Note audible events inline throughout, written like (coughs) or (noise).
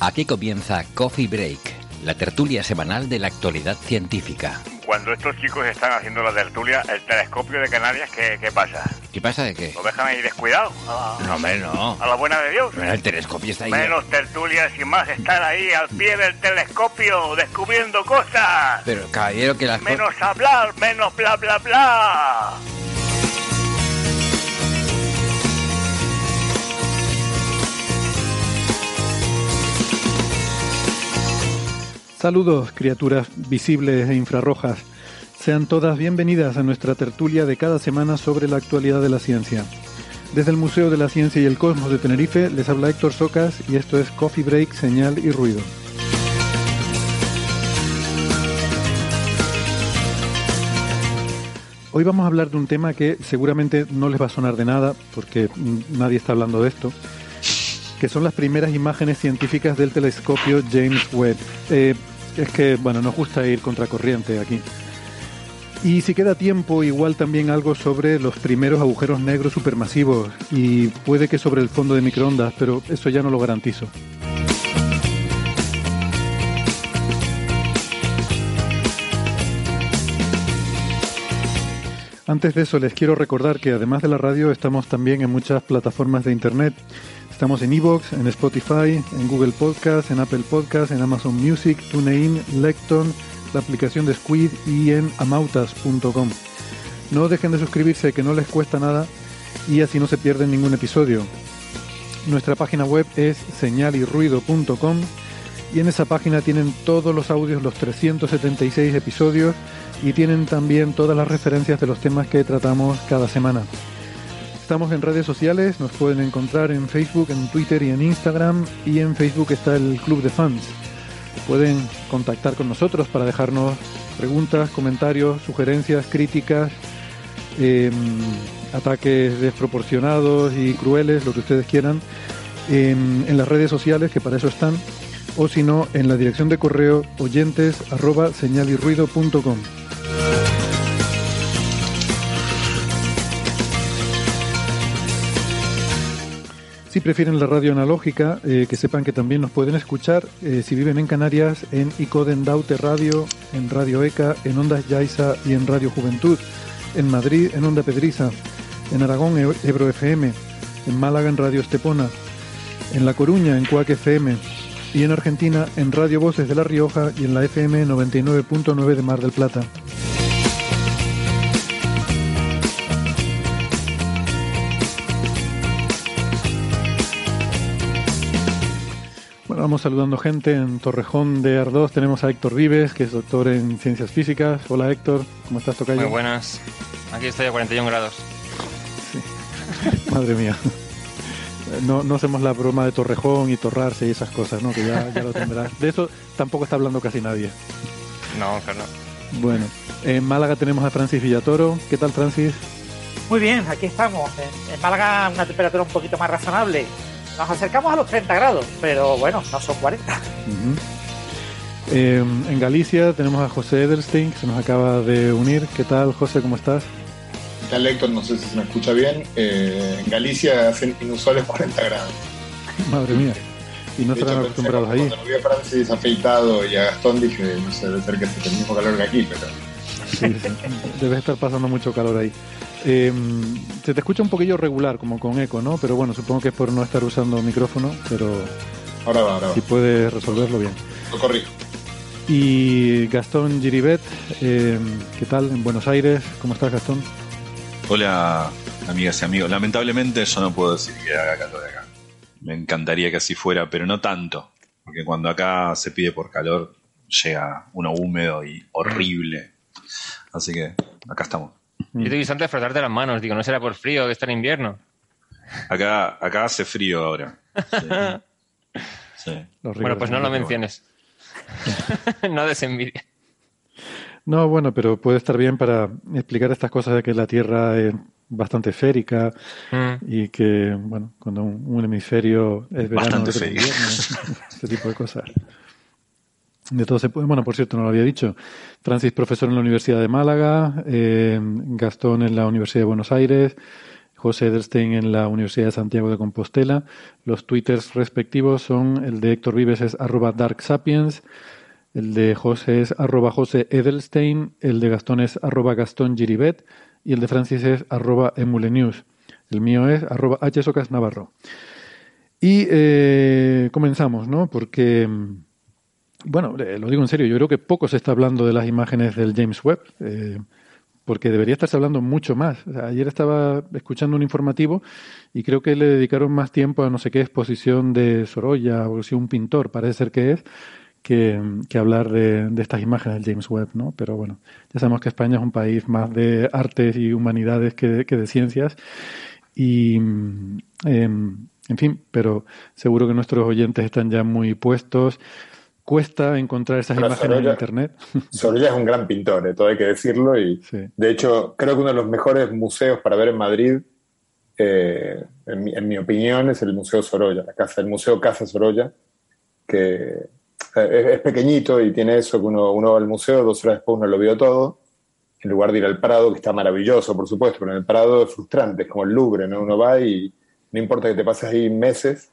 Aquí comienza Coffee Break, la tertulia semanal de la actualidad científica. Cuando estos chicos están haciendo la tertulia, el telescopio de Canarias, ¿qué, qué pasa? ¿Qué pasa de qué? ¿Lo dejan ahí descuidado? A, No, hombre, no. a la buena de Dios. Pero el telescopio está ahí. Menos tertulias y más estar ahí al pie del telescopio descubriendo cosas. Pero, caballero, que las. Menos hablar, menos bla bla bla. Saludos, criaturas visibles e infrarrojas. Sean todas bienvenidas a nuestra tertulia de cada semana sobre la actualidad de la ciencia. Desde el Museo de la Ciencia y el Cosmos de Tenerife les habla Héctor Socas y esto es Coffee Break, Señal y Ruido. Hoy vamos a hablar de un tema que seguramente no les va a sonar de nada porque nadie está hablando de esto, que son las primeras imágenes científicas del telescopio James Webb. Eh, es que, bueno, nos gusta ir contracorriente aquí. Y si queda tiempo, igual también algo sobre los primeros agujeros negros supermasivos y puede que sobre el fondo de microondas, pero eso ya no lo garantizo. Antes de eso, les quiero recordar que además de la radio, estamos también en muchas plataformas de internet. Estamos en Evox, en Spotify, en Google Podcast, en Apple Podcast, en Amazon Music, TuneIn, Lecton, la aplicación de Squid y en amautas.com. No dejen de suscribirse, que no les cuesta nada y así no se pierden ningún episodio. Nuestra página web es señalirruido.com y en esa página tienen todos los audios, los 376 episodios y tienen también todas las referencias de los temas que tratamos cada semana. Estamos en redes sociales, nos pueden encontrar en Facebook, en Twitter y en Instagram y en Facebook está el Club de Fans. Pueden contactar con nosotros para dejarnos preguntas, comentarios, sugerencias, críticas, eh, ataques desproporcionados y crueles, lo que ustedes quieran, en, en las redes sociales, que para eso están, o si no, en la dirección de correo oyentes arroba señalirruido.com. Si prefieren la radio analógica, eh, que sepan que también nos pueden escuchar eh, si viven en Canarias en Icoden Daute Radio, en Radio ECA, en Ondas Yaiza y en Radio Juventud, en Madrid en Onda Pedriza, en Aragón Ebro FM, en Málaga en Radio Estepona, en La Coruña en Cuac FM y en Argentina en Radio Voces de La Rioja y en la FM 99.9 de Mar del Plata. Vamos saludando gente. En Torrejón de Ardós tenemos a Héctor Vives, que es doctor en ciencias físicas. Hola Héctor, ¿cómo estás, Tocayo? Muy buenas. Aquí estoy a 41 grados. (laughs) Madre mía. No, no hacemos la broma de Torrejón y Torrarse y esas cosas, ¿no? Que ya, ya lo tendrás. De eso tampoco está hablando casi nadie. No, no. Bueno, en Málaga tenemos a Francis Villatoro. ¿Qué tal, Francis? Muy bien, aquí estamos. En, en Málaga una temperatura un poquito más razonable. Nos acercamos a los 30 grados, pero bueno, no son 40. Ujú. Eh, en Galicia tenemos a José Edelstein, que se nos acaba de unir. ¿Qué tal, José? ¿Cómo estás? ¿Qué tal, Héctor? No sé si se me escucha bien. Eh, en Galicia hacen inusuales 40 grados. Madre mía. Y no estarán acostumbrados ahí. Cuando vi a Francis afeitado y a Gastón dije, no sé, debe ser que hace el mismo calor que aquí, pero Sí, sí. Debes estar pasando mucho calor ahí. Eh, se te escucha un poquillo regular, como con eco, ¿no? Pero bueno, supongo que es por no estar usando micrófono, pero ahora va, ahora va. si puedes resolverlo bien. Lo corrijo. Y Gastón Giribet, eh, ¿qué tal? En Buenos Aires, ¿cómo estás, Gastón? Hola, amigas y amigos. Lamentablemente yo no puedo decir que haga calor acá. me encantaría que así fuera, pero no tanto, porque cuando acá se pide por calor llega uno húmedo y horrible. Así que acá estamos. Yo te he visto antes frotarte las manos, digo, no será por frío que está en invierno. Acá, acá hace frío ahora. Sí. Sí. Bueno, pues no lo menciones. (laughs) no des envidia. No, bueno, pero puede estar bien para explicar estas cosas de que la Tierra es bastante esférica Mm. y que, bueno, cuando un, un hemisferio es verano, Bastante otro invierno, ese tipo de cosas. De todo se puede. Bueno, por cierto, no lo había dicho. Francis, profesor en la Universidad de Málaga, eh, Gastón en la Universidad de Buenos Aires, José Edelstein en la Universidad de Santiago de Compostela. Los twitters respectivos son el de Héctor Vives es arroba darksapiens, el de José es arroba José Edelstein, el de Gastón es arroba Gastón Giribet y el de Francis es arroba emulenews. El mío es arroba hsocas navarro. Y eh, comenzamos, ¿no? Porque, mm, bueno, eh, lo digo en serio, yo creo que poco se está hablando de las imágenes del James Webb, eh, porque debería estarse hablando mucho más. Ayer estaba escuchando un informativo y creo que le dedicaron más tiempo a no sé qué exposición de Sorolla o si un pintor, parece ser que es, que, hablar de, de estas imágenes del James Webb, ¿no? Pero bueno, ya sabemos que España es un país más de artes y humanidades que, que de ciencias. Y, em, en fin, pero seguro que nuestros oyentes están ya muy puestos. Cuesta encontrar esas Pero imágenes en Sorolla- Internet. (laughs) Sorolla es un gran pintor, eh, todo hay que decirlo. Y Sí. de hecho, creo que uno de los mejores museos para ver en Madrid, eh, en, mi, en mi opinión, es el Museo Sorolla, la casa, el Museo Casa Sorolla, que eh, es, es pequeñito y tiene eso que uno, uno va al museo, dos horas después uno lo vio todo, en lugar de ir al Prado, que está maravilloso, por supuesto, pero en el Prado es frustrante, es como el Louvre, ¿no? Uno va y no importa que te pases ahí meses,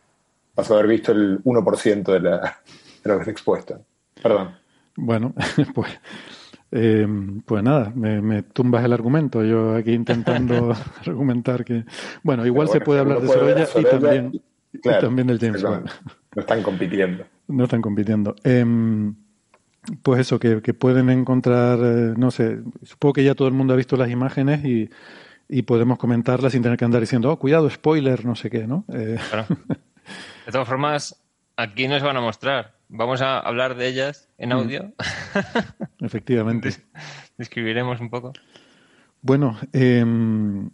vas a haber visto el 1% de, la, de lo que está expuesto. Perdón. Bueno, (laughs) pues, eh, pues nada, me, me tumbas el argumento. Yo aquí intentando (laughs) argumentar que, bueno, igual se puede hablar de Sorolla, a y también, y- y claro, también del James Webb. No están compitiendo. No están compitiendo. Em, pues eso, que, que pueden encontrar, eh, no sé, supongo que ya todo el mundo ha visto las imágenes y, y podemos comentarlas sin tener que andar diciendo, oh, cuidado, spoiler, no sé qué, ¿no? Eh, Claro. (laughs) De todas formas, aquí no se van a mostrar. Vamos a hablar de ellas en audio. (laughs) efectivamente. Des- Describiremos un poco. Bueno, em,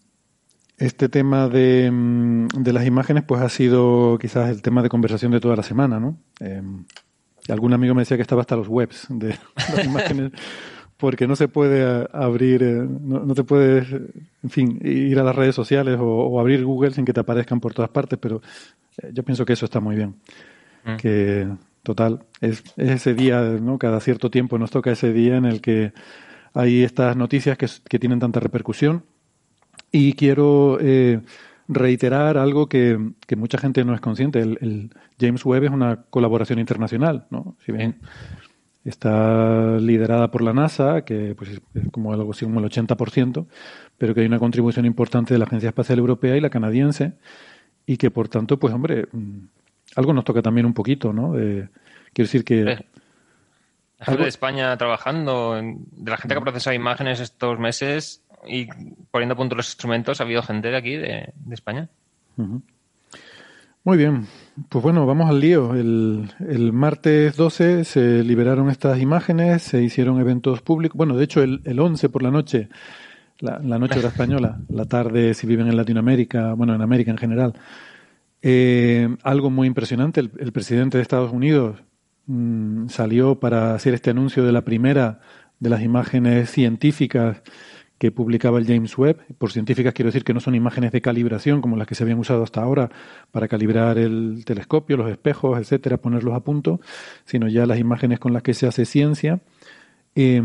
este tema de, em, de las imágenes pues ha sido quizás el tema de conversación de toda la semana, ¿no? Em, algún amigo me decía que estaba hasta los webs de (laughs) las imágenes porque no se puede abrir, eh, no, no te puedes, en fin, ir a las redes sociales o, o abrir Google sin que te aparezcan por todas partes, pero eh, yo pienso que eso está muy bien. Mm. Que, total, es, es ese día, ¿no? Cada cierto tiempo nos toca ese día en el que hay estas noticias que, tienen tanta repercusión. Y quiero eh, reiterar algo que, mucha gente no es consciente. El, el James Webb es una colaboración internacional, ¿no? Si bien está liderada por la NASA, que pues es es como algo así como el 80%, pero que hay una contribución importante de la Agencia Espacial Europea y la canadiense, y que por tanto, pues hombre, mm, algo nos toca también un poquito, ¿no? Quiero decir que... La gente Algo- de España trabajando, de la gente que ha procesado imágenes estos meses y poniendo a punto los instrumentos, ha habido gente de aquí, de, de España. Ujú. Muy bien, pues bueno, vamos al lío. El, el martes 12 se liberaron estas imágenes, se hicieron eventos públicos. Bueno, de hecho, el, el 11 por la noche, la, la noche (laughs) hora española, la tarde si viven en Latinoamérica, bueno, en América en general. Eh, algo muy impresionante, el, presidente de Estados Unidos mm, salió para hacer este anuncio de la primera de las imágenes científicas que publicaba el James Webb. Por científicas quiero decir que no son imágenes de calibración como las que se habían usado hasta ahora para calibrar el telescopio, los espejos, etcétera, ponerlos a punto, sino ya las imágenes con las que se hace ciencia. Eh,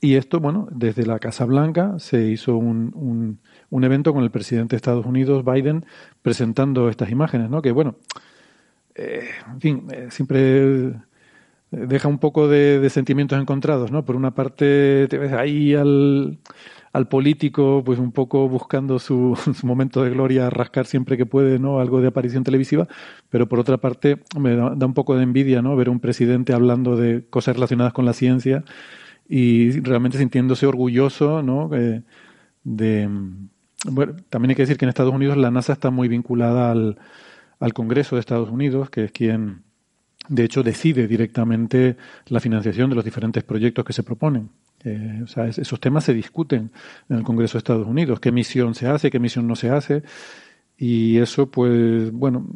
y esto, bueno, desde la Casa Blanca se hizo un, un evento con el presidente de Estados Unidos, Biden, presentando estas imágenes, ¿no? Que, bueno, eh, en fin, eh, siempre deja un poco de, sentimientos encontrados, ¿no? Por una parte, te ves ahí al, al político, pues un poco buscando su, (laughs) su, momento de gloria, rascar siempre que puede, ¿no? Algo de aparición televisiva, pero por otra parte, me da, un poco de envidia, ¿no? Ver un presidente hablando de cosas relacionadas con la ciencia y realmente sintiéndose orgulloso, ¿no? Eh, de, bueno, también hay que decir que en Estados Unidos la NASA está muy vinculada al, al Congreso de Estados Unidos, que es quien, de hecho, decide directamente la financiación de los diferentes proyectos que se proponen. Eh, esos temas se discuten en el Congreso de Estados Unidos, qué misión se hace, qué misión no se hace, y eso, pues, bueno,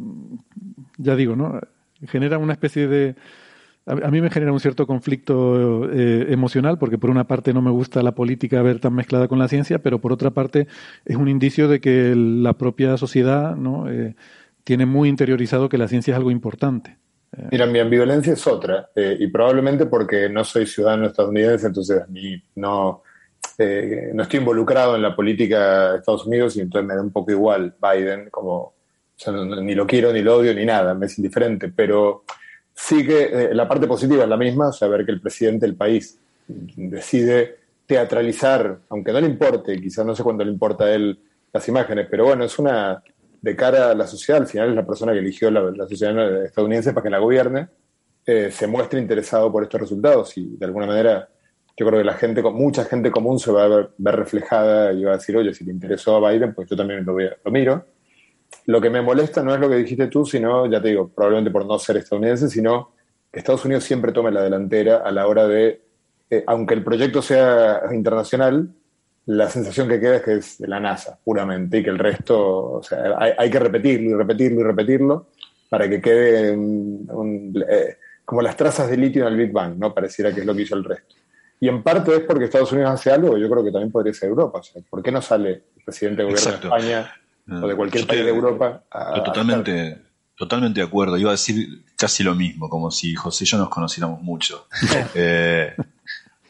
ya digo, ¿no? Genera una especie de... A mí me genera un cierto conflicto eh, emocional porque por una parte no me gusta la política ver tan mezclada con la ciencia, pero por otra parte es un indicio de que la propia sociedad ¿no? Eh, tiene muy interiorizado que la ciencia es algo importante. Mira, mi ambivalencia es otra, eh, y probablemente porque no soy ciudadano estadounidense, entonces a no, eh, no estoy involucrado en la política de Estados Unidos y entonces me da un poco igual Biden, como ni lo quiero, ni lo odio, ni nada, me es indiferente, pero sí que eh, la parte positiva es la misma, saber que el presidente del país decide teatralizar, aunque no le importe, quizás no sé cuándo le importa a él las imágenes, pero bueno, es una, de cara a la sociedad, al final es la persona que eligió la, sociedad estadounidense para que la gobierne, eh, se muestre interesado por estos resultados y de alguna manera yo creo que la gente, mucha gente común se va a ver, reflejada y va a decir, oye, si le interesó a Biden, pues yo también lo, lo miro. Lo que me molesta no es lo que dijiste tú, sino, ya te digo, probablemente por no ser estadounidense, sino que Estados Unidos siempre tome la delantera a la hora de, eh, aunque el proyecto sea internacional, la sensación que queda es que es de la NASA, puramente, y que el resto, o sea, hay, que repetirlo y repetirlo y repetirlo para que quede eh, como las trazas de litio en el Big Bang, ¿no? Pareciera que es lo que hizo el resto. Y en parte es porque Estados Unidos hace algo, yo creo que también podría ser Europa. O sea, ¿por qué no sale el presidente de gobierno de España o de cualquier país de Europa a, totalmente, totalmente de acuerdo. Iba a decir casi lo mismo, como si José y yo nos conociéramos mucho. (laughs) eh,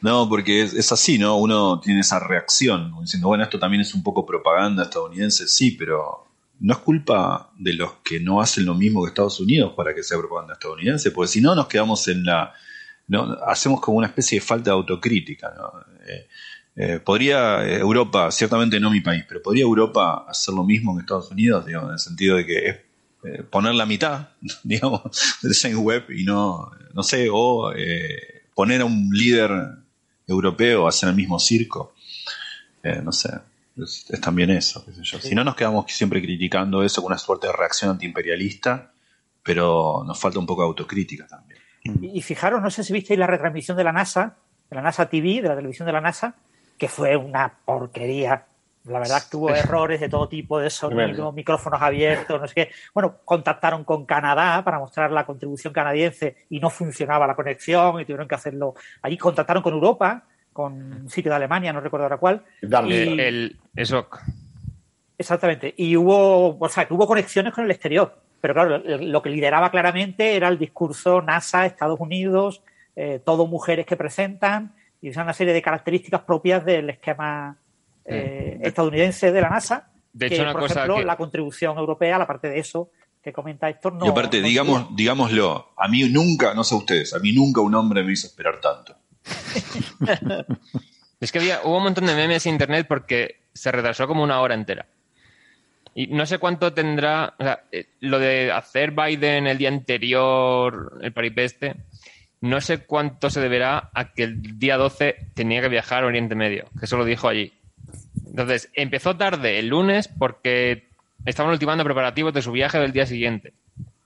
no, porque es, así, ¿no? Uno tiene esa reacción, diciendo, bueno, esto también es un poco propaganda estadounidense, sí, pero no es culpa de los que no hacen lo mismo que Estados Unidos para que sea propaganda estadounidense, porque si no nos quedamos en la... No, hacemos como una especie de falta de autocrítica, ¿no? Eh, eh, podría Europa, ciertamente no mi país, pero podría Europa hacer lo mismo que Estados Unidos, digamos, en el sentido de que es eh, poner la mitad, (laughs) digamos, del same web y no, no sé, o poner a un líder europeo hacen el mismo circo. Eh, no sé, es, también eso. Si no nos quedamos siempre criticando eso con una suerte de reacción antiimperialista, pero nos falta un poco de autocrítica también. Y, fijaros, no sé si visteis la retransmisión de la NASA, de la NASA TV, de la televisión de la NASA, que fue una porquería. La verdad que tuvo errores de todo tipo de sonido, micrófonos abiertos, no sé qué. Bueno, contactaron con Canadá para mostrar la contribución canadiense y no funcionaba la conexión y tuvieron que hacerlo allí. Contactaron con Europa, con un sitio de Alemania, no recuerdo ahora cuál. Y, el ESOC. Exactamente. Y hubo, o sea, que hubo conexiones con el exterior. Pero claro, lo que lideraba claramente era el discurso NASA, Estados Unidos, eh, todo mujeres que presentan y una serie de características propias del esquema eh, estadounidense de la NASA. De hecho, una por cosa ejemplo, la contribución europea, la parte de eso que comenta Héctor, no. Y aparte, digamos, digámoslo, a mí nunca, no sé ustedes, a mí nunca un hombre me hizo esperar tanto. (laughs) es que había, hubo un montón de memes en internet porque se retrasó como una hora entera. Y no sé cuánto tendrá, o sea, eh, lo de hacer Biden el día anterior, el paripeste, no sé cuánto se deberá a que el día 12 tenía que viajar a Oriente Medio, que eso lo dijo allí. Entonces, empezó tarde el lunes porque estaban ultimando preparativos de su viaje del día siguiente.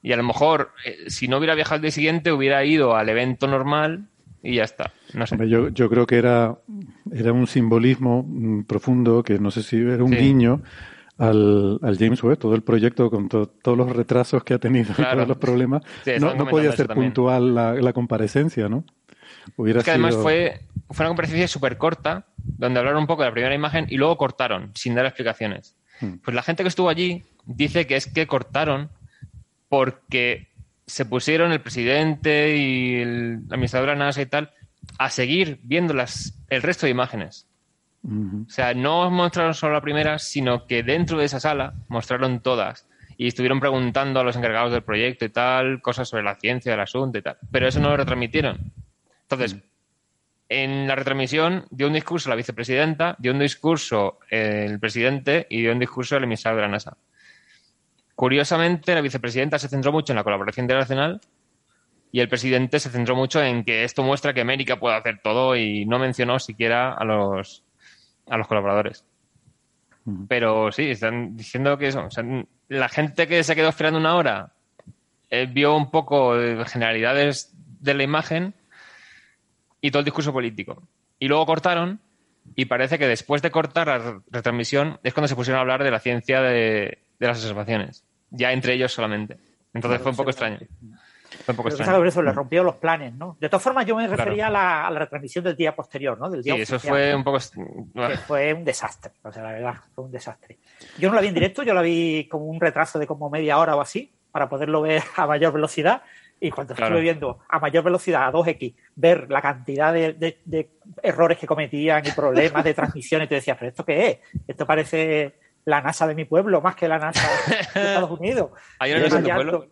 Y a lo mejor, eh, si no hubiera viajado el día siguiente, hubiera ido al evento normal y ya está. No sé. Yo, yo creo que era, era un simbolismo mm, profundo, que no sé si era un guiño al, al, James Webb, todo el proyecto con todos los retrasos que ha tenido y todos los problemas. no, no podía ser puntual la, la, comparecencia, ¿no? es que además fue, fue una comparecencia súper corta, donde hablaron un poco de la primera imagen y luego cortaron, sin dar explicaciones. Hmm. Pues la gente que estuvo allí dice que es que cortaron porque se pusieron el presidente y el administrador de la NASA y tal a seguir viendo las, el resto de imágenes. O sea, no mostraron solo la primera, sino que dentro de esa sala mostraron todas y estuvieron preguntando a los encargados del proyecto y tal, cosas sobre la ciencia del asunto y tal. Pero eso no lo retransmitieron. Entonces, en la retransmisión dio un discurso la vicepresidenta, dio un discurso el presidente y dio un discurso el emisario de la NASA. Curiosamente, la vicepresidenta se centró mucho en la colaboración internacional y el presidente se centró mucho en que esto muestra que América puede hacer todo y no mencionó siquiera a los, a los colaboradores. Pero sí, están diciendo que eso. la gente que se quedó esperando una hora eh, vio un poco de generalidades de la imagen y todo el discurso político. Y luego cortaron y parece que después de cortar la retransmisión es cuando se pusieron a hablar de la ciencia de, las observaciones. Ya entre ellos solamente. Entonces fue un poco extraño. Fue un poco extraño. Eso le rompió los planes, ¿no? De todas formas, yo me refería a, la, retransmisión del día posterior, ¿no? Del día sí, eso fue un poco. fue un desastre, o sea, la verdad, fue un desastre. Yo no la vi en directo, yo la vi como un retraso de como media hora o así, para poderlo ver (laughs) a mayor velocidad. Y cuando estuve viendo a mayor velocidad, a 2x, ver la cantidad de, errores que cometían y problemas de transmisiones, te decías, ¿pero esto qué es? Esto parece la NASA de mi pueblo más que la NASA de Estados Unidos. (laughs) ¿Hay una NASA de tu pueblo?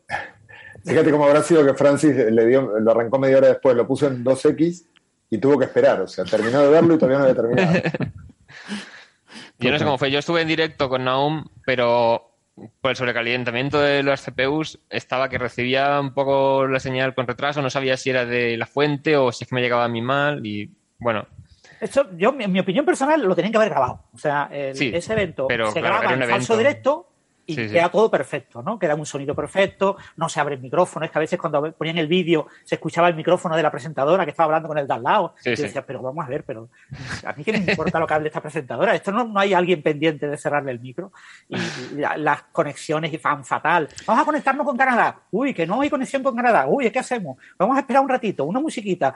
Fíjate cómo habrá sido que Francis le dio, lo arrancó media hora después, lo puso en 2X y tuvo que esperar. O sea, terminó de verlo y todavía no había terminado. (laughs) Yo no sé cómo fue. Yo estuve en directo con Naum, pero por el sobrecalentamiento de los CPUs estaba que recibía un poco la señal con retraso, no sabía si era de la fuente o si es que me llegaba a mí mal y bueno. Esto, yo, en mi opinión personal, lo tenían que haber grabado. O sea, ese evento se graba en falso directo y queda todo perfecto, ¿no? Queda un sonido perfecto, no se abre el micrófono. Es que a veces cuando ponían el vídeo se escuchaba el micrófono de la presentadora que estaba hablando con el de al lado. y yo decía, pero vamos a ver, pero a mí qué me importa lo que hable esta presentadora. Esto no, no hay alguien pendiente de cerrarle el micro. Y, las conexiones fan fatal. Vamos a conectarnos con Canadá. Uy, que no hay conexión con Canadá. Uy, ¿qué hacemos? Vamos a esperar un ratito, una musiquita.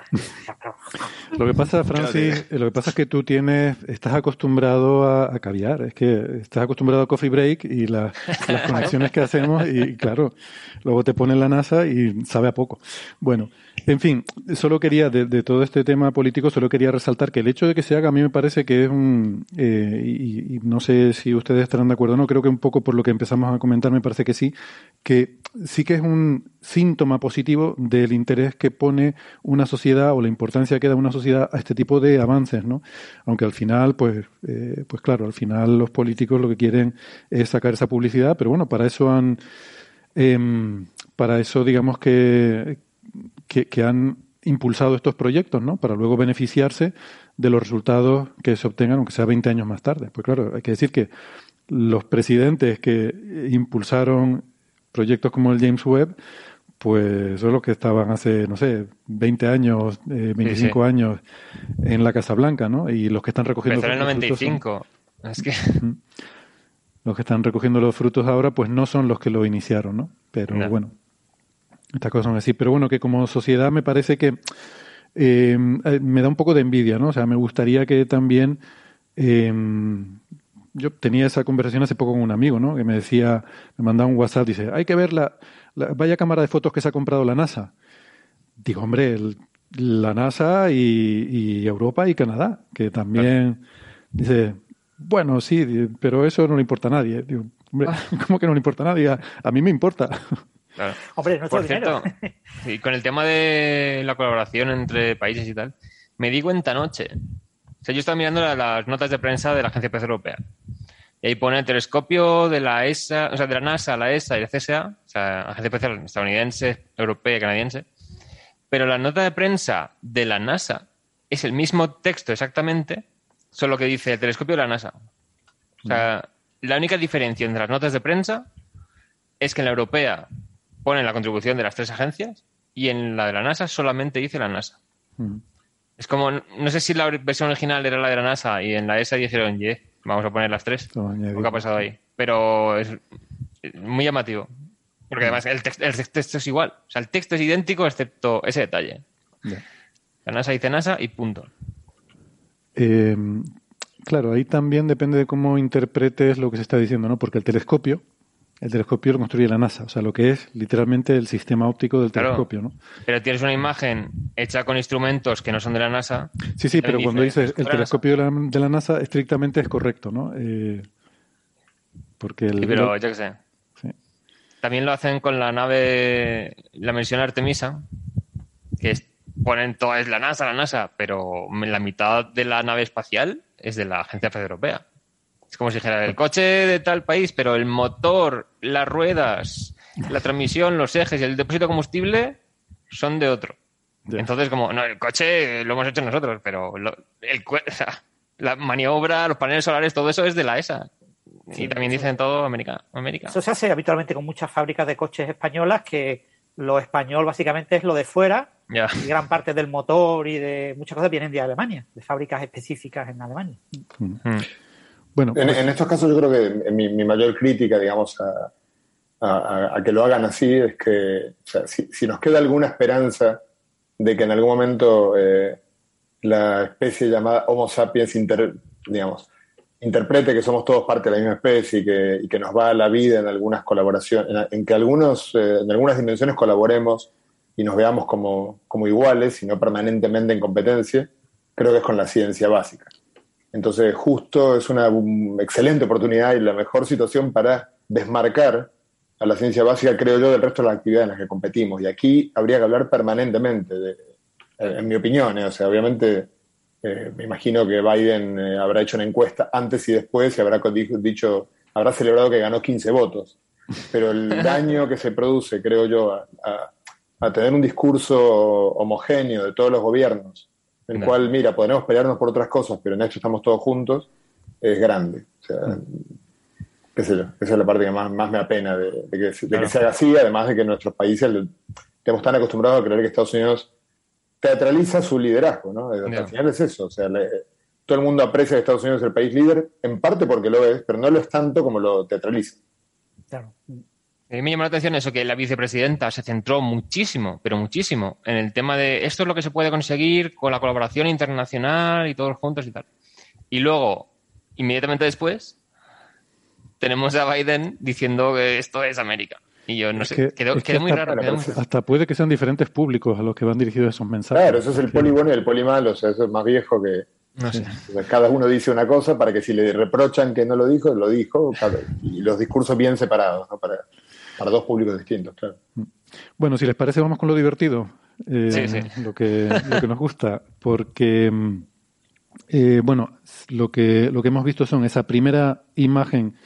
lo que pasa, Francis, lo que pasa es que tú tienes, estás acostumbrado a, a caviar. Es que estás acostumbrado a coffee break y la las conexiones que hacemos y claro, luego te pone la NASA y sabe a poco. Bueno, en fin, solo quería, de, todo este tema político, solo quería resaltar que el hecho de que se haga a mí me parece que es un, eh, y, no sé si ustedes estarán de acuerdo o no, creo que un poco por lo que empezamos a comentar me parece que sí, que sí que es un síntoma positivo del interés que pone una sociedad o la importancia que da una sociedad a este tipo de avances, ¿no? Aunque al final, pues, eh, pues claro, al final los políticos lo que quieren es sacar esa publicidad, pero bueno, para eso han, em, para eso digamos que, que, han impulsado estos proyectos, ¿no? Para luego beneficiarse de los resultados que se obtengan, aunque sea 20 años más tarde. Pues claro, hay que decir que los presidentes que impulsaron proyectos como el James Webb, pues son los que estaban hace, no sé, 20 años, 25 eh, años en la Casa Blanca, ¿no? Y los que están recogiendo... Pero en el 95. Es que... Los que están recogiendo los frutos ahora, pues no son los que lo iniciaron, ¿no? Pero bueno, estas cosas son así. Pero bueno, que como sociedad me parece que eh, me da un poco de envidia, ¿no? O sea, me gustaría que también... Eh, yo tenía esa conversación hace poco con un amigo, ¿no? Que me decía, me mandaba un WhatsApp, dice, hay que ver la, vaya cámara de fotos que se ha comprado la NASA. Digo, hombre, la NASA y, Europa y Canadá, que también dice, bueno, sí, pero eso no le importa a nadie. Digo, hombre, ah. (laughs) ¿cómo que no le importa a nadie? A, mí me importa. (laughs) Hombre, no Por cierto, y con el tema de la colaboración entre países y tal, me di cuenta anoche. O sea, yo estaba mirando las notas de prensa de la Agencia Espacial Europea. Y ahí pone el telescopio de la ESA, o sea, de la NASA, la ESA y la CSA, o sea, Agencia Espacial estadounidense, europea y canadiense. Pero la nota de prensa de la NASA es el mismo texto exactamente, solo que dice el telescopio de la NASA. O sea, la única diferencia entre las notas de prensa es que en la europea pone la contribución de las tres agencias y en la de la NASA solamente dice la NASA. Mm. Es como, no sé si la versión original era la de la NASA y en la ESA dijeron, yeah, vamos a poner las tres. Lo que ha pasado ahí. Pero es muy llamativo. Porque además el, texto es igual. O sea, el texto es idéntico excepto ese detalle. La NASA dice NASA y punto. Eh, claro, ahí también depende de cómo interpretes lo que se está diciendo, ¿no? Porque el telescopio, el telescopio lo construye la NASA, o sea, lo que es literalmente el sistema óptico del telescopio, ¿no? Pero tienes una imagen hecha con instrumentos que no son de la NASA. Sí, sí, pero cuando dices el telescopio de la, NASA, estrictamente es correcto, ¿no? Eh, porque el, sí, pero yo qué sé. También lo hacen con la nave, la misión Artemisa, que ponen toda es la NASA, la NASA, pero la mitad de la nave espacial es de la Agencia Espacial Europea. Es como si dijera el coche de tal país, pero el motor, las ruedas, la transmisión, los ejes y el depósito de combustible son de otro. Entonces, como, no, el coche lo hemos hecho nosotros, pero el, (laughs) la maniobra, los paneles solares, todo eso es de la ESA. y también dicen todo América, América. Eso se hace habitualmente con muchas fábricas de coches españolas que lo español básicamente es lo de fuera y gran parte del motor y de muchas cosas vienen de Alemania, de fábricas específicas en Alemania. Mm. Bueno, en, pues- estos casos yo creo que mi, mayor crítica, digamos, a, que lo hagan así es que si, nos queda alguna esperanza de que en algún momento eh, la especie llamada Homo sapiens, digamos, interprete que somos todos parte de la misma especie y que, que nos va la vida en algunas colaboraciones, en, que algunos, eh, en algunas dimensiones colaboremos y nos veamos como, como iguales y no permanentemente en competencia, creo que es con la ciencia básica. Entonces, justo es una excelente oportunidad y la mejor situación para desmarcar a la ciencia básica, creo yo, del resto de las actividades en las que competimos. Y aquí habría que hablar permanentemente, de, en mi opinión, ¿eh? o sea, obviamente eh, me imagino que Biden eh, habrá hecho una encuesta antes y después y habrá dicho, habrá celebrado que ganó 15 votos. Pero el (laughs) daño que se produce, creo yo, a, tener un discurso homogéneo de todos los gobiernos, en el cual, mira, podemos pelearnos por otras cosas, pero en esto estamos todos juntos, es grande. O sea, mm. qué sé yo, esa es la parte que más, me apena de, que, de que se haga así, además de que nuestros países estamos tan acostumbrados a creer que Estados Unidos teatraliza su liderazgo, ¿no? Al final es eso, o sea, todo el mundo aprecia que Estados Unidos es el país líder, en parte porque lo es, pero no lo es tanto como lo teatraliza. Claro. A mí me llamó la atención eso, que la vicepresidenta se centró muchísimo, pero muchísimo, en el tema de esto es lo que se puede conseguir con la colaboración internacional y todos juntos y tal. Y luego, inmediatamente después, tenemos a Biden diciendo que esto es América. Y yo no sé, quedó, muy raro. hasta, puede que sean diferentes públicos a los que van dirigidos esos mensajes. Claro, eso es el poli bueno y el poli malo, o sea, eso es más viejo que... No sé. cada uno dice una cosa para que si le reprochan que no lo dijo, lo dijo, y los discursos bien separados, ¿no? para, para dos públicos distintos, claro. Bueno, si les parece, vamos con lo divertido, eh, Lo, que, lo que nos gusta, porque, eh, bueno, lo que, lo que hemos visto son esa primera imagen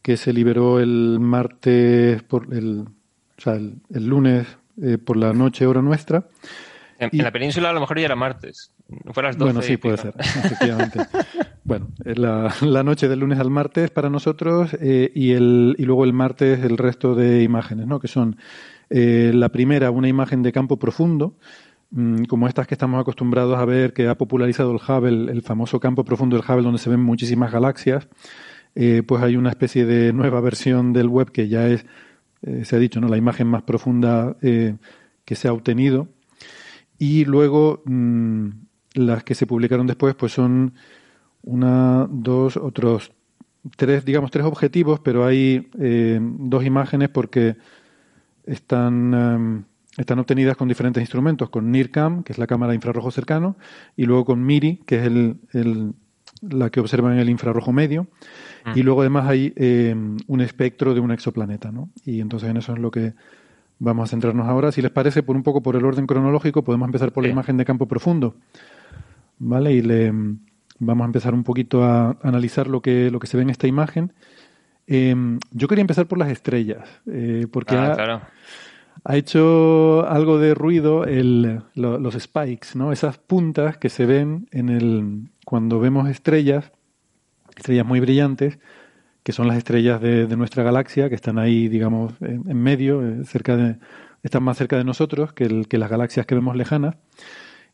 que se liberó el martes, por el, o sea, el, lunes eh, por la noche, hora nuestra. En, la península a lo mejor ya era martes. Fue las 12 bueno, sí, puede ser, efectivamente. (laughs) bueno, la, la, noche del lunes al martes para nosotros eh, y, el, y luego el martes el resto de imágenes, ¿no? Que son eh, la primera, una imagen de campo profundo, mm, como estas que estamos acostumbrados a ver, que ha popularizado el Hubble, el famoso campo profundo del Hubble, donde se ven muchísimas galaxias. Eh, pues hay una especie de nueva versión del web que ya es, se ha dicho, ¿no? la imagen más profunda que se ha obtenido. Y luego mm, las que se publicaron después, pues son una, dos, otros tres, digamos, tres objetivos, pero hay dos imágenes porque están, están obtenidas con diferentes instrumentos, con NIRCam, que es la cámara de infrarrojo cercano, y luego con MIRI, que es el, la que observa en el infrarrojo medio. Y luego además hay eh, un espectro de un exoplaneta, ¿no? Y entonces en eso es lo que vamos a centrarnos ahora. Si les parece, por un poco por el orden cronológico, podemos empezar por la imagen de campo profundo, ¿vale? Y le vamos a empezar un poquito a analizar lo que, lo que se ve en esta imagen. Em, yo quería empezar por las estrellas, eh, porque ah, ha, hecho algo de ruido el, los spikes, ¿no? Esas puntas que se ven en el, cuando vemos estrellas estrellas muy brillantes, que son las estrellas de, nuestra galaxia, que están ahí, digamos, en, medio, eh, cerca de, están más cerca de nosotros que, que las galaxias que vemos lejanas.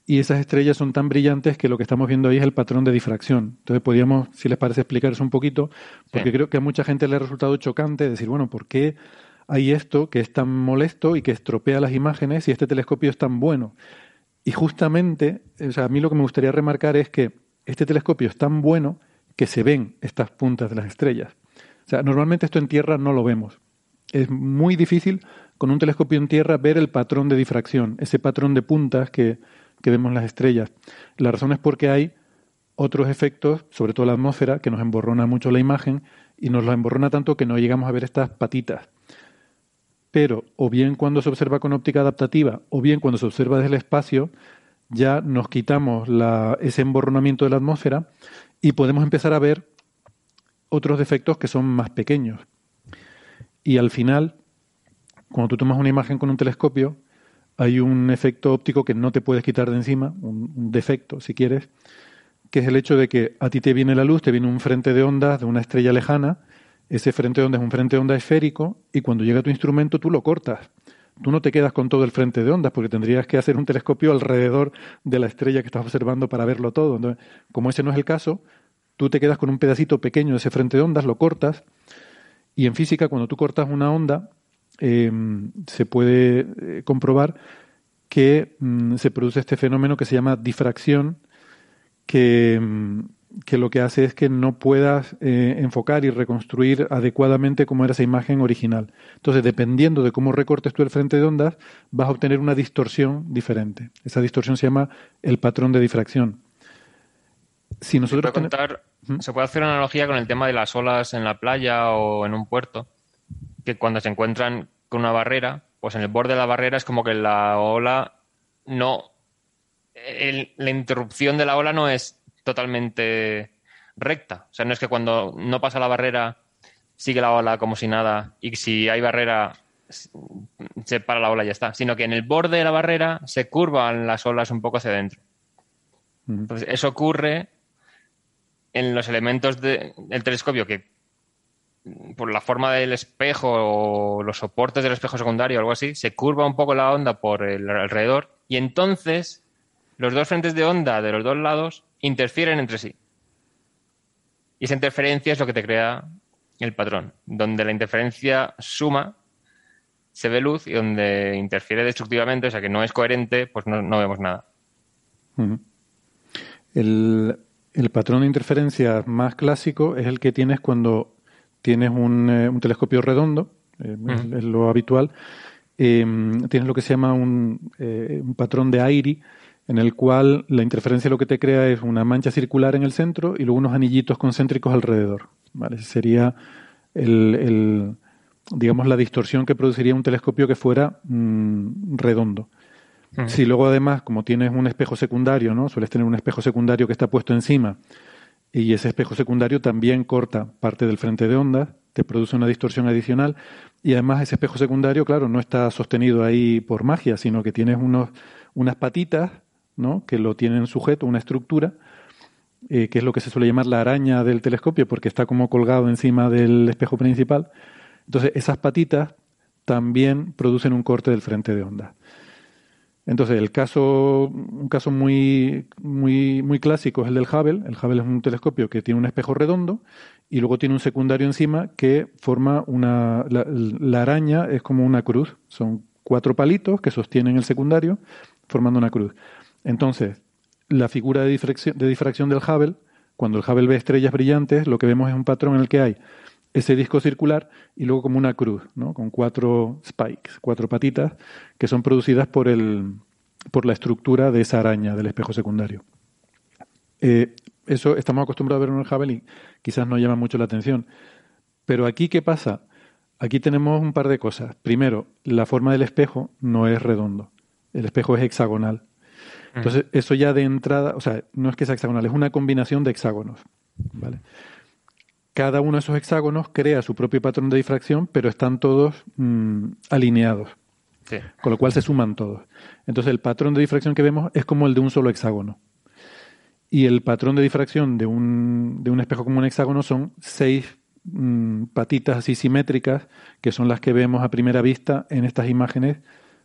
Y esas estrellas son tan brillantes que lo que estamos viendo ahí es el patrón de difracción. Entonces, podríamos, si les parece, explicar eso un poquito, porque creo que a mucha gente le ha resultado chocante decir, bueno, ¿por qué hay esto que es tan molesto y que estropea las imágenes y este telescopio es tan bueno? Y justamente, o sea, a mí lo que me gustaría remarcar es que este telescopio es tan bueno que se ven estas puntas de las estrellas. O sea, normalmente esto en tierra no lo vemos. Es muy difícil con un telescopio en tierra ver el patrón de difracción, ese patrón de puntas que, vemos en las estrellas. La razón es porque hay otros efectos, sobre todo la atmósfera, que nos emborrona mucho la imagen y nos la emborrona tanto que no llegamos a ver estas patitas. Pero o bien cuando se observa con óptica adaptativa o bien cuando se observa desde el espacio, ya nos quitamos ese emborronamiento de la atmósfera y podemos empezar a ver otros defectos que son más pequeños. Y al final, cuando tú tomas una imagen con un telescopio, hay un efecto óptico que no te puedes quitar de encima, un, defecto, si quieres, que es el hecho de que a ti te viene la luz, te viene un frente de ondas de una estrella lejana, ese frente de onda es un frente de onda esférico y cuando llega tu instrumento tú lo cortas. Tú no te quedas con todo el frente de ondas porque tendrías que hacer un telescopio alrededor de la estrella que estás observando para verlo todo. Entonces, como ese no es el caso, tú te quedas con un pedacito pequeño de ese frente de ondas, lo cortas y en física cuando tú cortas una onda em, se puede eh, comprobar que mm, se produce este fenómeno que se llama difracción que, mm, que lo que hace es que no puedas eh, enfocar y reconstruir adecuadamente como era esa imagen original. Entonces, dependiendo de cómo recortes tú el frente de ondas, vas a obtener una distorsión diferente. Esa distorsión se llama el patrón de difracción. Si nosotros se puede hacer una analogía con el tema de las olas en la playa o en un puerto, que cuando se encuentran con una barrera, pues en el borde de la barrera es como que la ola no... la interrupción de la ola no es totalmente recta. O sea, no es que cuando no pasa la barrera sigue la ola como si nada y si hay barrera se para la ola y ya está, sino que en el borde de la barrera se curvan las olas un poco hacia adentro. Entonces, eso ocurre en los elementos del telescopio que por la forma del espejo o los soportes del espejo secundario o algo así, se curva un poco la onda por el alrededor y entonces los dos frentes de onda de los dos lados interfieren entre sí. Y esa interferencia es lo que te crea el patrón, donde la interferencia suma se ve luz y donde interfiere destructivamente, o sea que no es coherente, pues no, vemos nada. el, patrón de interferencia más clásico es el que tienes cuando tienes un, eh, telescopio redondo, eh, es, lo habitual. Eh, tienes lo que se llama un, un patrón de Airy, en el cual la interferencia lo que te crea es una mancha circular en el centro y luego unos anillitos concéntricos alrededor. ¿vale? sería el, digamos, la distorsión que produciría un telescopio que fuera mm, redondo. Si luego además, como tienes un espejo secundario, ¿no? Sueles tener un espejo secundario que está puesto encima y ese espejo secundario también corta parte del frente de ondas, te produce una distorsión adicional y además ese espejo secundario, claro, no está sostenido ahí por magia, sino que tienes unos, unas patitas ¿no? que lo tienen sujeto, una estructura, eh, que es lo que se suele llamar la araña del telescopio, porque está como colgado encima del espejo principal. Entonces, esas patitas también producen un corte del frente de onda. Entonces, el caso, un caso muy, muy, muy clásico es el del Hubble. El Hubble es un telescopio que tiene un espejo redondo y luego tiene un secundario encima que forma una. La, araña es como una cruz. Son cuatro palitos que sostienen el secundario formando una cruz. Entonces, la figura de difracción, de difracción del Hubble, cuando el Hubble ve estrellas brillantes, lo que vemos es un patrón en el que hay ese disco circular y luego como una cruz, ¿no? con cuatro spikes, cuatro patitas, que son producidas por, el, por la estructura de esa araña del espejo secundario. Eh, eso estamos acostumbrados a ver en el y quizás no llama mucho la atención. Pero aquí, ¿qué pasa? Aquí tenemos un par de cosas. Primero, la forma del espejo no es redondo. El espejo es hexagonal. Entonces, eso ya de entrada, o sea, no es que sea hexagonal, es una combinación de hexágonos. ¿vale? Cada uno de esos hexágonos crea su propio patrón de difracción, pero están todos mm, alineados. Con lo cual se suman todos. Entonces, el patrón de difracción que vemos es como el de un solo hexágono. Y el patrón de difracción de un, de un espejo como un hexágono son seis mm, patitas así simétricas, que son las que vemos a primera vista en estas imágenes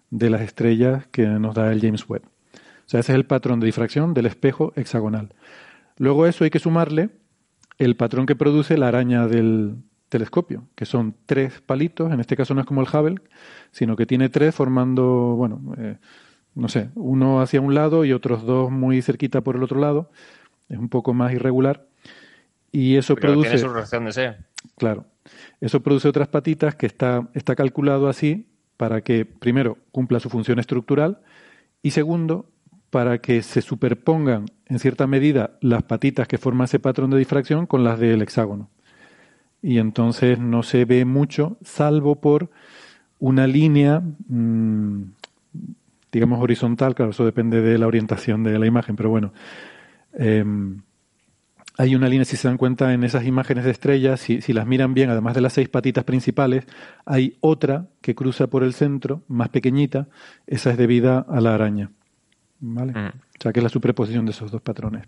de las estrellas que nos da el James Webb. O sea, ese es el patrón de difracción del espejo hexagonal. Luego eso hay que sumarle el patrón que produce la araña del telescopio, que son tres palitos, en este caso no es como el Hubble, sino que tiene tres formando, bueno, eh, no sé, uno hacia un lado y otros dos muy cerquita por el otro lado. Es un poco más irregular. Y eso produce. Tiene su reacción de ser. Claro. Eso produce otras patitas que está, está calculado así para que, primero, cumpla su función estructural y segundo, para que se superpongan en cierta medida las patitas que forman ese patrón de difracción con las del hexágono. Y entonces no se ve mucho, salvo por una línea, mm, digamos, horizontal, claro, eso depende de la orientación de la imagen, pero bueno, em, hay una línea, si se dan cuenta en esas imágenes de estrellas, si, si, las miran bien, además de las seis patitas principales, hay otra que cruza por el centro, más pequeñita, esa es debida a la araña. ¿Vale? Mm. O sea, que es la superposición de esos dos patrones.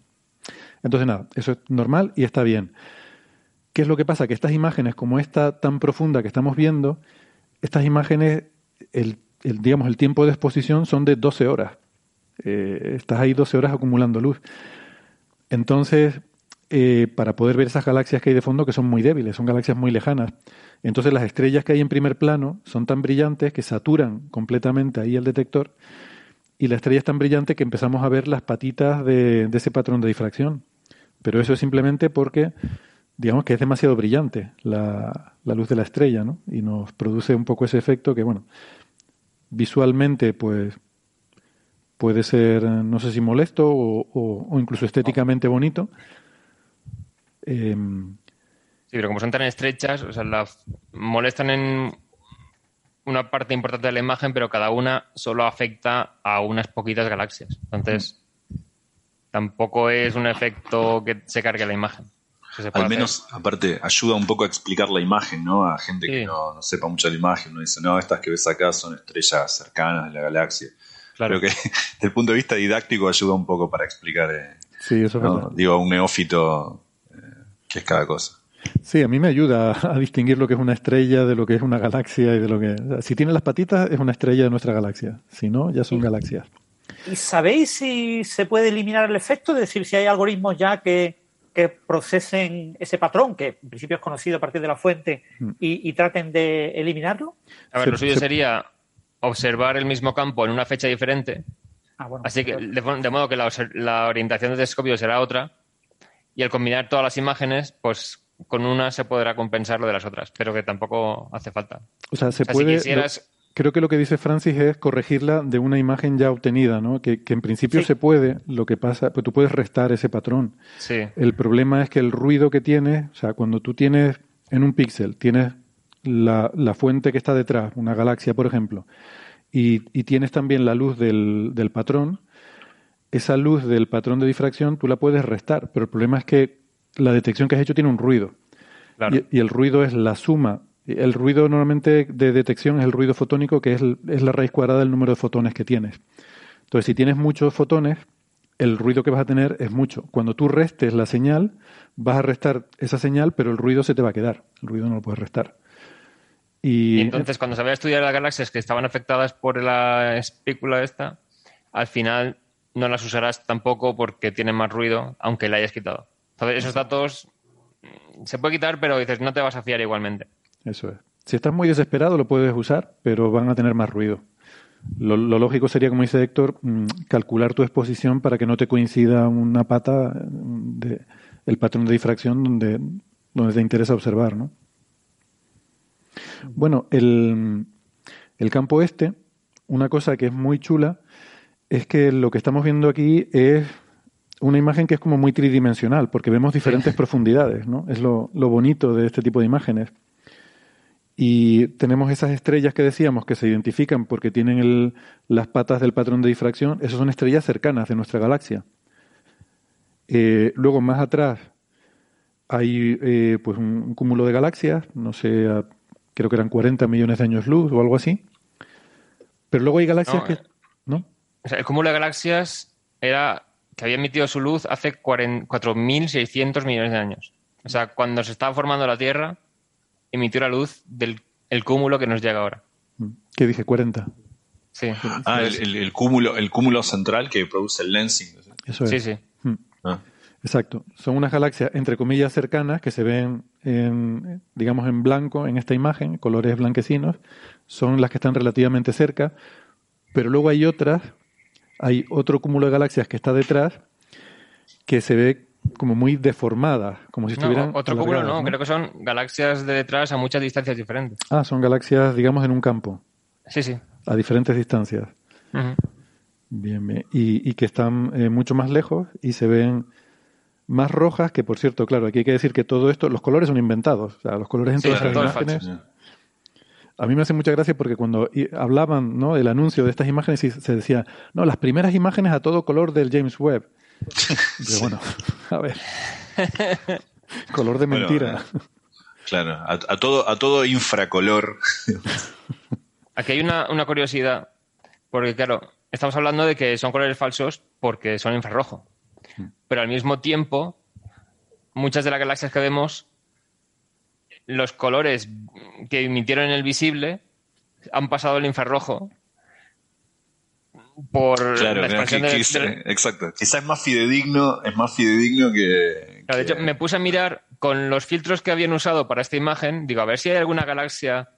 Entonces, nada, eso es normal y está bien. ¿Qué es lo que pasa? Que estas imágenes, como esta tan profunda que estamos viendo, estas imágenes, el, digamos, el tiempo de exposición son de 12 horas. Eh, estás ahí 12 horas acumulando luz. Entonces, eh, para poder ver esas galaxias que hay de fondo, que son muy débiles, son galaxias muy lejanas. Entonces, las estrellas que hay en primer plano son tan brillantes que saturan completamente ahí el detector y la estrella es tan brillante que empezamos a ver las patitas de ese patrón de difracción. Pero eso es simplemente porque digamos que es demasiado brillante la, luz de la estrella, ¿no? Y nos produce un poco ese efecto que, bueno, visualmente, pues, puede ser, no sé si molesto o, incluso estéticamente bonito. Em, sí, pero como son tan estrechas, o sea, la molestan en una parte importante de la imagen, pero cada una solo afecta a unas poquitas galaxias. Entonces, tampoco es un efecto que se cargue la imagen. Al menos, aparte, ayuda un poco a explicar la imagen, ¿no? A gente que no, sepa mucho de la imagen. Uno dice, no, estas que ves acá son estrellas cercanas de la galaxia. Claro. Creo que (laughs) desde el punto de vista didáctico ayuda un poco para explicar, eh, sí, eso digo, a un neófito eh, qué es cada cosa. Sí, a mí me ayuda a distinguir lo que es una estrella de lo que es una galaxia y de lo que... Si tiene las patitas es una estrella de nuestra galaxia, si no, ya son galaxias. ¿Y sabéis si se puede eliminar el efecto? Es decir, si hay algoritmos ya que que procesen ese patrón, que en principio es conocido a partir de la fuente, mm. y, traten de eliminarlo? A ver, lo suyo sería observar el mismo campo en una fecha diferente. Ah, Así que, de, modo que la, orientación del telescopio será otra, y al combinar todas las imágenes, pues con una se podrá compensar lo de las otras, pero que tampoco hace falta. O sea, se puede creo que lo que dice Francis es corregirla de una imagen ya obtenida, ¿no? Que, en principio se puede, lo que pasa, pues tú puedes restar ese patrón. Sí. El problema es que el ruido que tiene, o sea, cuando tú tienes en un píxel, tienes la, fuente que está detrás, una galaxia, por ejemplo, y, tienes también la luz del, del patrón, esa luz del patrón de difracción tú la puedes restar, pero el problema es que la detección que has hecho tiene un ruido. y, el ruido es la suma el ruido normalmente de detección es el ruido fotónico, que es, la raíz cuadrada del número de fotones que tienes. Entonces, si tienes muchos fotones, el ruido que vas a tener es mucho. Cuando tú restes la señal, vas a restar esa señal, pero el ruido se te va a quedar. El ruido no lo puedes restar. Y, entonces, cuando se va a estudiar las galaxias que estaban afectadas por la espícula esta, al final no las usarás tampoco porque tienen más ruido, aunque la hayas quitado. Entonces, esos datos mm, se puede quitar, pero dices, no te vas a fiar igualmente. Eso es. Si estás muy desesperado lo puedes usar, pero van a tener más ruido. Lo, lógico sería, como dice Héctor, mm, calcular tu exposición para que no te coincida una pata de el patrón de difracción donde, donde te interesa observar, ¿no? Bueno, el, el campo este, una cosa que es muy chula, es que lo que estamos viendo aquí es una imagen que es como muy tridimensional, porque vemos diferentes (laughs) profundidades, ¿no? Es lo, lo bonito de este tipo de imágenes. Y tenemos esas estrellas que decíamos que se identifican porque tienen las patas del patrón de difracción. Esas son estrellas cercanas de nuestra galaxia. Eh, luego, más atrás, hay eh, pues un, cúmulo de galaxias, no sé, creo que eran 40 millones de años luz o algo así. Pero luego hay galaxias que... ¿no? O sea, el cúmulo de galaxias era que había emitido su luz hace 4.600 millones de años. O sea, cuando se estaba formando la Tierra, emitió la luz del el cúmulo que nos llega ahora. ¿Qué dije? 40. Sí. Ah, el, cúmulo, el cúmulo central que produce el lensing. Eso es. Sí, sí. Hmm. Ah. Exacto. Son unas galaxias, entre comillas, cercanas que se ven, en, digamos, en blanco en esta imagen, colores blanquecinos. Son las que están relativamente cerca. Pero luego hay otras, hay otro cúmulo de galaxias que está detrás que se ve como muy deformadas, como si estuvieran. otro cúmulo no, creo que son galaxias de detrás a muchas distancias diferentes. Ah, son galaxias, digamos, en un campo. Sí, sí. A diferentes distancias. Bien, bien. Y, que están eh, mucho más lejos y se ven más rojas, que por cierto, claro, aquí hay que decir que todo esto, los colores son inventados. O sea, los colores en todas las imágenes. A mí me hace mucha gracia porque cuando hablaban ¿no? del anuncio de estas imágenes se decía, no, las primeras imágenes a todo color del James Webb. (laughs) Pero bueno, (laughs) a ver. (laughs) Color de mentira. claro, a, todo, a todo infracolor. Aquí hay una, una, curiosidad, porque claro, estamos hablando de que son colores falsos porque son infrarrojo. Pero al mismo tiempo, muchas de las galaxias que vemos los colores que emitieron en el visible han pasado al infrarrojo por la expansión de, Exacto. Quizás es más fidedigno, es más fidedigno que, De hecho, me puse a mirar con los filtros que habían usado para esta imagen, digo, a ver si hay alguna galaxia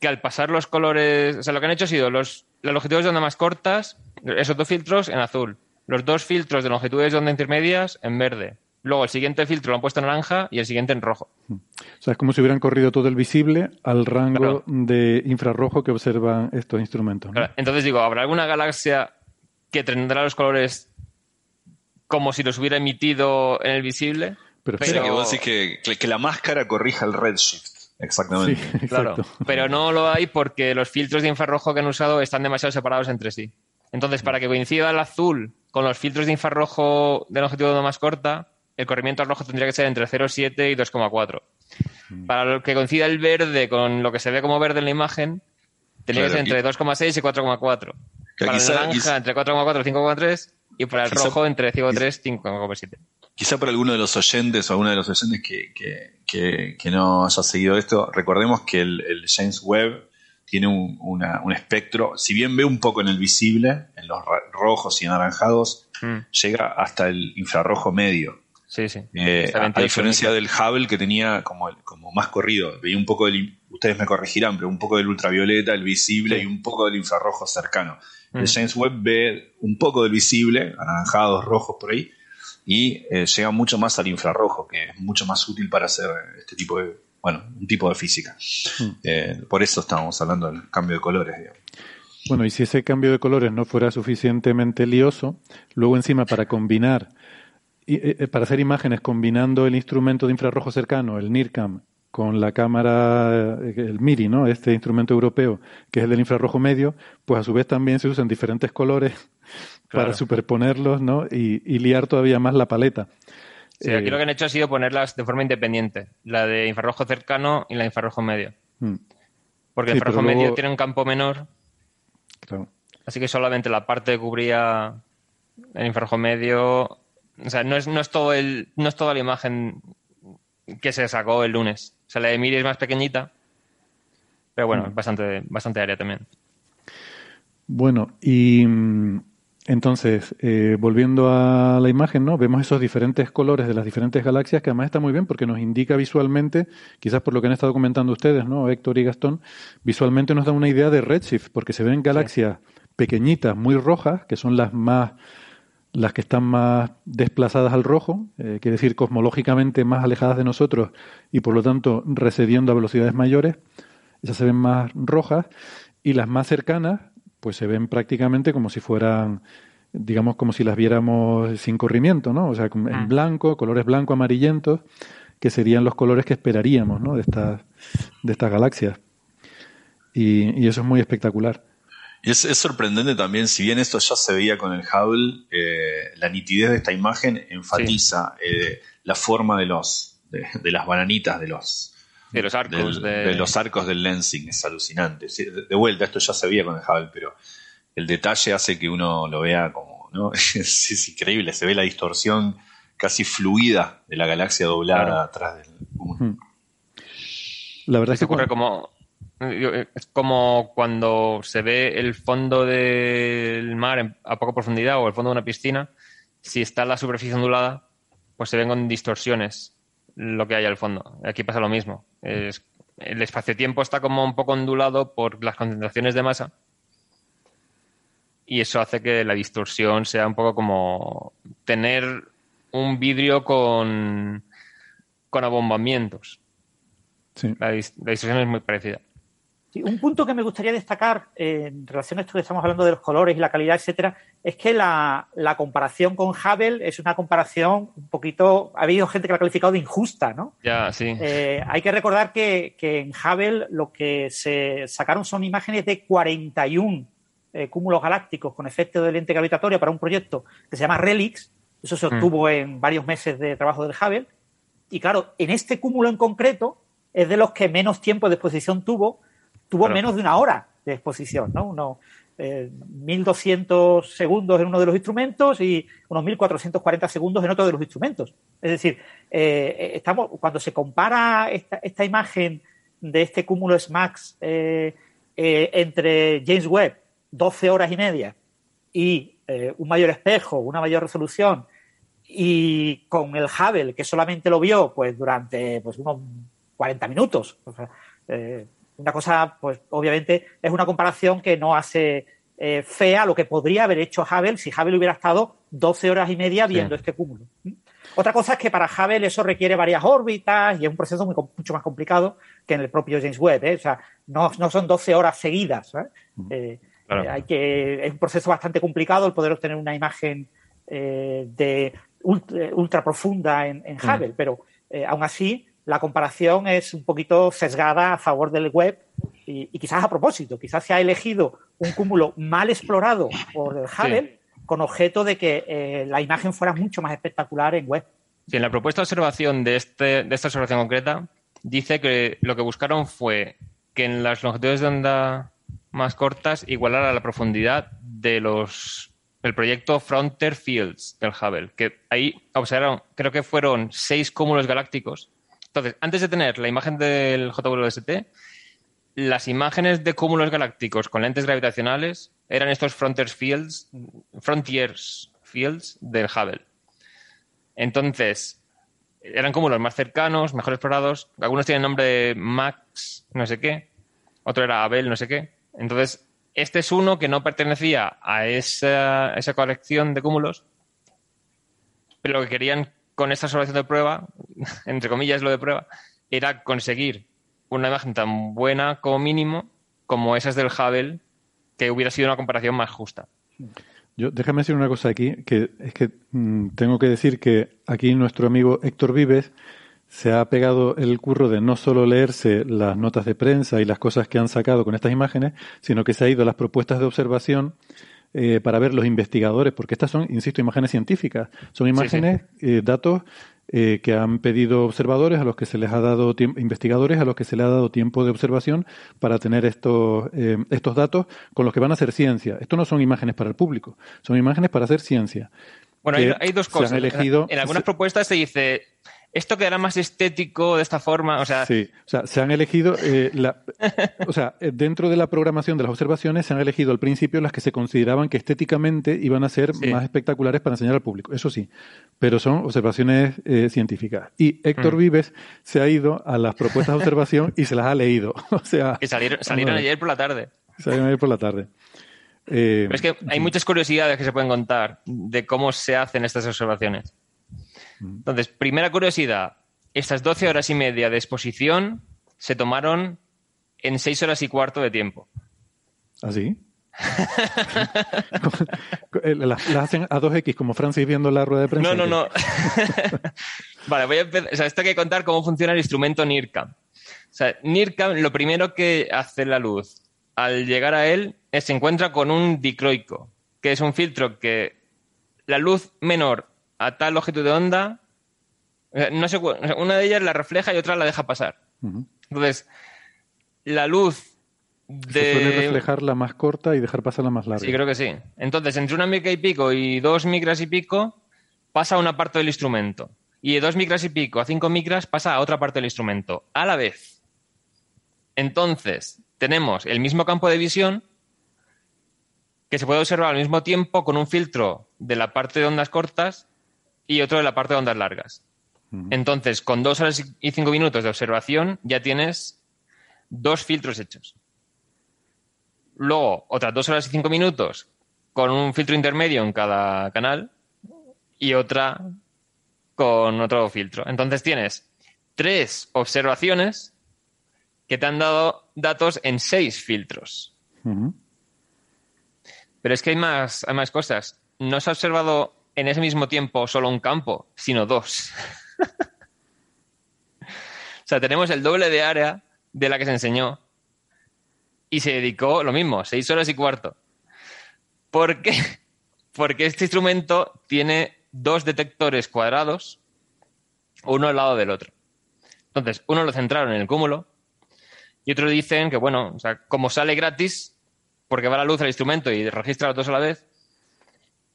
que al pasar los colores, o sea, lo que han hecho ha sido los, las longitudes de onda más cortas, esos dos filtros en azul, los dos filtros de longitudes de onda intermedias en verde, Luego el siguiente filtro lo han puesto en naranja y el siguiente en rojo. O sea, es como si hubieran corrido todo el visible al rango de infrarrojo que observan estos instrumentos. Entonces digo, ¿habrá alguna galaxia que tendrá los colores como si los hubiera emitido en el visible? Pero, que vos decís que, la máscara corrija el redshift. Exactamente. (laughs) claro, pero no lo hay porque los filtros de infrarrojo que han usado están demasiado separados entre sí. Entonces, para que coincida el azul con los filtros de infrarrojo de longitud más corta, el corrimiento al rojo tendría que ser entre 0,7 y 2,4. Mm. Para lo que coincida el verde con lo que se ve como verde en la imagen, tendría que ser entre 2,6 y 4,4. Para el naranja entre 4,4 y 5,3 y para el rojo entre 5,3 y 5,7. Quizá para alguno de los oyentes o alguno de los oyentes que, no haya seguido esto, recordemos que el, James Webb tiene un, espectro, si bien ve un poco en el visible, en los rojos y anaranjados, mm. llega hasta el infrarrojo medio. Sí, sí. Eh, a, diferencia del Hubble que tenía como, como más corrido, veía un poco del, ustedes me corregirán, pero un poco del ultravioleta, el visible y un poco del infrarrojo cercano. El mm. James Webb ve un poco del visible, anaranjados, rojos por ahí, y eh, llega mucho más al infrarrojo, que es mucho más útil para hacer este tipo de, bueno, un tipo de física. Mm. Eh, por eso estamos hablando del cambio de colores, Bueno, y si ese cambio de colores no fuera suficientemente lioso, luego encima para combinar para hacer imágenes combinando el instrumento de infrarrojo cercano, el NIRCAM, con la cámara, eh, el MIRI, ¿no? este instrumento europeo, que es el del infrarrojo medio, pues a su vez también se usan diferentes colores (laughs) para superponerlos ¿no? y, liar todavía más la paleta. Sí, aquí lo que han hecho ha sido ponerlas de forma independiente, la de infrarrojo cercano y la de infrarrojo medio. Mm. Porque el infrarrojo medio tiene un campo menor, así que solamente la parte que cubría el infrarrojo medio o sea, no es, no es, todo el, no es toda la imagen que se sacó el lunes. O sea, la de Miri es más pequeñita, pero bueno, mm. bastante, bastante área también. Bueno, y mm, entonces, eh, volviendo a la imagen, ¿no? Vemos esos diferentes colores de las diferentes galaxias, que además está muy bien porque nos indica visualmente, quizás por lo que han estado comentando ustedes, ¿no? Héctor y Gastón, visualmente nos da una idea de redshift, porque se ven galaxias pequeñitas, muy rojas, que son las más las que están más desplazadas al rojo, eh, quiere decir cosmológicamente más alejadas de nosotros y por lo tanto recediendo a velocidades mayores, esas se ven más rojas y las más cercanas pues se ven prácticamente como si fueran digamos como si las viéramos sin corrimiento, ¿no? O sea, en ah. blanco, colores blanco amarillentos, que serían los colores que esperaríamos, ¿no? De estas de estas galaxias. y eso es muy espectacular. Y es, sorprendente también, si bien esto ya se veía con el Hubble, eh, la nitidez de esta imagen enfatiza eh, la forma de los de, las bananitas de los de los arcos del, de... los arcos del lensing es alucinante. De, vuelta, esto ya se veía con el Hubble, pero el detalle hace que uno lo vea como, ¿no? (laughs) es, increíble, se ve la distorsión casi fluida de la galaxia doblada atrás del. Hmm. La verdad es que ocurre como es como cuando se ve el fondo del mar a poca profundidad o el fondo de una piscina, si está la superficie ondulada, pues se ven con distorsiones lo que hay al fondo. Aquí pasa lo mismo. el espacio-tiempo está como un poco ondulado por las concentraciones de masa y eso hace que la distorsión sea un poco como tener un vidrio con, con abombamientos. la distorsión es muy parecida un punto que me gustaría destacar eh, en relación a esto que estamos hablando de los colores y la calidad, etcétera, es que la, comparación con Hubble es una comparación un poquito. Ha habido gente que la ha calificado de injusta, ¿no? Ya, sí. Eh, hay que recordar que, en Hubble lo que se sacaron son imágenes de 41 eh, cúmulos galácticos con efecto de lente gravitatoria para un proyecto que se llama RELIX. Eso se mm. obtuvo en varios meses de trabajo del Hubble. Y claro, en este cúmulo en concreto es de los que menos tiempo de exposición tuvo tuvo menos de una hora de exposición, ¿no? Uno, 1.200 segundos en uno de los instrumentos y unos 1.440 segundos en otro de los instrumentos. Es decir, estamos, cuando se compara esta, esta, imagen de este cúmulo SMAX entre James Webb, 12 horas y media, y un mayor espejo, una mayor resolución, y con el Hubble, que solamente lo vio pues durante pues, unos 40 minutos. Eh, una cosa, pues obviamente es una comparación que no hace eh, fea lo que podría haber hecho Hubble si Hubble hubiera estado 12 horas y media viendo este cúmulo. Otra cosa es que para Hubble eso requiere varias órbitas y es un proceso mucho más complicado que en el propio James Webb. ¿eh? O sea, no, son 12 horas seguidas. hay que, es un proceso bastante complicado el poder obtener una imagen de ultra, profunda en, en Hubble, pero aún así la comparación es un poquito sesgada a favor del web y, quizás a propósito, quizás se ha elegido un cúmulo mal explorado por el Hubble con objeto de que eh, la imagen fuera mucho más espectacular en web. Sí, en la propuesta de observación de, este, de esta observación concreta dice que lo que buscaron fue que en las longitudes de onda más cortas igualara la profundidad de los el proyecto Frontier Fields del Hubble, que ahí observaron, creo que fueron seis cúmulos galácticos entonces, antes de tener la imagen del JWST, las imágenes de cúmulos galácticos con lentes gravitacionales eran estos Frontiers Fields, Frontiers Fields del Hubble. Entonces, eran cúmulos más cercanos, mejor explorados. Algunos tienen nombre de Max, no sé qué. Otro era Abel, no sé qué. Entonces, este es uno que no pertenecía a esa, esa colección de cúmulos, pero que querían con esta observación de prueba, (laughs) entre comillas lo de prueba, era conseguir una imagen tan buena como mínimo como esas del Hubble, que hubiera sido una comparación más justa. Yo, déjame decir una cosa aquí, que es que mm, tengo que decir que aquí nuestro amigo Héctor Vives se ha pegado el curro de no solo leerse las notas de prensa y las cosas que han sacado con estas imágenes, sino que se ha ido a las propuestas de observación eh, para ver los investigadores, porque estas son, insisto, imágenes científicas, son imágenes, eh, datos eh, que han pedido observadores, a los que se les ha dado investigadores, a los que se les ha dado tiempo de observación para tener estos, estos datos con los que van a hacer ciencia. Esto no son imágenes para el público, son imágenes para hacer ciencia. Bueno, hay, dos cosas. en algunas propuestas se dice esto quedará más estético de esta forma, o sea... Sí, o sea, se han elegido, eh, la, (laughs) o sea, eh, dentro de la programación de las observaciones se han elegido al principio las que se consideraban que estéticamente iban a ser más espectaculares para enseñar al público, eso sí, pero son observaciones eh, científicas. Y Héctor mm. Vives se ha ido a las propuestas de (laughs) observación y se las ha leído, (laughs) o sea... Que salieron, salieron ayer por la tarde. Salieron ayer por la tarde. pero es que hay muchas curiosidades que se pueden contar de cómo se hacen estas observaciones. Entonces, primera curiosidad, estas 12 horas y media de exposición se tomaron en 6 horas y cuarto de tiempo. ¿Ah, sí? (laughs) (laughs) las, hacen a 2X como Francis viendo la rueda de prensa. No, no, no. (laughs) vale, voy a empezar. O sea, esto hay que contar cómo funciona el instrumento NIRCam. O sea, NIRCam lo primero que hace la luz al llegar a él es se encuentra con un dicroico, que es un filtro que la luz menor a tal longitud de onda, no sé, una de ellas la refleja y otra la deja pasar. Entonces, la luz de... Se suele reflejar la más corta y dejar pasar la más larga. Sí, creo que sí. Entonces, entre una micra y pico y dos micras y pico, pasa a una parte del instrumento. Y de dos micras y pico a cinco micras pasa a otra parte del instrumento, a la vez. Entonces, tenemos el mismo campo de visión que se puede observar al mismo tiempo con un filtro de la parte de ondas cortas y otro de la parte de ondas largas. Entonces, con dos horas y cinco minutos de observación ya tienes dos filtros hechos. Luego, otras dos horas y cinco minutos con un filtro intermedio en cada canal y otra con otro filtro. Entonces tienes tres observaciones que te han dado datos en seis filtros. Pero es que hay más, hay más cosas. No se ha observado en ese mismo tiempo solo un campo, sino dos. (laughs) o sea, tenemos el doble de área de la que se enseñó y se dedicó lo mismo, seis horas y cuarto. ¿Por qué? (laughs) Porque este instrumento tiene dos detectores cuadrados, uno al lado del otro. Entonces, uno lo centraron en el cúmulo y otro dicen que, bueno, o sea, como sale gratis, porque va la luz al instrumento y registra los dos a la vez,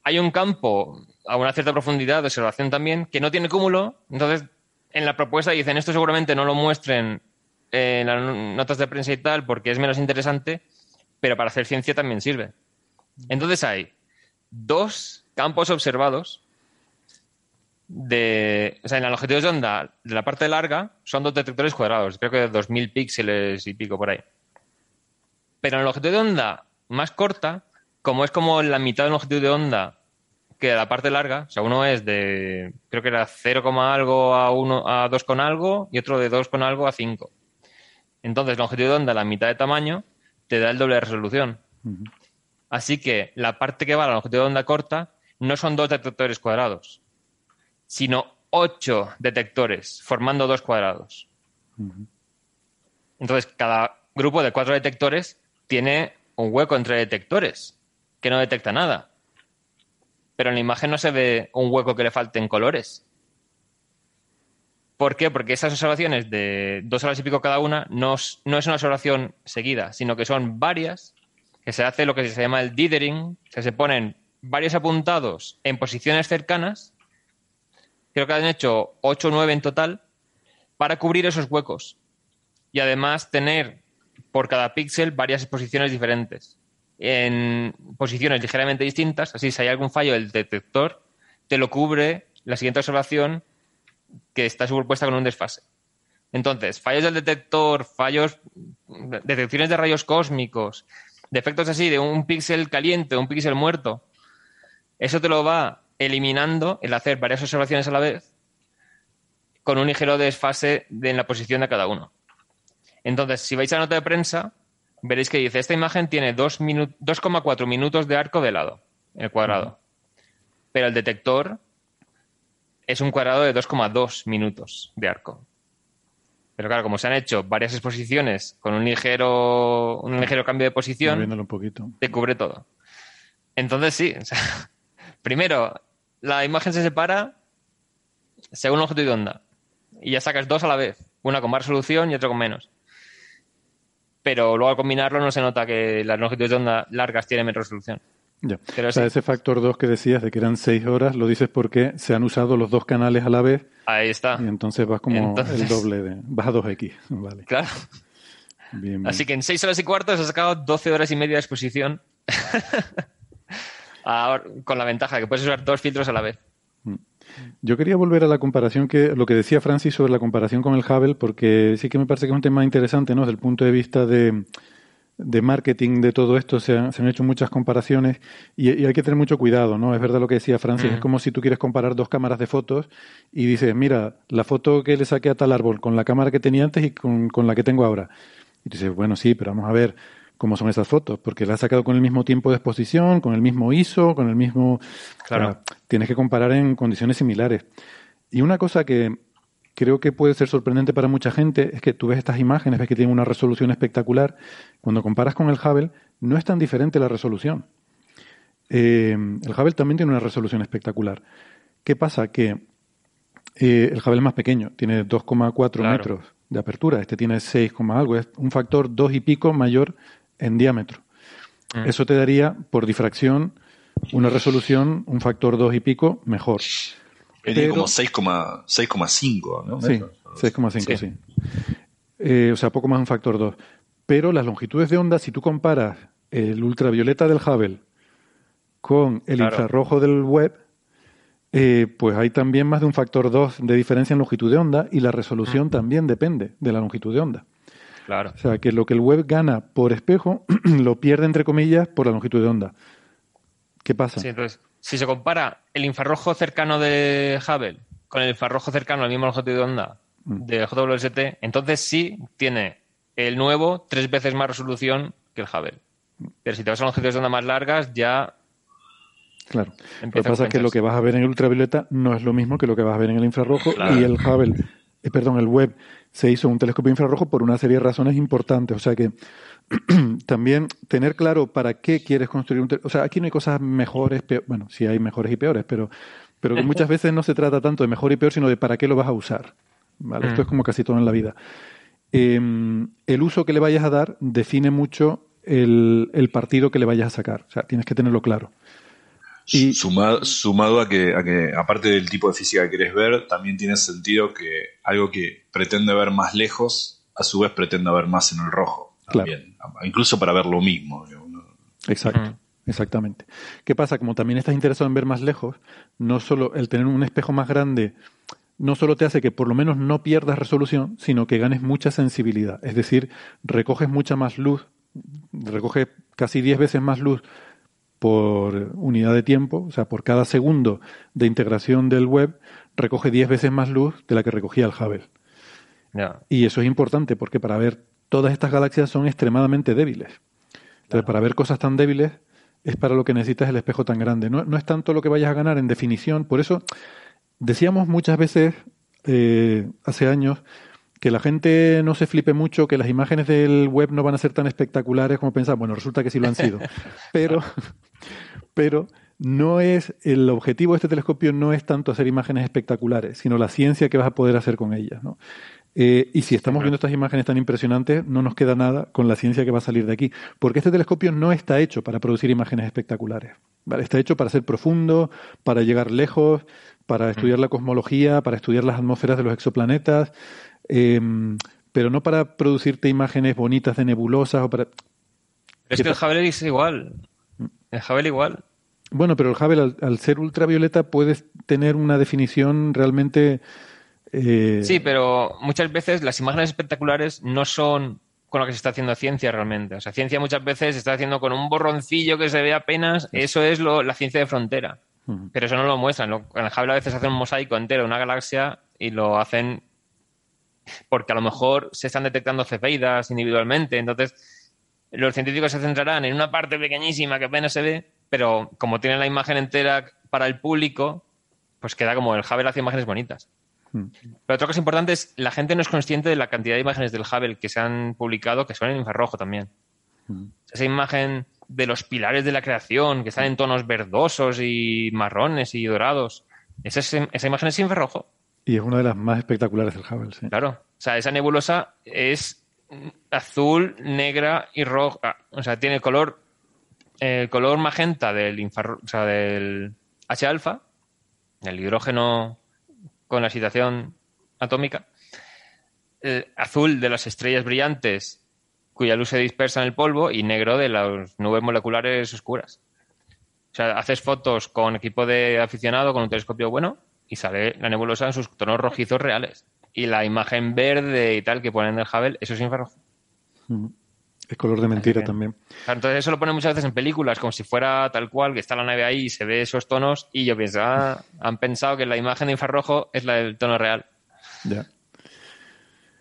hay un campo a una cierta profundidad de observación también que no tiene cúmulo, entonces en la propuesta dicen esto seguramente no lo muestren en las notas de prensa y tal porque es menos interesante, pero para hacer ciencia también sirve. Entonces hay dos campos observados de, o sea, en la longitud de onda de la parte larga son dos detectores cuadrados, creo que de 2000 píxeles y pico por ahí. Pero en la longitud de onda más corta, como es como la mitad de longitud de onda que la parte larga, o sea, uno es de, creo que era 0, algo a, 1, a 2 con algo y otro de 2 con algo a 5. Entonces, longitud de onda, la mitad de tamaño, te da el doble de resolución. Así que la parte que va a la longitud de onda corta no son dos detectores cuadrados, sino ocho detectores formando dos cuadrados. Entonces, cada grupo de cuatro detectores tiene un hueco entre detectores que no detecta nada. Pero en la imagen no se ve un hueco que le falten colores. ¿Por qué? Porque esas observaciones de dos horas y pico cada una no, es una observación seguida, sino que son varias, que se hace lo que se llama el dithering, que se ponen varios apuntados en posiciones cercanas, creo que han hecho 8 o 9 en total, para cubrir esos huecos. Y además tener por cada píxel varias posiciones diferentes, en posiciones ligeramente distintas, así si hay algún fallo del detector, te lo cubre la siguiente observación que está superpuesta con un desfase. Entonces, fallos del detector, fallos, detecciones de rayos cósmicos, defectos así de un píxel caliente, un píxel muerto, eso te lo va eliminando el hacer varias observaciones a la vez con un ligero desfase en la posición de cada uno. Entonces, si vais a la nota de prensa, veréis que dice, esta imagen tiene 2,4 minutos de arco de lado, el cuadrado. Pero el detector es un cuadrado de 2,2 minutos de arco. Pero claro, como se han hecho varias exposiciones con un ligero, un ligero cambio de posición, un poquito. te cubre todo. Entonces sí, (laughs) primero, la imagen se separa según longitud de onda. Y ya sacas dos a la vez, una con más resolución y otra con menos. Pero luego al combinarlo no se nota que las longitudes de onda largas tienen menos resolución. Ya. o sea, ese factor 2 que decías de que eran 6 horas, lo dices porque se han usado los dos canales a la vez. Ahí está. Y entonces vas como el doble de. Vas a 2x. Vale. Claro. Así que en 6 horas y cuarto has sacado 12 horas y media de exposición. (laughs) con la ventaja de que puedes usar dos filtros a la vez. Mm. Yo quería volver a la comparación que lo que decía Francis sobre la comparación con el Hubble, porque sí que me parece que es un tema interesante, ¿no? Desde el punto de vista de de marketing de todo esto se han, se han hecho muchas comparaciones y, hay que tener mucho cuidado, ¿no? Es verdad lo que decía Francis, es como si tú quieres comparar dos cámaras de fotos y dices, mira, la foto que le saqué a tal árbol con la cámara que tenía antes y con, la que tengo ahora. Y dices, bueno, sí, pero vamos a ver cómo son esas fotos, porque la has sacado con el mismo tiempo de exposición, con el mismo ISO, con el mismo... Claro. tienes que comparar en condiciones similares. Y una cosa que, creo que puede ser sorprendente para mucha gente es que tú ves estas imágenes, ves que tienen una resolución espectacular. Cuando comparas con el Hubble, no es tan diferente la resolución. Eh, el Hubble también tiene una resolución espectacular. ¿Qué pasa? Que eh, el Hubble es más pequeño, tiene 2,4 metros de apertura, este tiene 6, algo, es un factor 2 y pico mayor en diámetro. Mm. Eso te daría, por difracción, una resolución, un factor 2 y pico mejor. Tiene como 6,5, ¿no? Sí, 6,5, sí. Eh, o sea, poco más un factor 2. Pero las longitudes de onda, si tú comparas el ultravioleta del Hubble con el infrarrojo del web, eh, pues hay también más de un factor 2 de diferencia en longitud de onda y la resolución también depende de la longitud de onda. Claro. O sea, que lo que el web gana por espejo (clears throat) lo pierde, entre comillas, por la longitud de onda. ¿Qué pasa? Sí, entonces, si se compara el infrarrojo cercano de Hubble con el infrarrojo cercano al mismo longitud de onda mm. de JWST, entonces sí tiene el nuevo tres veces más resolución que el Hubble. Pero si te vas a longitudes de onda más largas, ya. Claro. Lo que pasa es que lo que vas a ver en el ultravioleta no es lo mismo que lo que vas a ver en el infrarrojo y el Hubble, eh, perdón, el web se hizo un telescopio infrarrojo por una serie de razones importantes. O sea que (clears throat) también tener claro para qué quieres construir un... O sea, aquí no hay cosas mejores, bueno, sí hay mejores y peores, pero, pero muchas (laughs) veces no se trata tanto de mejor y peor, sino de para qué lo vas a usar. Esto es mm. como casi todo en la vida. Em, el uso que le vayas a dar define mucho el, partido que le vayas a sacar. O sea, tienes que tenerlo claro. Y, sumado, sumado a, que, a que, aparte del tipo de física que querés ver, también tiene sentido que algo que pretende ver más lejos, a su vez pretende ver más en el rojo. También. Incluso para ver lo mismo. Exacto. Exactamente. ¿Qué pasa? Como también estás interesado en ver más lejos, no solo el tener un espejo más grande no solo te hace que por lo menos no pierdas resolución, sino que ganes mucha sensibilidad. Es decir, recoges mucha más luz, recoges casi 10 veces más luz por unidad de tiempo, o sea, por cada segundo de integración del web, recoge 10 veces más luz de la que recogía el Hubble. Y eso es importante porque para ver todas estas galaxias son extremadamente débiles. Entonces, para ver cosas tan débiles es para lo que necesitas el espejo tan grande. No, no es tanto lo que vayas a ganar en definición, por eso Decíamos muchas veces eh, hace años que la gente no se flipe mucho, que las imágenes del web no van a ser tan espectaculares como pensaba. Bueno, resulta que sí lo han sido. (laughs) Pero, pero no es el objetivo de este telescopio no es tanto hacer imágenes espectaculares, sino la ciencia que vas a poder hacer con ellas. ¿no? Eh, y si estamos viendo estas imágenes tan impresionantes, no nos queda nada con la ciencia que va a salir de aquí, porque este telescopio no está hecho para producir imágenes espectaculares. ¿vale? Está hecho para ser profundo, para llegar lejos, para estudiar la cosmología, para estudiar las atmósferas de los exoplanetas, em, pero no para producirte imágenes bonitas de nebulosas o para... Es que el Hubble es igual. El Hubble igual. Bueno, pero el Hubble al, ser ultravioleta puedes tener una definición realmente... Eh, sí, pero muchas veces las imágenes espectaculares no son con lo que se está haciendo ciencia realmente. O sea, ciencia muchas veces se está haciendo con un borroncillo que se ve apenas. Eso es lo, la ciencia de frontera. Pero eso no lo muestran. En el Hubble a veces hacen un mosaico entero de una galaxia y lo hacen porque a lo mejor se están detectando cefeidas individualmente. Entonces, los científicos se centrarán en una parte pequeñísima que apenas se ve, pero como tienen la imagen entera para el público, pues queda como el Hubble hace imágenes bonitas. Pero otra cosa importante es la gente no es consciente de la cantidad de imágenes del Hubble que se han publicado que son en infrarrojo también. Esa imagen de los pilares de la creación, que están en tonos verdosos y marrones y dorados. Esa, esa imagen es infrarrojo. Y es una de las más espectaculares del Hubble. Claro. O sea, esa nebulosa es azul, negra y roja. O sea, tiene el color, el color magenta del, o sea, del H-alfa, el hidrógeno con la situación atómica. Azul de las estrellas brillantes cuya luz se dispersa en el polvo y negro de las nubes moleculares oscuras. O sea, haces fotos con equipo de aficionado, con un telescopio bueno, y sale la nebulosa en sus tonos rojizos reales. Y la imagen verde y tal que ponen del Hubble, eso es infrarrojo. Es color de mentira también. Entonces eso lo ponen muchas veces en películas, como si fuera tal cual, que está la nave ahí y se ve esos tonos, y yo pienso, ah, han pensado que la imagen de infrarrojo es la del tono real. Ya.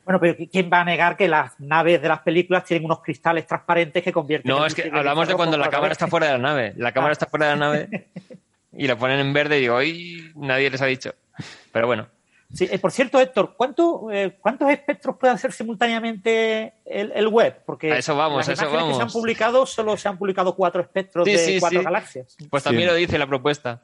Bueno, pero ¿quién va a negar que las naves de las películas tienen unos cristales transparentes que convierten No, es que hablamos de cuando la cámara está fuera de la nave. La cámara ah. está fuera de la nave (laughs) y la ponen en verde y digo, ¡ay! Nadie les ha dicho. Pero bueno. Sí, eh, por cierto, Héctor, ¿cuánto, eh, ¿cuántos espectros puede hacer simultáneamente el, web? Porque a eso vamos, las eso vamos. que se han publicado solo se han publicado cuatro espectros de cuatro galaxias. Pues también lo dice la propuesta.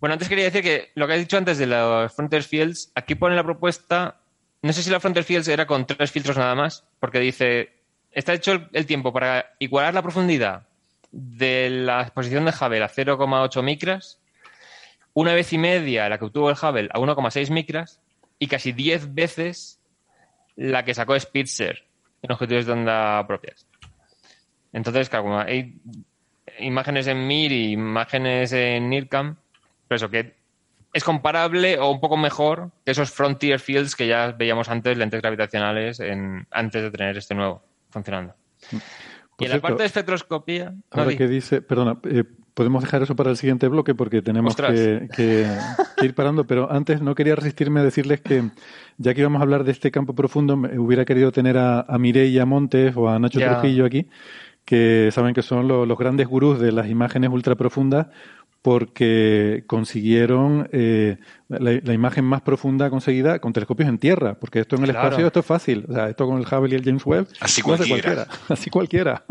Bueno, antes quería decir que lo que has dicho antes de los Frontier Fields, aquí pone la propuesta no sé si la Frontier Fields era con tres filtros nada más, porque dice, está hecho el, tiempo para igualar la profundidad de la exposición de Hubble a 0,8 micras, una vez y media la que obtuvo el Hubble a 1,6 micras y casi 10 veces la que sacó Spitzer en objetivos de onda propias. Entonces, claro, hay imágenes en MIR y imágenes en NIRCAM, pero eso que es comparable o un poco mejor que esos Frontier Fields que ya veíamos antes, lentes gravitacionales, en, antes de tener este nuevo funcionando. Y en la parte de espectroscopía. Ahora que dice, perdona, eh, podemos dejar eso para el siguiente bloque porque tenemos que, ir parando, pero antes no quería resistirme a decirles que, ya que íbamos a hablar de este campo profundo, hubiera querido tener a, a Mireia Montes o a Nacho Trujillo aquí, que saben que son los grandes gurús de las imágenes ultra profundas, porque consiguieron eh, la, imagen más profunda conseguida con telescopios en tierra, porque esto en el espacio esto es fácil, o sea, esto con el Hubble y el James Webb, así cualquiera. (laughs) así cualquiera.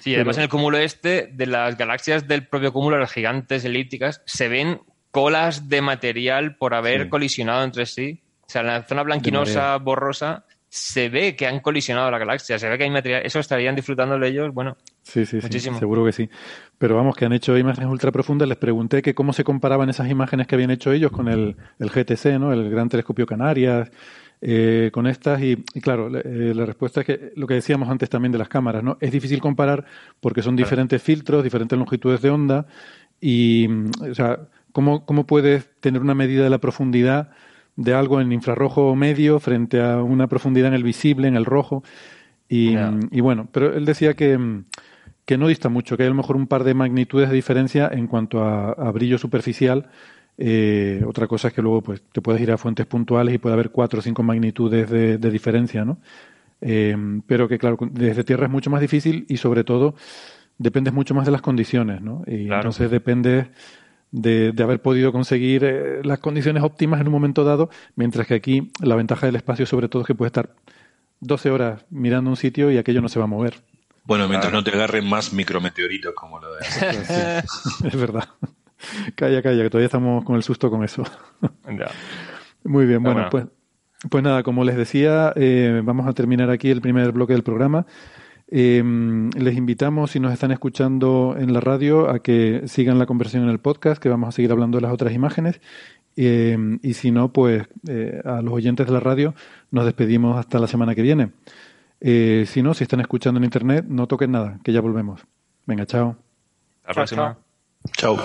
Sí, además en el cúmulo este de las galaxias del propio cúmulo, las gigantes elípticas, se ven colas de material por haber colisionado entre sí. O sea, en la zona blanquinosa, borrosa, se ve que han colisionado la galaxia, se ve que hay material, eso estarían disfrutándolo ellos, bueno, sí, sí, muchísimo. seguro que sí. Pero vamos, que han hecho imágenes ultra profundas, les pregunté que cómo se comparaban esas imágenes que habían hecho ellos con el, el GTC, ¿no? El Gran Telescopio Canarias, eh, con estas y, claro, eh, la respuesta es que lo que decíamos antes también de las cámaras, ¿no? Es difícil comparar porque son diferentes filtros, diferentes longitudes de onda y, o sea, ¿cómo, ¿cómo puedes tener una medida de la profundidad de algo en infrarrojo medio frente a una profundidad en el visible, en el rojo. Y, bueno, pero él decía que, que, no dista mucho, que hay a lo mejor un par de magnitudes de diferencia en cuanto a, brillo superficial. Eh, otra cosa es que luego pues te puedes ir a fuentes puntuales y puede haber cuatro o cinco magnitudes de, diferencia, ¿no? Eh, pero que claro, desde tierra es mucho más difícil y sobre todo dependes mucho más de las condiciones, ¿no? Y entonces depende de, haber podido conseguir eh, las condiciones óptimas en un momento dado, mientras que aquí la ventaja del espacio sobre todo es que puedes estar 12 horas mirando un sitio y aquello no se va a mover. Bueno, mientras no te agarren más micrometeoritos como lo de (laughs) (laughs) es verdad. Calla, calla, que todavía estamos con el susto con eso. (laughs) Muy bien, bueno, pues, pues nada, como les decía, eh, vamos a terminar aquí el primer bloque del programa. Em, les invitamos, si nos están escuchando en la radio, a que sigan la conversación en el podcast, que vamos a seguir hablando de las otras imágenes. Em, y si no, pues eh, a los oyentes de la radio nos despedimos hasta la semana que viene. Eh, si no, si están escuchando en internet, no toquen nada, que ya volvemos. Venga, chao. Hasta la próxima. chao.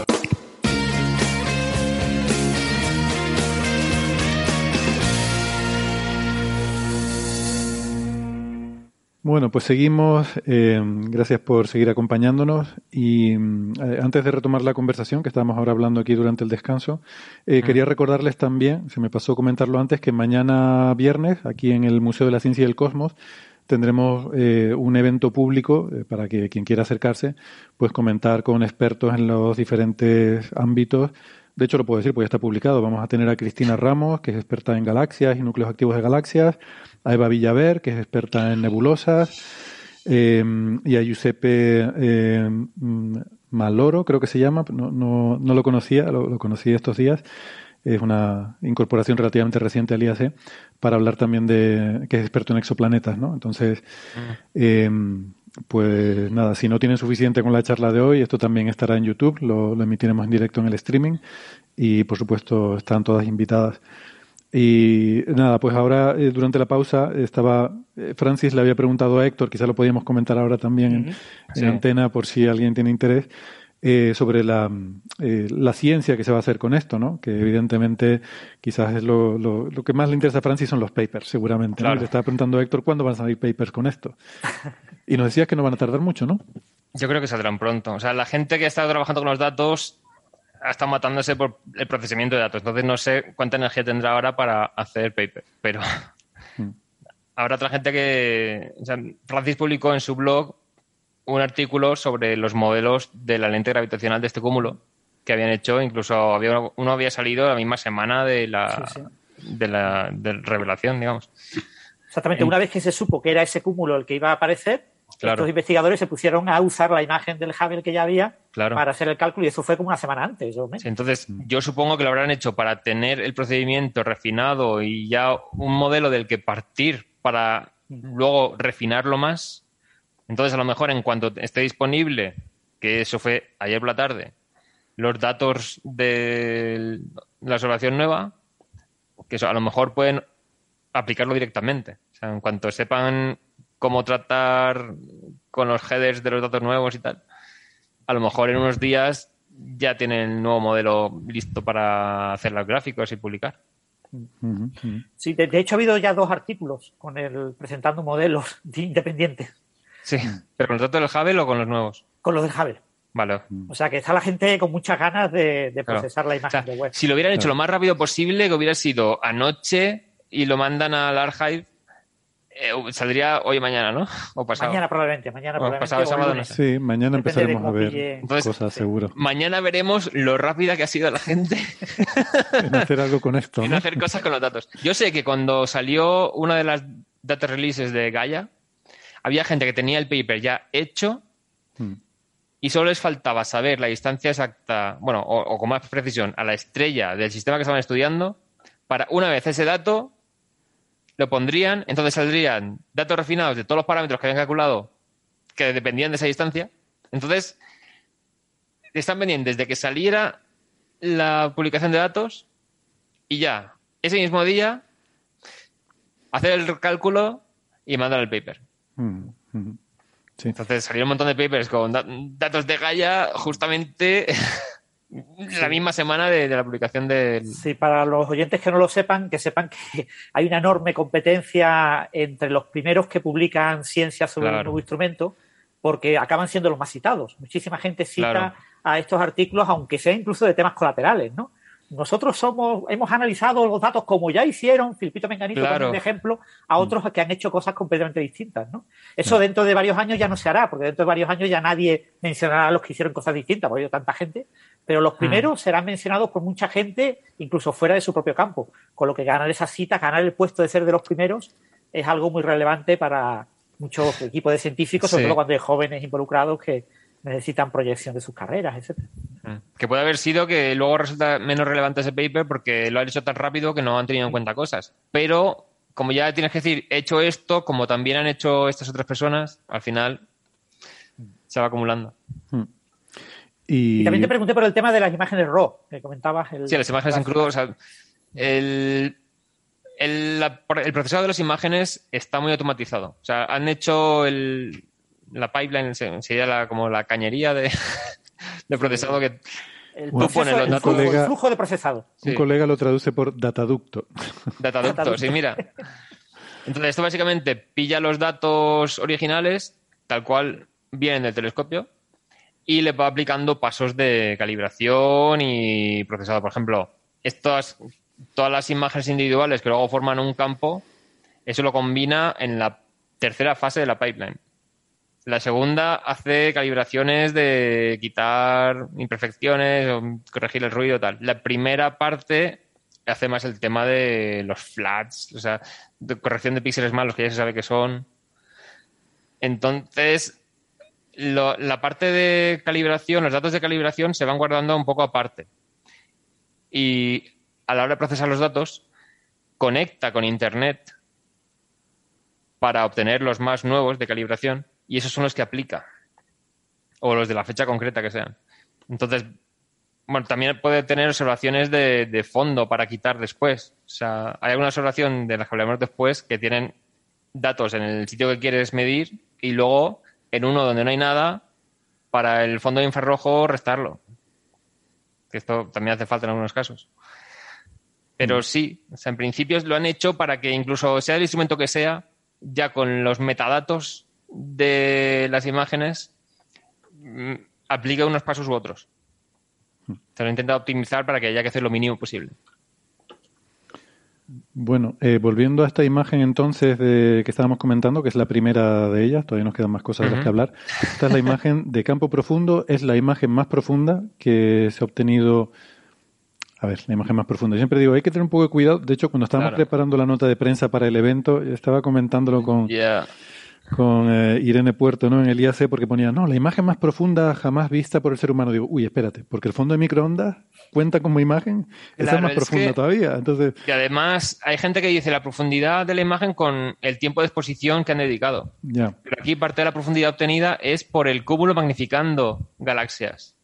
Bueno, pues seguimos. Eh, gracias por seguir acompañándonos. Y eh, antes de retomar la conversación que estábamos ahora hablando aquí durante el descanso, eh, quería recordarles también, se me pasó comentarlo antes, que mañana viernes, aquí en el Museo de la Ciencia y el Cosmos, tendremos un evento público para que quien quiera acercarse, pues comentar con expertos en los diferentes ámbitos de hecho, lo puedo decir porque ya está publicado. Vamos a tener a Cristina Ramos, que es experta en galaxias y núcleos activos de galaxias a Eva Villaver, que es experta en nebulosas, em, y a Giuseppe em, Maloro, creo que se llama, no, no, no lo conocía, lo, conocí estos días. Es una incorporación relativamente reciente al IAC para hablar también de que es experto en exoplanetas, ¿no? Entonces, mm. em, pues nada, si no tienen suficiente con la charla de hoy, esto también estará en YouTube, lo, lo emitiremos en directo en el streaming y por supuesto están todas invitadas. Y nada, pues ahora eh, durante la pausa estaba eh, Francis le había preguntado a Héctor, quizá lo podíamos comentar ahora también en, antena por si alguien tiene interés, eh, sobre la, la, ciencia que se va a hacer con esto, ¿no? Que evidentemente quizás es lo, lo, que más le interesa a Francis son los papers, seguramente. Le estaba preguntando a Héctor cuándo van a salir papers con esto. (laughs) Y nos decías que no van a tardar mucho, ¿no? Yo creo que saldrán pronto. O sea, la gente que ha estado trabajando con los datos ha estado matándose por el procesamiento de datos. Entonces no sé cuánta energía tendrá ahora para hacer paper, pero hmm. habrá otra gente que... O sea, Francis publicó en su blog un artículo sobre los modelos de la lente gravitacional de este cúmulo que habían hecho, incluso había uno, había salido la misma semana de la, De la revelación, digamos. Exactamente, una vez que se supo que era ese cúmulo el que iba a aparecer, los investigadores se pusieron a usar la imagen del Hubble que ya había para hacer el cálculo y eso fue como una semana antes. entonces, yo supongo que lo habrán hecho para tener el procedimiento refinado y ya un modelo del que partir para luego refinarlo más. Entonces, a lo mejor en cuanto esté disponible, que eso fue ayer por la tarde, los datos de la observación nueva, que a lo mejor pueden aplicarlo directamente. O sea, en cuanto sepan cómo tratar con los headers de los datos nuevos y tal, a lo mejor en unos días ya tienen el nuevo modelo listo para hacer los gráficos y publicar. Sí, de, hecho ha habido ya dos artículos con el presentando modelos (laughs) independientes. Sí, pero con los datos del Hubble o con los nuevos. Con los del Hubble. Vale. O sea que está la gente con muchas ganas de, procesar la imagen de web. Si lo hubieran hecho lo más rápido posible, que hubiera sido anoche y lo mandan al archive eh, saldría hoy o mañana, ¿no? O pasado. Mañana probablemente, mañana probablemente. Pasado sábado, no Sí, mañana empezaremos a ver cosas, seguro. Mañana veremos lo rápida que ha sido la gente (laughs) en hacer algo con esto. En hacer cosas con los datos. Yo sé que cuando salió una de las data releases de Gaia, había gente que tenía el paper ya hecho hmm. y solo les faltaba saber la distancia exacta, bueno, o con más precisión, a la estrella del sistema que estaban estudiando, para una vez ese dato lo pondrían, entonces saldrían datos refinados de todos los parámetros que habían calculado que dependían de esa distancia. Entonces, están pendientes de que saliera la publicación de datos y ya, ese mismo día, hacer el cálculo y mandar el paper. Mm, mm. Entonces salieron un montón de papers con datos de Gaia justamente la misma semana de, la publicación de... Sí, para los oyentes que no lo sepan, que sepan que (laughs) hay una enorme competencia entre los primeros que publican ciencia sobre un nuevo instrumento, porque acaban siendo los más citados. Muchísima gente cita a estos artículos, aunque sea incluso de temas colaterales, ¿no? Nosotros somos, hemos analizado los datos como ya hicieron Filipito Menganito como un ejemplo a mm. otros que han hecho cosas completamente distintas, ¿no? Eso dentro de varios años ya no se hará, porque dentro de varios años ya nadie mencionará a los que hicieron cosas distintas, porque hay tanta gente, pero los mm. primeros serán mencionados por mucha gente, incluso fuera de su propio campo, con lo que ganar esa cita, ganar el puesto de ser de los primeros, es algo muy relevante para muchos equipos de científicos, sobre todo cuando hay jóvenes involucrados que, necesitan proyección de sus carreras, etcétera. Mm. Que puede haber sido que luego resulta menos relevante ese paper porque lo han hecho tan rápido que no han tenido en cuenta cosas. Pero como ya tienes que decir, he hecho esto, como también han hecho estas otras personas, al final se va acumulando. Mm. Y... también te pregunté por el tema de las imágenes RAW, que comentabas. El... Sí, las imágenes en crudo. O sea, el, el, el, procesador de las imágenes está muy automatizado. O sea, han hecho el, la pipeline sería como la cañería de, (laughs) procesado que el, flujo, de procesado. Un colega lo traduce por dataducto. (laughs) Dataducto, sí, mira. (laughs) Entonces, esto básicamente pilla los datos originales, tal cual vienen del telescopio, y le va aplicando pasos de calibración y procesado. Por ejemplo, estas, todas las imágenes individuales que luego forman un campo, eso lo combina en la tercera fase de la pipeline. La segunda hace calibraciones de quitar imperfecciones o corregir el ruido tal. La primera parte hace más el tema de los flats, o sea, corrección de píxeles malos que ya se sabe que son. Entonces, la parte de calibración, los datos de calibración se van guardando un poco aparte. Y a la hora de procesar los datos, conecta con Internet para obtener los más nuevos de calibración y esos son los que aplica. O los de la fecha concreta que sean. Entonces, bueno, también puede tener observaciones de, fondo para quitar después. O sea, hay alguna observación de las que hablaremos después que tienen datos en el sitio que quieres medir y luego en uno donde no hay nada, para el fondo de infrarrojo restarlo. Que esto también hace falta en algunos casos. Pero mm. sí, o sea, en principio lo han hecho para que incluso sea el instrumento que sea, ya con los metadatos de las imágenes mm, aplica unos pasos u otros. Se lo he intentado optimizar para que haya que hacer lo mínimo posible. Bueno, eh, volviendo a esta imagen entonces de, que estábamos comentando, que es la primera de ellas, todavía nos quedan más cosas de las que hablar. Esta es la imagen de campo profundo, es la imagen más profunda que se ha obtenido. A ver, la imagen más profunda. siempre digo, hay que tener un poco de cuidado. De hecho, cuando estábamos preparando la nota de prensa para el evento, estaba comentándolo con, con eh, Irene Puerto, ¿no? En el IAC, porque ponía, no, la imagen más profunda jamás vista por el ser humano. Digo, uy, espérate, porque el fondo de microondas cuenta como imagen, esa es más profunda todavía. Entonces... Y además, hay gente que dice la profundidad de la imagen con el tiempo de exposición que han dedicado. Ya. Pero aquí parte de la profundidad obtenida es por el cúmulo magnificando galaxias.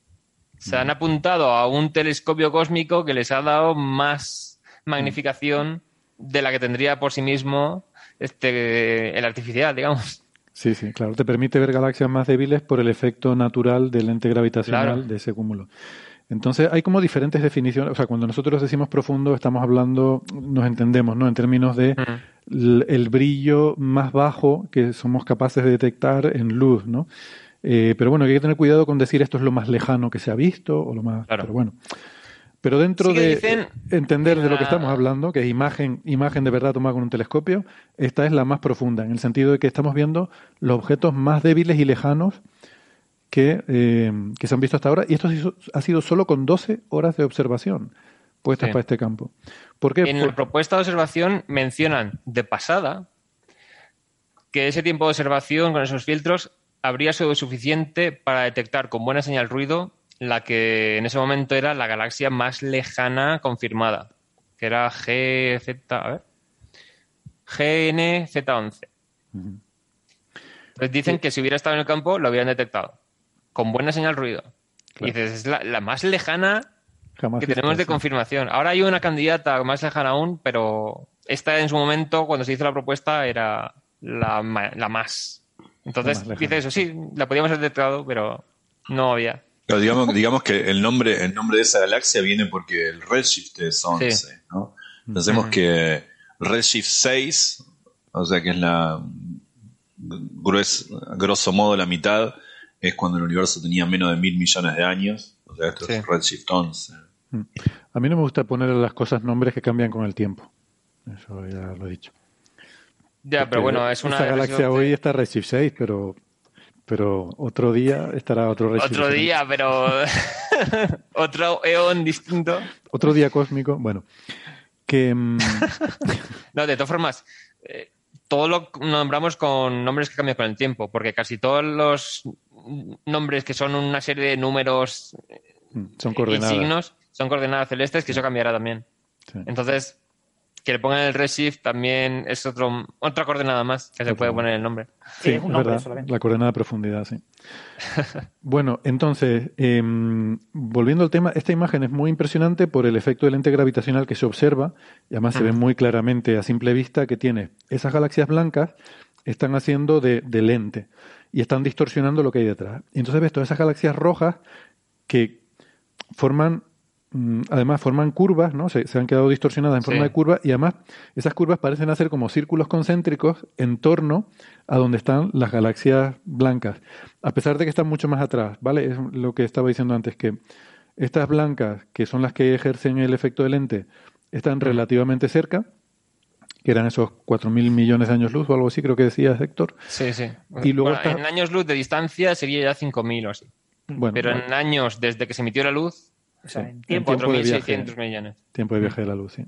Se han apuntado a un telescopio cósmico que les ha dado más magnificación de la que tendría por sí mismo este, el artificial, digamos. Sí, sí, claro. Te permite ver galaxias más débiles por el efecto natural del lente gravitacional de ese cúmulo. Entonces, hay como diferentes definiciones. O sea, cuando nosotros decimos profundo, estamos hablando, nos entendemos, ¿no? En términos de el, brillo más bajo que somos capaces de detectar en luz, ¿no? Eh, pero bueno, hay que tener cuidado con decir esto es lo más lejano que se ha visto o lo más. Pero bueno. Pero dentro de entender de lo que estamos hablando, que es imagen, imagen de verdad tomada con un telescopio, esta es la más profunda, en el sentido de que estamos viendo los objetos más débiles y lejanos que, eh, se han visto hasta ahora, y esto ha sido solo con 12 horas de observación puestas para este campo. ¿Por qué? En la propuesta de observación mencionan de pasada que ese tiempo de observación con esos filtros habría sido suficiente para detectar con buena señal ruido la que en ese momento era la galaxia más lejana confirmada, que era GZ, a ver. GNZ11. Entonces dicen que si hubiera estado en el campo lo hubieran detectado. Con buena señal ruido. Y dices, es la, más lejana que tenemos de confirmación. Ahora hay una candidata más lejana aún, pero esta en su momento, cuando se hizo la propuesta, era la, más. Entonces, dice eso, sí, la podíamos haber detectado, pero no había. Digamos, digamos que el nombre, el nombre de esa galaxia viene porque el redshift es 11, ¿no? Pensemos que redshift 6, o sea que es la grosso modo la mitad, es cuando el universo tenía menos de mil millones de años. O sea, esto es redshift 11. Mm. A mí no me gusta poner a las cosas nombres que cambian con el tiempo. Eso ya lo he dicho. Ya, pero bueno, es una. Esta galaxia hoy está Redshift 6, pero pero otro día estará otro Redshift Otro día, pero (laughs) otro eón distinto. Otro día cósmico, bueno. Que mm, (laughs) no, de todas formas, eh, todo lo nombramos con nombres que cambian con el tiempo, porque casi todos los nombres que son una serie de números mm, son coordenadas. y signos son coordenadas celestes, que eso cambiará también. Entonces, que le pongan el redshift también es otro, otra coordenada más que se puede poner el nombre. Sí, es verdad. La coordenada de profundidad, sí. (laughs) bueno, entonces, em, volviendo al tema, esta imagen es muy impresionante por el efecto del lente gravitacional que se observa, y además se ve muy claramente a simple vista que tiene esas galaxias blancas están haciendo de, de lente y están distorsionando lo que hay detrás. Y entonces ves todas esas galaxias rojas que forman además forman curvas, ¿no? Se, han quedado distorsionadas en forma de curva y además esas curvas parecen hacer como círculos concéntricos en torno a donde están las galaxias blancas, a pesar de que están mucho más atrás, ¿vale? Es lo que estaba diciendo antes, que estas blancas, que son las que ejercen el efecto de lente, están relativamente cerca, que eran esos 4.000 millones de años luz o algo así, creo que decía Héctor. Sí, sí. Y luego En años luz de distancia sería ya 5.000 o así. Pero en años desde que se emitió la luz o sea, en tiempo, de viaje, millones. Tiempo de viaje de la luz, sí.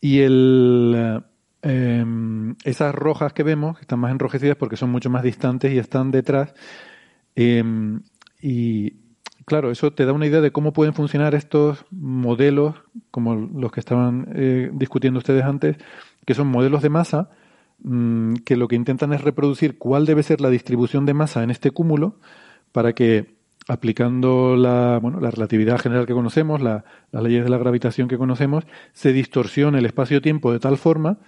Y el, em, esas rojas que vemos, que están más enrojecidas porque son mucho más distantes y están detrás. Em, y claro, eso te da una idea de cómo pueden funcionar estos modelos, como los que estaban eh, discutiendo ustedes antes, que son modelos de masa, mm, que lo que intentan es reproducir cuál debe ser la distribución de masa en este cúmulo para que aplicando la, bueno, la relatividad general que conocemos, las leyes de la gravitación que conocemos, se distorsiona el espacio-tiempo de tal forma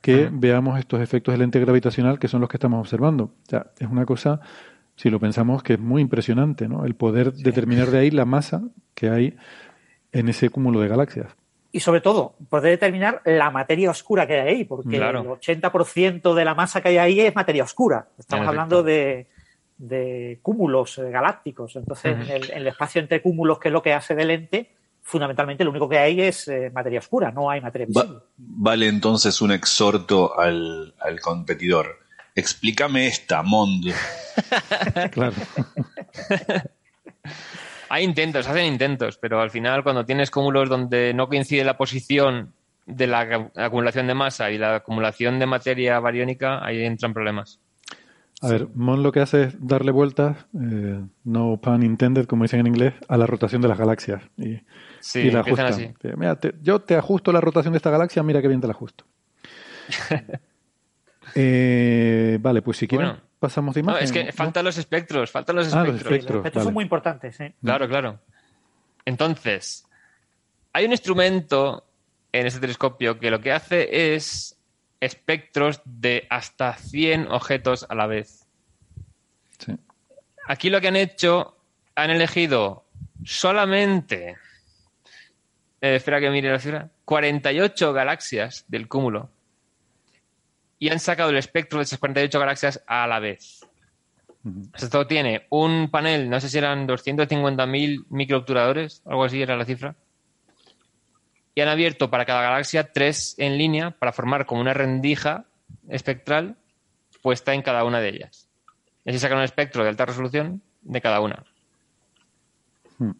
que veamos estos efectos del lente gravitacional que son los que estamos observando. O sea, es una cosa, si lo pensamos, que es muy impresionante, ¿no? El poder determinar de ahí la masa que hay en ese cúmulo de galaxias. Y sobre todo, poder determinar la materia oscura que hay ahí, porque el 80% de la masa que hay ahí es materia oscura. Estamos hablando de, de cúmulos eh, galácticos. Entonces, en, el, espacio entre cúmulos, que es lo que hace de lente, fundamentalmente lo único que hay es eh, materia oscura, no hay materia visible. vale entonces un exhorto al, competidor. Explícame esta, Mond. (laughs) claro. (laughs) hay intentos, hacen intentos, pero al final cuando tienes cúmulos donde no coincide la posición de la acumulación de masa y la acumulación de materia bariónica, ahí entran problemas. A ver, Mon lo que hace es darle vueltas, eh, no pun intended, como dicen en inglés, a la rotación de las galaxias. Y, sí, la ajusta. Así. Mira, yo te ajusto la rotación de esta galaxia, mira qué bien te la ajusto. (laughs) Eh, vale, pues si quieren pasamos de imagen. No, es que faltan los espectros, faltan los espectros. Ah, los espectros, los espectros son muy importantes. ¿eh? Claro, claro. Entonces, hay un instrumento en este telescopio que lo que hace es espectros de hasta 100 objetos a la vez. Aquí lo que han hecho, han elegido solamente, eh, espera que mire la cifra, 48 galaxias del cúmulo y han sacado el espectro de esas 48 galaxias a la vez. Esto tiene un panel, no sé si eran 250.000 microobturadores, algo así era la cifra y han abierto para cada galaxia tres en línea para formar como una rendija espectral puesta en cada una de ellas. Y así sacan un espectro de alta resolución de cada una. Hmm.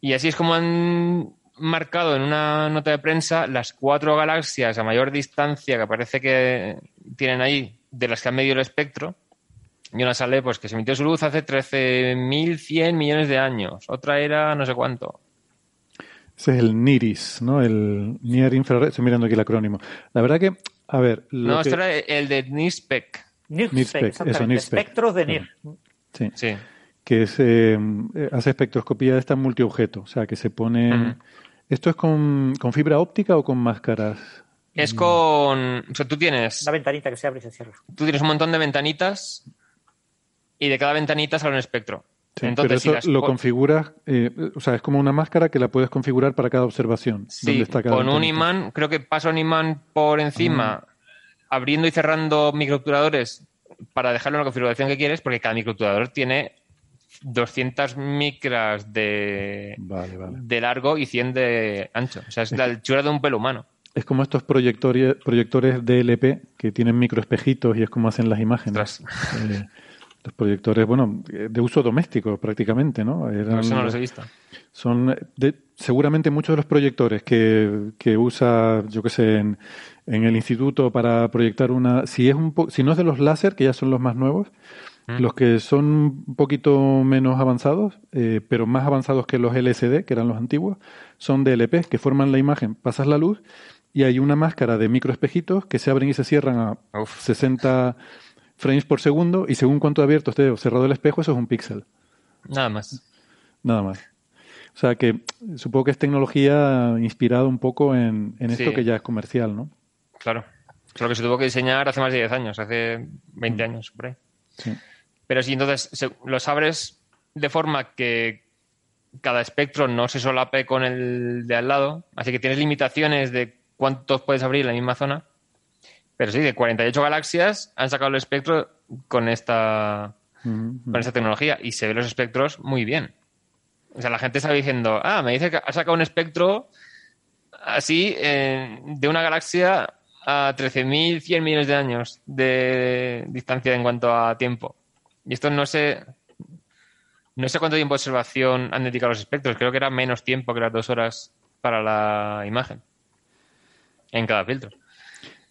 Y así es como han marcado en una nota de prensa las cuatro galaxias a mayor distancia que parece que tienen ahí, de las que han medido el espectro. Y una sale pues que se emitió su luz hace 13.100 millones de años. Otra era no sé cuánto. Ese es el NIRIS, ¿no? El Near Infrared. Estoy mirando aquí el acrónimo. La verdad que A ver. no, esto era el de NIRSPEC. NIRSPEC, eso, NIRSPEC. Espectros de NIR. Sí. sí. Que es, eh, hace espectroscopía de esta multiobjeto. O sea, que se pone. ¿Esto es con, con, fibra óptica o con máscaras? Es con. O sea, tú tienes. Una ventanita que se abre y se cierra. Tú tienes un montón de ventanitas y de cada ventanita sale un espectro. Entonces, pero eso lo configuras, eh, o sea, es como una máscara que la puedes configurar para cada observación. Sí, con un imán, creo que pasa un imán por encima, abriendo y cerrando microobturadores para dejarlo en la configuración que quieres, porque cada microobturador tiene 200 micras de, de largo y 100 de ancho. O sea, es la altura de un pelo humano. Es como estos proyectores, proyectores DLP que tienen microespejitos y es como hacen las imágenes. Eh, los proyectores, bueno, de uso doméstico prácticamente, ¿no? Eran, eso no los he visto. Son seguramente muchos de los proyectores que, que usa, yo qué sé, en, en, el instituto para proyectar una. Si, es un si no es de los láser, que ya son los más nuevos, mm. los que son un poquito menos avanzados, eh, pero más avanzados que los LCD, que eran los antiguos, son DLP, que forman la imagen, pasas la luz y hay una máscara de microespejitos que se abren y se cierran a 60 frames por segundo y según cuánto abierto esté o cerrado el espejo, eso es un píxel. Nada más. Nada más. O sea que supongo que es tecnología inspirada un poco en, esto que ya es comercial, ¿no? Claro. Es lo que se tuvo que diseñar hace más de 10 años, hace 20 mm. años, por ahí. Sí. Pero sí, entonces los abres de forma que cada espectro no se solape con el de al lado, así que tienes limitaciones de cuántos puedes abrir en la misma zona. Pero sí, de 48 galaxias han sacado el espectro con esta, con esta tecnología y se ven los espectros muy bien. O sea, la gente está diciendo, ah, me dice que ha sacado un espectro así de una galaxia a 13.100 millones de años de distancia en cuanto a tiempo. Y esto no sé, no sé cuánto tiempo de observación han dedicado los espectros. Creo que era menos tiempo que las dos horas para la imagen en cada filtro.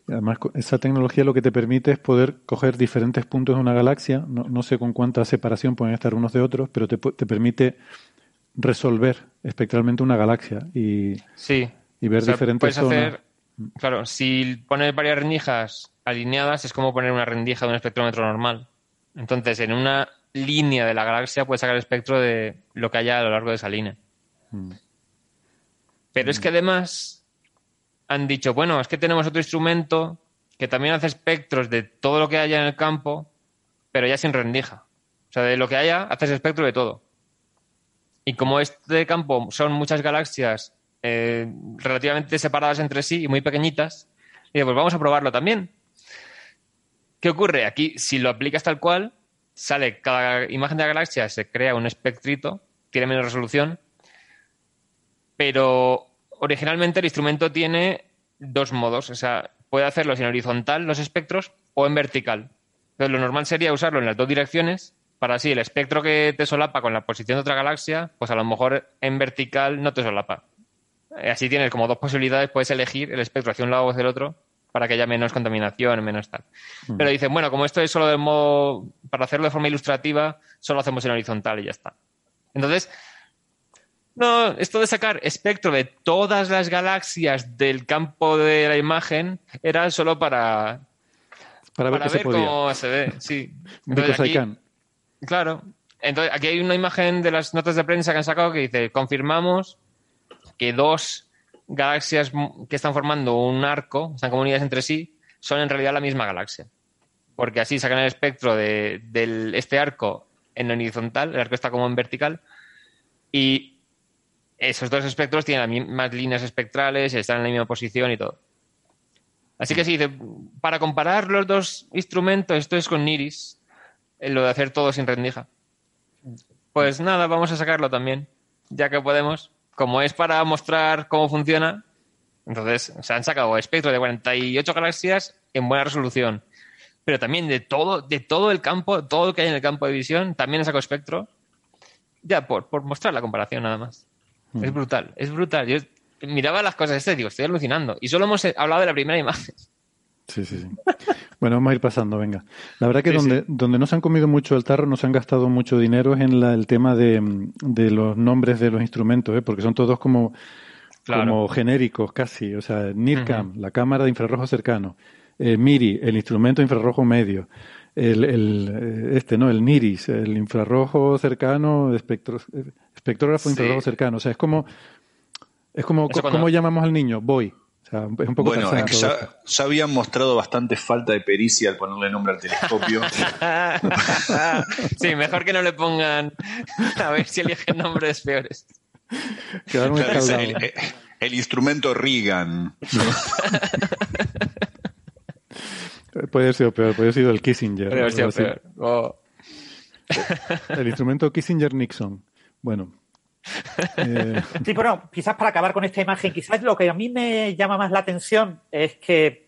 Además, esa tecnología lo que te permite es poder coger diferentes puntos de una galaxia, no, sé con cuánta separación pueden estar unos de otros, pero te, permite resolver espectralmente una galaxia y, sí. y ver diferentes zonas. claro, si pones varias rendijas alineadas es como poner una rendija de un espectrómetro normal. Entonces, en una línea de la galaxia puedes sacar el espectro de lo que haya a lo largo de esa línea. Mm. Pero es que además han dicho, bueno, es que tenemos otro instrumento que también hace espectros de todo lo que haya en el campo, pero ya sin rendija. O sea, de lo que haya, haces espectro de todo. Y como este campo son muchas galaxias eh, relativamente separadas entre sí y muy pequeñitas, y pues vamos a probarlo también. ¿Qué ocurre? Aquí, si lo aplicas tal cual, sale cada imagen de la galaxia, se crea un espectrito, tiene menos resolución, pero originalmente el instrumento tiene dos modos. O sea, puede hacerlos en horizontal los espectros o en vertical. Entonces, lo normal sería usarlo en las dos direcciones para así el espectro que te solapa con la posición de otra galaxia, pues a lo mejor en vertical no te solapa. Eh, así tienes como dos posibilidades, puedes elegir el espectro hacia un lado o hacia el otro para que haya menos contaminación, menos tal. Mm. Pero dicen, bueno, como esto es solo de modo, para hacerlo de forma ilustrativa, solo hacemos en horizontal y ya está. Entonces, no, esto de sacar espectro de todas las galaxias del campo de la imagen era solo para, para ver, cómo se ve. Sí. (laughs) claro. Entonces, aquí hay una imagen de las notas de prensa que han sacado que dice: confirmamos que dos galaxias que están formando un arco, están comunidas entre sí, son en realidad la misma galaxia. Porque así sacan el espectro de, este arco en horizontal, el arco está como en vertical, y esos dos espectros tienen las mismas líneas espectrales, están en la misma posición y todo. Así que sí, para comparar los dos instrumentos, esto es con Niris, lo de hacer todo sin rendija. Pues nada, vamos a sacarlo también, ya que podemos. Como es para mostrar cómo funciona, entonces se han sacado espectros de 48 galaxias en buena resolución. Pero también de todo, de todo el campo, todo lo que hay en el campo de visión, también han sacado espectro. Ya por, por mostrar la comparación nada más. Es brutal, es brutal. Yo miraba las cosas estas y digo, estoy alucinando. Y solo hemos hablado de la primera imagen. Sí, sí, sí. Bueno, vamos a ir pasando, venga. La verdad que donde, donde no se han comido mucho el tarro, no se han gastado mucho dinero es en el tema de, los nombres de los instrumentos, ¿eh? porque son todos como, como genéricos casi. O sea, NIRCAM, la cámara de infrarrojo cercano. eh, MIRI, el instrumento infrarrojo medio, el, el, este, ¿no? El NIRIS, el infrarrojo cercano, espectro, espectrógrafo infrarrojo cercano. O sea, es como, es como, ¿cómo llamamos al niño? Voy. O sea, es un poco bueno, ya, ya, habían mostrado bastante falta de pericia al ponerle nombre al telescopio. (laughs) sí, mejor que no le pongan a ver si eligen nombres peores. Claro, el, el, instrumento Reagan. (laughs) puede ser peor, puede ser el Kissinger. Puede ser peor. Oh. El instrumento Kissinger-Nixon. Bueno, (laughs) eh, sí, bueno, quizás para acabar con esta imagen, quizás lo que a mí me llama más la atención es que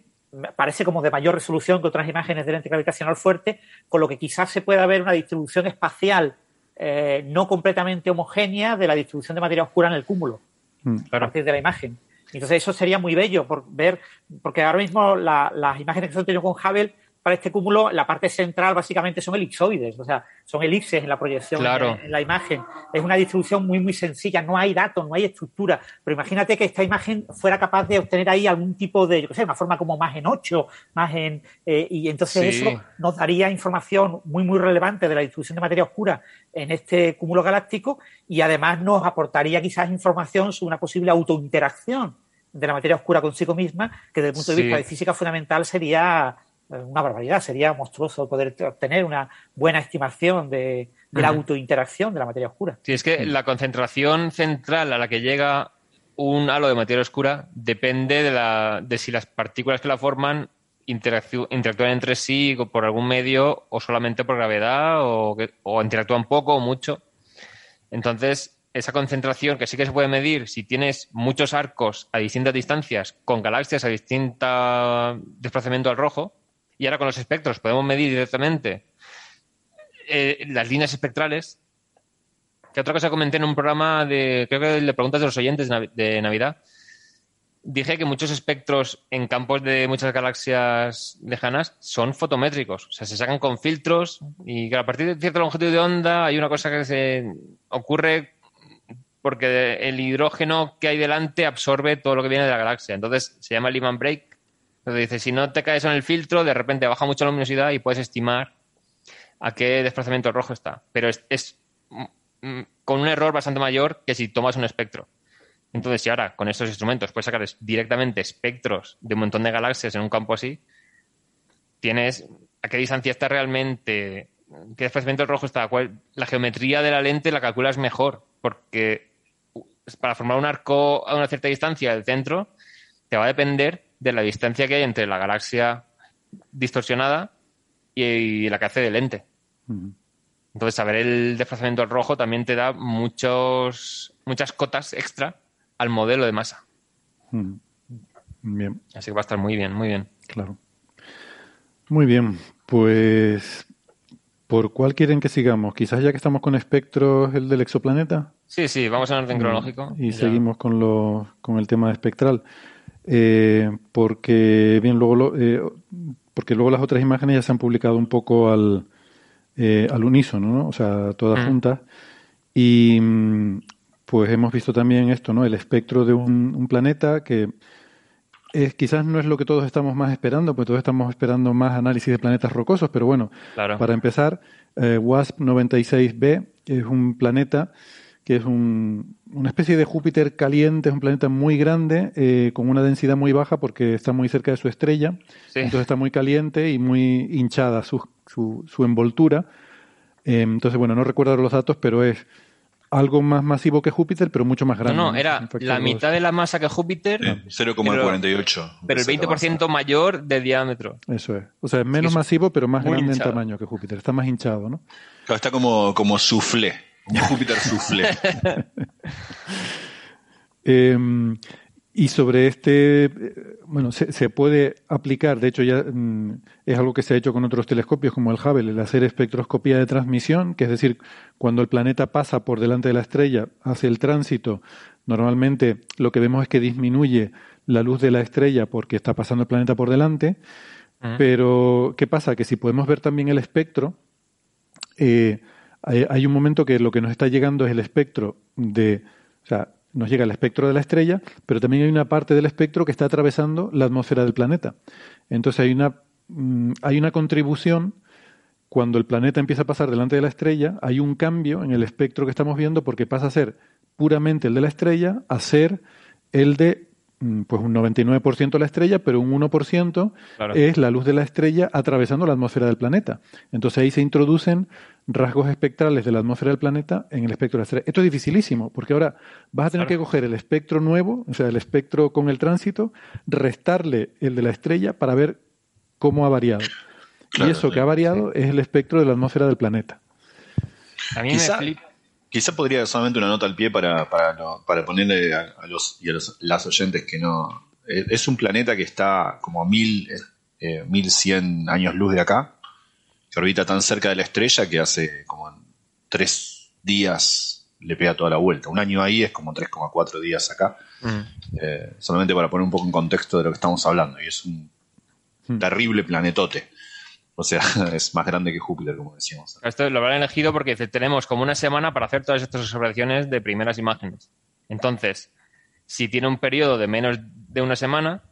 parece como de mayor resolución que otras imágenes de lente gravitacional fuerte, con lo que quizás se pueda ver una distribución espacial eh, no completamente homogénea de la distribución de materia oscura en el cúmulo, mm. a partir de la imagen. Entonces eso sería muy bello por ver, porque ahora mismo las imágenes que se han tenido con Hubble para este cúmulo, la parte central básicamente son elipsoides, o sea, son elipses en la proyección en, la imagen. Es una distribución muy, muy sencilla, no hay datos, no hay estructura. Pero imagínate que esta imagen fuera capaz de obtener ahí algún tipo de, yo qué sé, una forma como más en 8, más en. Eh, y entonces eso nos daría información muy, muy relevante de la distribución de materia oscura en este cúmulo galáctico y además nos aportaría quizás información sobre una posible autointeracción de la materia oscura consigo misma, que desde el punto de vista de física fundamental sería una barbaridad, sería monstruoso poder obtener una buena estimación de, la autointeracción de la materia oscura. Sí, es que la concentración central a la que llega un halo de materia oscura depende de, la, de si las partículas que la forman interactúan entre sí por algún medio o solamente por gravedad o, o interactúan poco o mucho. Entonces, esa concentración que sí que se puede medir si tienes muchos arcos a distintas distancias con galaxias a distinto desplazamiento al rojo, y ahora con los espectros podemos medir directamente eh, las líneas espectrales. Que otra cosa comenté en un programa de, creo que de preguntas de los oyentes de Navidad. Dije que muchos espectros en campos de muchas galaxias lejanas son fotométricos. O sea, se sacan con filtros y que a partir de cierta longitud de onda hay una cosa que se ocurre porque el hidrógeno que hay delante absorbe todo lo que viene de la galaxia. Entonces se llama Lyman Break entonces dice, si no te caes en el filtro, de repente baja mucho la luminosidad y puedes estimar a qué desplazamiento rojo está. Pero es, mm, mm, con un error bastante mayor que si tomas un espectro. Entonces, si ahora con estos instrumentos puedes sacar directamente espectros de un montón de galaxias en un campo así, tienes a qué distancia está realmente, qué desplazamiento rojo está, la geometría de la lente la calculas mejor, porque para formar un arco a una cierta distancia del centro, te va a depender de la distancia que hay entre la galaxia distorsionada y, la que hace de lente. Entonces, saber el desplazamiento al rojo también te da muchos, muchas cotas extra al modelo de masa. Bien. Así que va a estar muy bien, muy bien. Claro. Muy bien, pues ¿por cuál quieren que sigamos? Quizás ya que estamos con espectros, el del exoplaneta. Sí, sí, vamos en orden cronológico. Y seguimos con, lo, con el tema espectral. Eh, porque bien luego eh, porque luego las otras imágenes ya se han publicado un poco al, eh, al unísono, ¿no? o sea, todas mm. juntas. Y mm, pues hemos visto también esto, ¿no? El espectro de un, planeta que es, quizás no es lo que todos estamos más esperando, pues todos estamos esperando más análisis de planetas rocosos, pero bueno, para empezar, WASP 96b es un planeta que es una especie de Júpiter caliente, es un planeta muy grande, eh, con una densidad muy baja porque está muy cerca de su estrella, entonces está muy caliente y muy hinchada su, su, envoltura. Eh, entonces, bueno, no recuerdo los datos, pero es algo más masivo que Júpiter, pero mucho más grande. No, no, era la mitad de la masa que Júpiter. 0,48. Pero, el 20% mayor de diámetro. Eso es. O sea, es menos masivo, pero más grande en tamaño que Júpiter. Está más hinchado, ¿no? está como, como soufflé. (laughs) Júpiter sufle. (laughs) Em, y sobre este, bueno, se, puede aplicar, de hecho ya mm, es algo que se ha hecho con otros telescopios como el Hubble, el hacer espectroscopía de transmisión, que es decir, cuando el planeta pasa por delante de la estrella, hace el tránsito, normalmente lo que vemos es que disminuye la luz de la estrella porque está pasando el planeta por delante, pero ¿qué pasa? Que si podemos ver también el espectro, eh, hay, un momento que lo que nos está llegando es el espectro de, o sea, nos llega el espectro de la estrella, pero también hay una parte del espectro que está atravesando la atmósfera del planeta. Entonces hay una, mm, hay una contribución cuando el planeta empieza a pasar delante de la estrella, hay un cambio en el espectro que estamos viendo porque pasa a ser puramente el de la estrella a ser el de mm, pues un 99% de la estrella, pero un 1% es la luz de la estrella atravesando la atmósfera del planeta. Entonces ahí se introducen rasgos espectrales de la atmósfera del planeta en el espectro de la estrella. Esto es dificilísimo, porque ahora vas a tener que coger el espectro nuevo, o sea, el espectro con el tránsito, restarle el de la estrella para ver cómo ha variado. (laughs) y eso que ha variado es el espectro de la atmósfera del planeta. A mí quizá, me quizá podría solamente una nota al pie para, para, ponerle a, los y a los, las oyentes que no. Es un planeta que está como a mil, eh, mil cien años luz de acá que orbita tan cerca de la estrella que hace como tres días le pega toda la vuelta. Un año ahí es como 3,4 días acá. Mm. Eh, solamente para poner un poco en contexto de lo que estamos hablando. Y es un mm. terrible planetote. O sea, (laughs) es más grande que Júpiter, como decíamos. Esto lo habrán elegido porque tenemos como una semana para hacer todas estas observaciones de primeras imágenes. Entonces, si tiene un periodo de menos de una semana,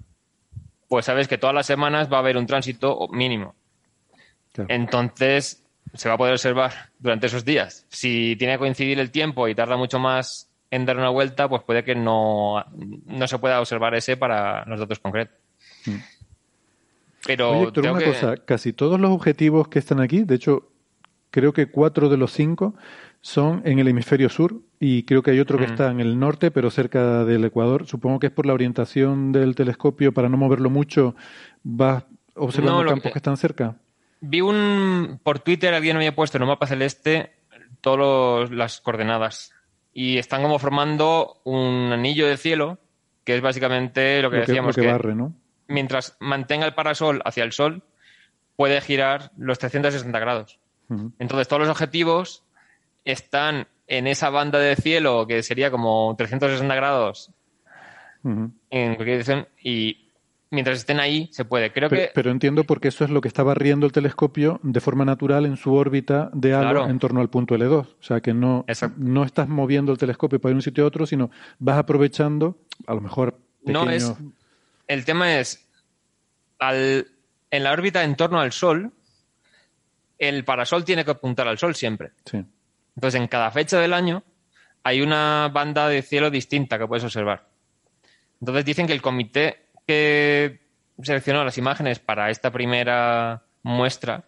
pues sabes que todas las semanas va a haber un tránsito mínimo. Entonces, se va a poder observar durante esos días. Si tiene que coincidir el tiempo y tarda mucho más en dar una vuelta, pues puede que no, no se pueda observar ese para los datos concretos. Mm. Pero Oye, Héctor, una cosa, casi todos los objetivos que están aquí, de hecho, creo que cuatro de los cinco son en el hemisferio sur y creo que hay otro que mm. está en el norte, pero cerca del Ecuador. Supongo que es por la orientación del telescopio, para no moverlo mucho, vas observando campos que están cerca. Vi un. Por Twitter alguien había puesto en un mapa celeste todas las coordenadas. Y están como formando un anillo de cielo, que es básicamente lo que, decíamos. que, barre, ¿no? Mientras mantenga el parasol hacia el sol, puede girar los 360 grados. Entonces, todos los objetivos están en esa banda de cielo que sería como 360 grados en cualquier dirección y mientras estén ahí, se puede. Creo pero, que... pero entiendo porque eso es lo que está barriendo el telescopio de forma natural en su órbita de halo en torno al punto L2. O sea, que no, no estás moviendo el telescopio para ir de un sitio a otro, sino vas aprovechando, a lo mejor. No es. El tema es. Al, en la órbita en torno al Sol, el parasol tiene que apuntar al Sol siempre. Sí. Entonces, en cada fecha del año hay una banda de cielo distinta que puedes observar. Entonces dicen que el comité que seleccionó las imágenes para esta primera muestra,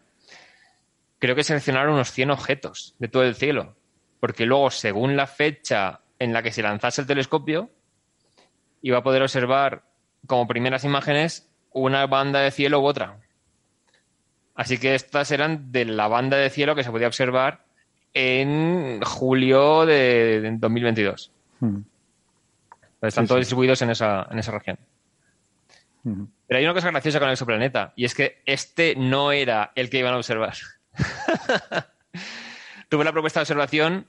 creo que seleccionaron unos 100 objetos de todo el cielo, porque luego, según la fecha en la que se lanzase el telescopio, iba a poder observar como primeras imágenes una banda de cielo u otra. Así que estas eran de la banda de cielo que se podía observar en julio de 2022. Hmm. Están todos distribuidos en esa, en esa región. Pero hay una cosa graciosa con el exoplaneta, y es que este no era el que iban a observar. (laughs) Tuve la propuesta de observación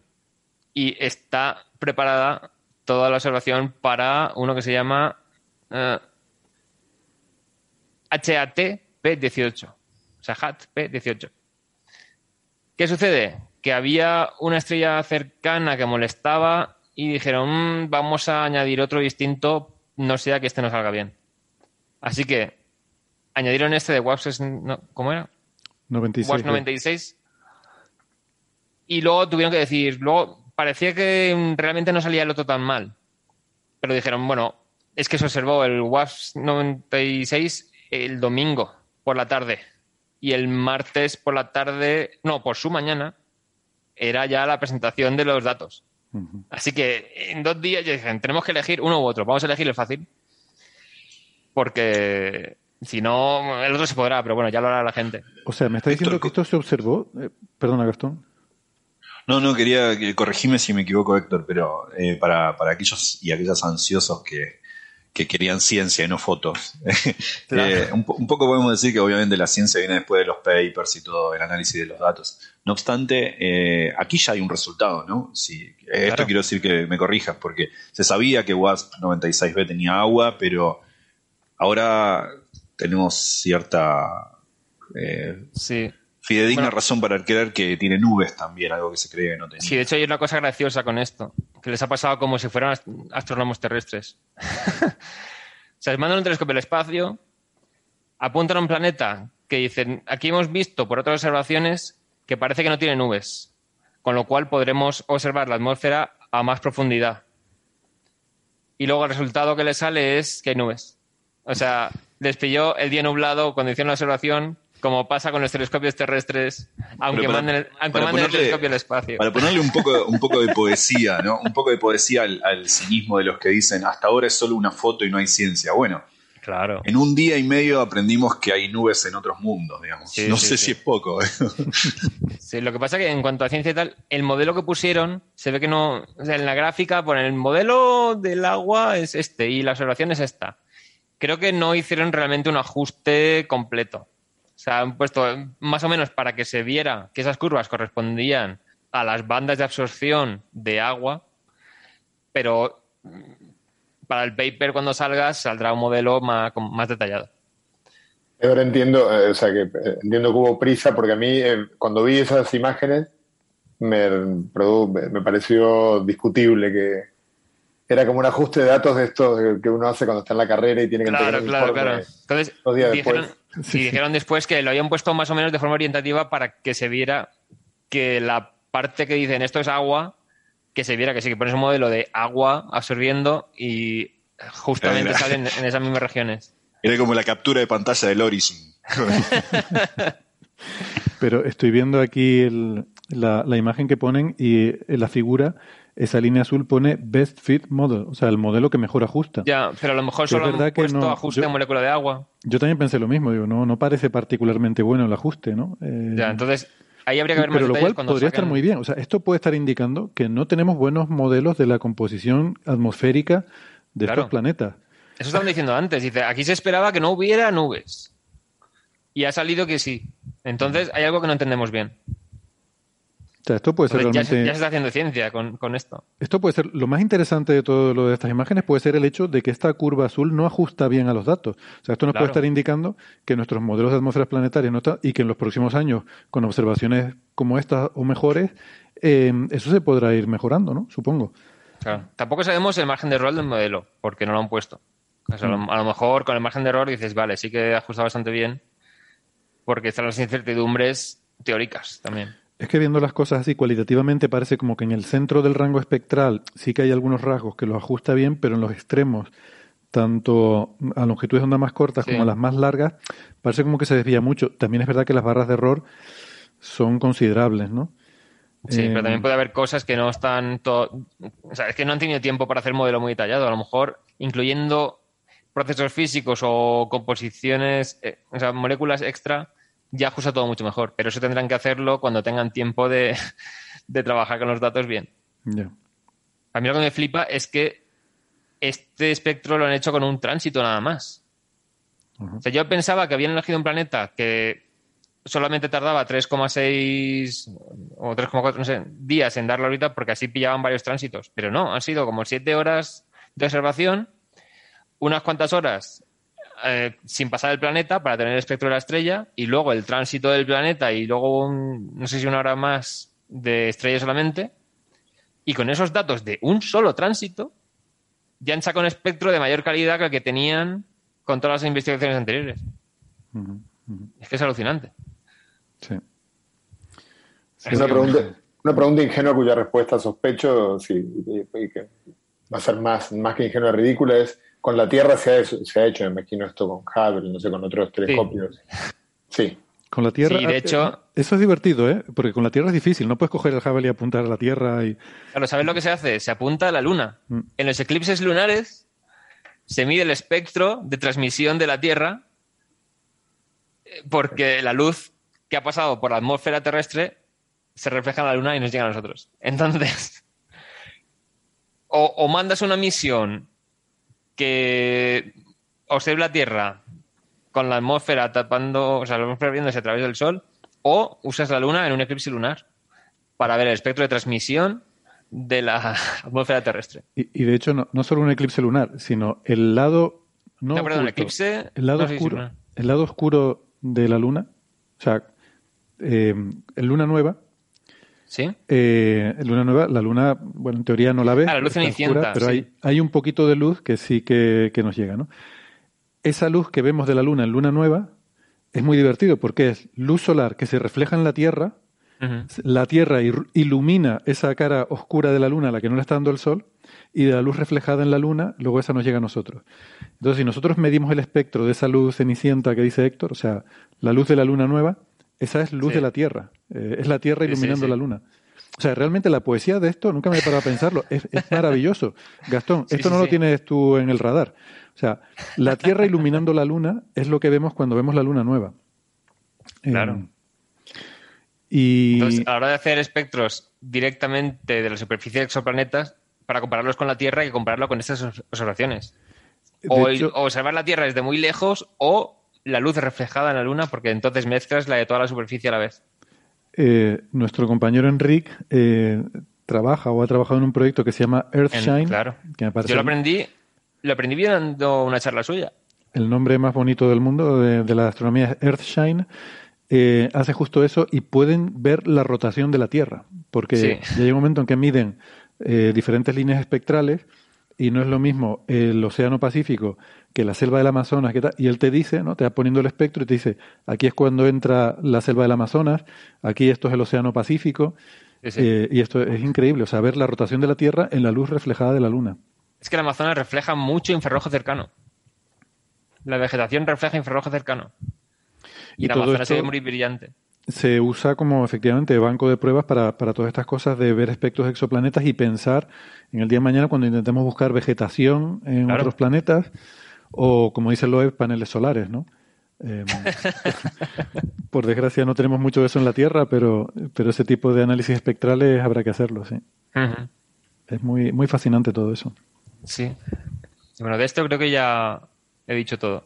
y está preparada toda la observación para uno que se llama HAT P18. O sea, HAT P18. ¿Qué sucede? Que había una estrella cercana que molestaba y dijeron, mm, vamos a añadir otro distinto, no sea que este no salga bien. Así que añadieron este de WAPS, ¿cómo era? 96. 96. Y luego tuvieron que decir, luego parecía que realmente no salía el otro tan mal. Pero dijeron, bueno, es que se observó el WAPS 96 el domingo por la tarde. Y el martes por la tarde, no, por su mañana, era ya la presentación de los datos. Así que en dos días ya dijeron, tenemos que elegir uno u otro. Vamos a elegir el fácil porque si no, el otro se podrá, pero bueno, ya lo hará la gente. O sea, me está diciendo que esto se observó. Eh, perdona, Gastón. No, no, quería corregirme si me equivoco, Héctor, pero eh, para, para, aquellos y aquellas ansiosos que, querían ciencia y no fotos. (laughs) Eh, un, poco podemos decir que obviamente la ciencia viene después de los papers y todo el análisis de los datos. No obstante, aquí ya hay un resultado, ¿no? Si, esto quiero decir que me corrijas, porque se sabía que WASP 96b tenía agua, pero Ahora tenemos cierta... Eh, sí. Fidedigna razón para creer que tiene nubes también, algo que se cree que no tenía. Sí, de hecho hay una cosa graciosa con esto, que les ha pasado como si fueran astrónomos terrestres. (laughs) o sea, les mandan un telescopio al espacio, apuntan a un planeta que dicen, aquí hemos visto por otras observaciones que parece que no tiene nubes, con lo cual podremos observar la atmósfera a más profundidad. Y luego el resultado que les sale es que hay nubes. O sea, les pilló el día nublado cuando hicieron la observación como pasa con los telescopios terrestres, aunque manden, el, telescopio al espacio. Para ponerle un poco, un poco de poesía, ¿no? Un poco de poesía al, al, cinismo de los que dicen hasta ahora es solo una foto y no hay ciencia. Bueno, claro. en un día y medio aprendimos que hay nubes en otros mundos, digamos. no sé si es poco. ¿eh? (laughs) sí, lo que pasa es que en cuanto a ciencia y tal, el modelo que pusieron se ve que no. O sea, en la gráfica ponen el modelo del agua es este y la observación es esta. Creo que no hicieron realmente un ajuste completo. O sea, han puesto más o menos para que se viera que esas curvas correspondían a las bandas de absorción de agua, pero para el paper cuando salga saldrá un modelo más, más detallado. Ahora entiendo, eh, o sea, que eh, entiendo que hubo prisa porque a mí eh, cuando vi esas imágenes me, me pareció discutible que, era como un ajuste de datos de estos que uno hace cuando está en la carrera y tiene que Claro, claro, claro. Entonces, dijeron, después. dijeron después que lo habían puesto más o menos de forma orientativa para que se viera que la parte que dicen esto es agua, que se viera que sí, que pones un modelo de agua absorbiendo y justamente salen en esas mismas regiones. Era como la captura de pantalla del Horizon. (laughs) Pero estoy viendo aquí la, la, imagen que ponen y la figura esa línea azul pone Best Fit Model, o sea, el modelo que mejor ajusta. Ya, pero a lo mejor solo han puesto ajuste de molécula de agua. Yo también pensé lo mismo, digo, no, no parece particularmente bueno el ajuste, ¿no? Eh, ya, entonces ahí habría que ver pero más lo cual podría estar muy bien, o sea, esto puede estar indicando que no tenemos buenos modelos de la composición atmosférica de estos planetas. Eso estaban diciendo antes, dice, aquí se esperaba que no hubiera nubes. Y ha salido que sí. Entonces hay algo que no entendemos bien esto puede ser ya, se, está haciendo ciencia con, esto. Esto puede ser lo más interesante de todo lo de estas imágenes puede ser el hecho de que esta curva azul no ajusta bien a los datos. O sea, esto nos puede estar indicando que nuestros modelos de atmósferas planetarias no están, y que en los próximos años, con observaciones como estas o mejores, eh, eso se podrá ir mejorando, ¿no? Supongo. Claro. Tampoco sabemos el margen de error del modelo, porque no lo han puesto. a, lo, mm. a, lo, mejor con el margen de error dices, vale, sí que ajusta bastante bien, porque están las incertidumbres teóricas también. Es que viendo las cosas así cualitativamente parece como que en el centro del rango espectral sí que hay algunos rasgos que los ajusta bien, pero en los extremos, tanto a longitudes de onda más cortas como a las más largas, parece como que se desvía mucho. También es verdad que las barras de error son considerables, ¿no? Sí, pero también eh, puede haber cosas que no están... todo O sea, es que no han tenido tiempo para hacer modelo muy detallado. A lo mejor, incluyendo procesos físicos o composiciones, eh, o sea, moléculas extra, ya ajusta todo mucho mejor. Pero eso tendrán que hacerlo cuando tengan tiempo de, (laughs) trabajar con los datos bien. A mí lo que me flipa es que este espectro lo han hecho con un tránsito nada más. O sea, yo pensaba que habían elegido un planeta que solamente tardaba 3,6 o 3,4 no sé, días en darle órbita porque así pillaban varios tránsitos. Pero no, han sido como 7 horas de observación, unas cuantas horas eh, sin pasar el planeta para tener el espectro de la estrella y luego el tránsito del planeta y luego no sé si una hora más de estrella solamente. Y con esos datos de un solo tránsito ya han sacado un espectro de mayor calidad que el que tenían con todas las investigaciones anteriores. Es que es alucinante. Sí. una, pregunta, una pregunta ingenua cuya respuesta sospecho sí, que va a ser más, más que ingenua ridícula es con la Tierra se ha, se ha hecho, me imagino esto con Hubble, no sé, con otros telescopios. Sí. Con la Tierra. Sí, de hecho. Eso es divertido, ¿eh? Porque con la Tierra es difícil. No puedes coger el Hubble y apuntar a la Tierra. y... Claro, ¿sabes lo que se hace? Se apunta a la Luna. Mm. En los eclipses lunares se mide el espectro de transmisión de la Tierra porque la luz que ha pasado por la atmósfera terrestre se refleja en la Luna y nos llega a nosotros. Entonces, (laughs) o mandas una misión que observe la Tierra con la atmósfera tapando, o sea, la atmósfera viéndose a través del Sol, o usas la Luna en un eclipse lunar para ver el espectro de transmisión de la (laughs) atmósfera terrestre. Y, de hecho, no, solo un eclipse lunar, sino el lado. No, perdón, eclipse. El lado, oscuro, el lado oscuro de la Luna. O sea, eh, en luna nueva, ¿Sí? Eh, luna nueva, la luna, bueno, en teoría no la ves. Ah, la luz cenicienta. Pero hay, hay un poquito de luz que sí que, que, nos llega, ¿no? Esa luz que vemos de la luna en luna nueva es muy divertido porque es luz solar que se refleja en la Tierra. La Tierra ilumina esa cara oscura de la luna a la que no le está dando el sol y de la luz reflejada en la luna, luego esa nos llega a nosotros. Entonces, si nosotros medimos el espectro de esa luz cenicienta que dice Héctor, o sea, la luz de la luna nueva, esa es luz de la Tierra. Eh, es la Tierra iluminando la luna. O sea, realmente la poesía de esto, nunca me he parado a pensarlo, es, (laughs) maravilloso. Gastón, esto no lo tienes tú en el radar. O sea, la Tierra iluminando la luna es lo que vemos cuando vemos la luna nueva. Claro. Eh, y... Entonces, a la hora de hacer espectros directamente de la superficie de exoplanetas, para compararlos con la Tierra que compararlo con estas observaciones. O, o observar la Tierra desde muy lejos o la luz reflejada en la luna, porque entonces mezclas la de toda la superficie a la vez. Eh, nuestro compañero Enric eh, trabaja o ha trabajado en un proyecto que se llama Earthshine. claro. Yo lo aprendí, lo aprendí viendo una charla suya. El nombre más bonito del mundo de, la astronomía es Earthshine. Eh, hace justo eso y pueden ver la rotación de la Tierra, porque ya hay un momento en que miden diferentes líneas espectrales y no es lo mismo el Océano Pacífico que la selva del Amazonas, y él te dice, ¿no? Te va poniendo el espectro y te dice, aquí es cuando entra la selva del Amazonas, aquí esto es el Océano Pacífico, eh, y esto es increíble, o sea, ver la rotación de la Tierra en la luz reflejada de la Luna. Es que el Amazonas refleja mucho infrarrojo cercano. La vegetación refleja infrarrojo cercano. Y, el Amazonas se ve muy brillante se usa como efectivamente banco de pruebas para, para, todas estas cosas de ver espectros de exoplanetas y pensar en el día de mañana cuando intentemos buscar vegetación en otros planetas o, como dicen los paneles solares, ¿no? Em, (laughs) por desgracia no tenemos mucho de eso en la Tierra, pero, pero ese tipo de análisis espectrales habrá que hacerlo, sí. Es muy, muy fascinante todo eso. Sí. Bueno, de esto creo que ya he dicho todo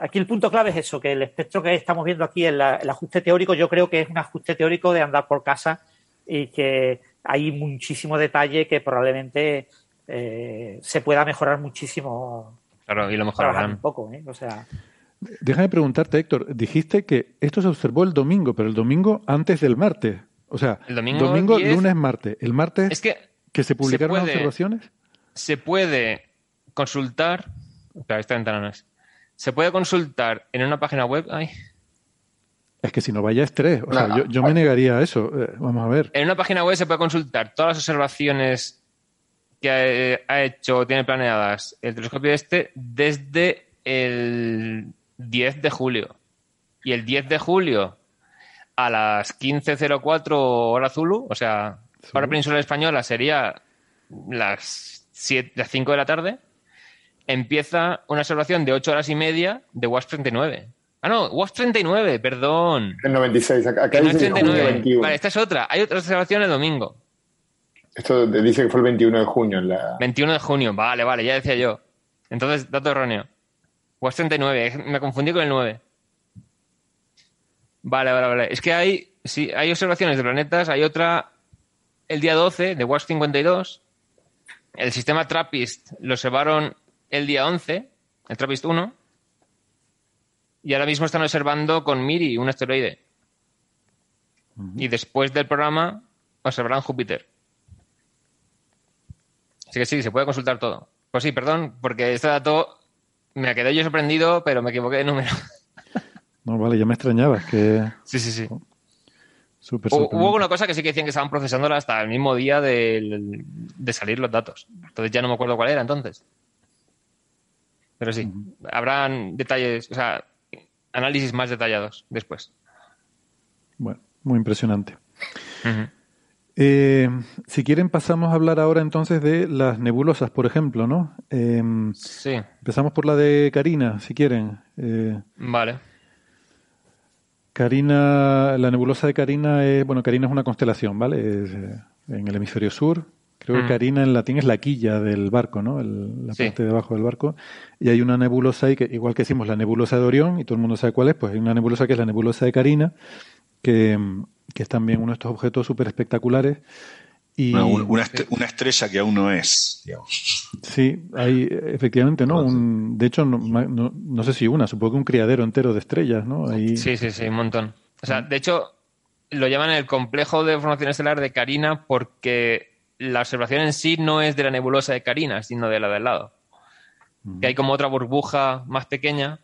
aquí el punto clave es eso, que el espectro que estamos viendo aquí, el, el ajuste teórico, yo creo que es un ajuste teórico de andar por casa y que hay muchísimo detalle que probablemente eh, se pueda mejorar muchísimo. Claro, y lo mejorarán. un poco, ¿eh? O sea... Déjame preguntarte, Héctor, dijiste que esto se observó el domingo, pero el domingo antes del martes. O sea, el domingo, lunes, martes. El martes es que, que se publicaron observaciones. Se puede consultar. Espera, esta ventana no es se puede consultar en una página web. Ay. Es que si no vaya estrés. O sea, yo, me negaría a eso. Eh, vamos a ver. En una página web se puede consultar todas las observaciones que ha, hecho o tiene planeadas el telescopio este desde el 10 de julio. Y el 10 de julio a las 15.04 hora Zulu, o sea, hora península española sería las, 7, las 5 de la tarde empieza una observación de 8 horas y media de WASP 39. Ah, no, WASP 39, perdón. El 96, acá dice 39. Vale, esta es otra. Hay otra observación el domingo. Esto dice que fue el 21 de junio. La... 21 de junio, vale, vale, ya decía yo. Entonces, dato erróneo. WASP 39, me confundí con el 9. Vale, vale, vale. Es que hay, sí, hay observaciones de planetas, hay otra el día 12 de WASP 52. El sistema TRAPPIST lo observaron el día 11, el TRAPPIST 1, y ahora mismo están observando con Miri un asteroide. Y después del programa observarán Júpiter. Así que sí, se puede consultar todo. Pues sí, perdón, porque este dato me quedé yo sorprendido, pero me equivoqué de número. (laughs) No, vale, ya me extrañaba. que... Sí, sí, sí. Hubo una cosa que sí que decían que estaban procesándola hasta el mismo día de, de salir los datos. Entonces ya no me acuerdo cuál era entonces. Pero sí, habrán detalles, o sea, análisis más detallados después. Bueno, muy impresionante. Eh, si quieren, pasamos a hablar ahora entonces de las nebulosas, por ejemplo, ¿no? Em, sí. Empezamos por la de Karina, si quieren. Eh, vale. Karina, la nebulosa de Karina es, bueno, Karina es una constelación, ¿vale? Es, eh, en el hemisferio sur, Creo que Karina mm. en latín es la quilla del barco, ¿no? la parte de abajo del barco. Y hay una nebulosa ahí, que igual que decimos la nebulosa de Orión, y todo el mundo sabe cuál es, pues hay una nebulosa que es la nebulosa de Carina, que, es también uno de estos objetos súper espectaculares. una, estrella que aún no es. Sí, hay efectivamente, ¿no? Un, de hecho, no, sé si una, supongo que un criadero entero de estrellas, ¿no? Sí, sí, sí, un montón. O sea, de hecho, lo llaman el complejo de formación estelar de Carina porque la observación en sí no es de la nebulosa de Carina, sino de la del lado. Que hay como otra burbuja más pequeña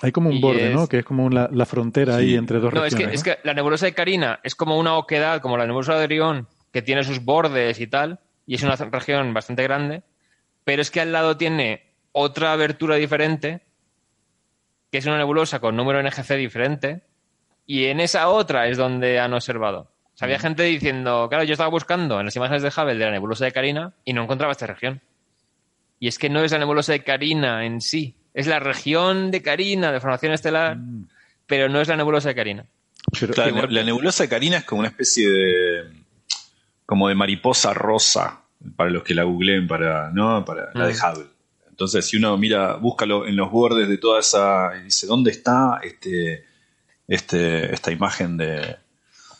hay como un borde, ¿no? Que es como la, frontera ahí entre dos no, regiones. Es que, es que la nebulosa de Carina es como una oquedad, como la nebulosa de Orión, que tiene sus bordes y tal, y es una región bastante grande, pero es que al lado tiene otra abertura diferente, que es una nebulosa con número NGC diferente, y en esa otra es donde han observado. Había gente diciendo, claro, yo estaba buscando en las imágenes de Hubble de la nebulosa de Carina y no encontraba esta región. Y es que no es la nebulosa de Carina en sí, es la región de Carina de formación estelar, mm. pero no es la nebulosa de Carina. la nebulosa de Carina es como una especie de como de mariposa rosa para los que la googleen para no para la de mm. Hubble. Entonces, si uno mira, búscalo en los bordes de toda esa y dice dónde está este este esta imagen de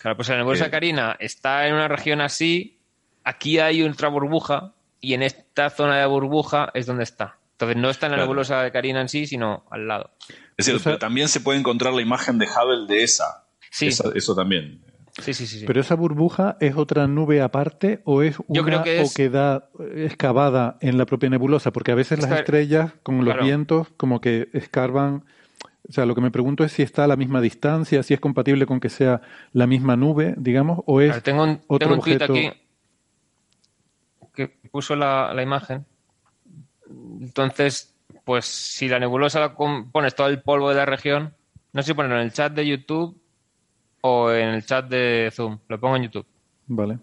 Claro, pues la nebulosa de Carina está en una región así, aquí hay otra burbuja y en esta zona de burbuja es donde está. Entonces no está en la nebulosa de Carina en sí, sino al lado. Es cierto, pero también se puede encontrar la imagen de Hubble de esa. Sí. eso también. Sí, sí, sí, Pero esa burbuja es otra nube aparte o es una que oquedad excavada en la propia nebulosa, porque a veces las estrellas con los vientos como que escarban. O sea, lo que me pregunto es si está a la misma distancia, si es compatible con que sea la misma nube, digamos, o es tengo un, otro tengo un tweet aquí que puso la, la imagen entonces, pues si la nebulosa la pones todo el polvo de la región, no sé si ponerlo en el chat de YouTube o en el chat de Zoom. Lo pongo en YouTube. Vale.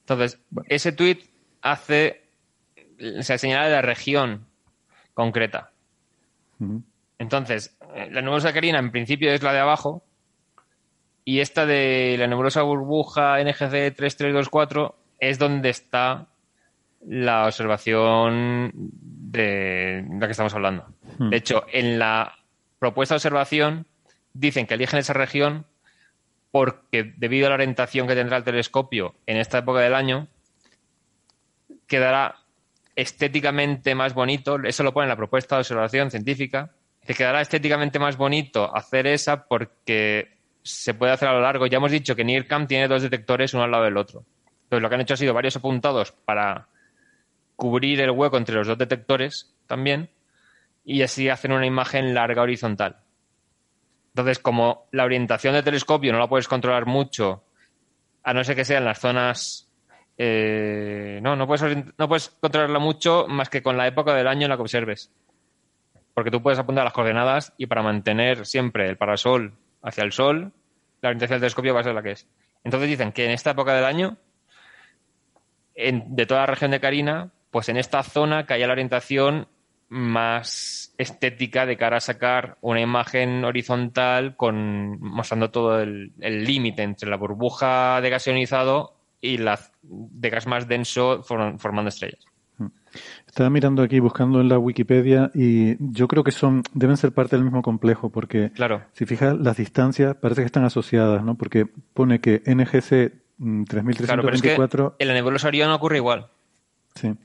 Entonces, ese tweet hace, se señala la región concreta. Entonces, eh, la nebulosa carina en principio es la de abajo y esta de la nebulosa burbuja NGC 3324 es donde está la observación de la que estamos hablando. Hmm. De hecho, en la propuesta de observación dicen que eligen esa región porque debido a la orientación que tendrá el telescopio en esta época del año, quedará estéticamente más bonito, eso lo pone en la propuesta de observación científica, que quedará estéticamente más bonito hacer esa porque se puede hacer a lo largo. Ya hemos dicho que NIRCAM tiene dos detectores uno al lado del otro. Entonces lo que han hecho ha sido varios apuntados para cubrir el hueco entre los dos detectores también y así hacer una imagen larga horizontal. Entonces, como la orientación del telescopio no la puedes controlar mucho, a no ser que sean las zonas... Eh, no, no puedes, no puedes controlarla mucho más que con la época del año en la que observes. Porque tú puedes apuntar las coordenadas y para mantener siempre el parasol hacia el sol, la orientación del telescopio va a ser la que es. Entonces dicen que en esta época del año, de toda la región de Carina, pues en esta zona que haya la orientación más estética de cara a sacar una imagen horizontal con mostrando todo el límite entre la burbuja de gas ionizado y la de gas más denso formando estrellas. Hmm. Estaba mirando aquí, buscando en la Wikipedia, y yo creo que son, deben ser parte del mismo complejo, porque claro. si fijas, las distancias parece que están asociadas, ¿no? Porque pone que NGC 3324... Claro, en la nebulosa Orión ocurre igual.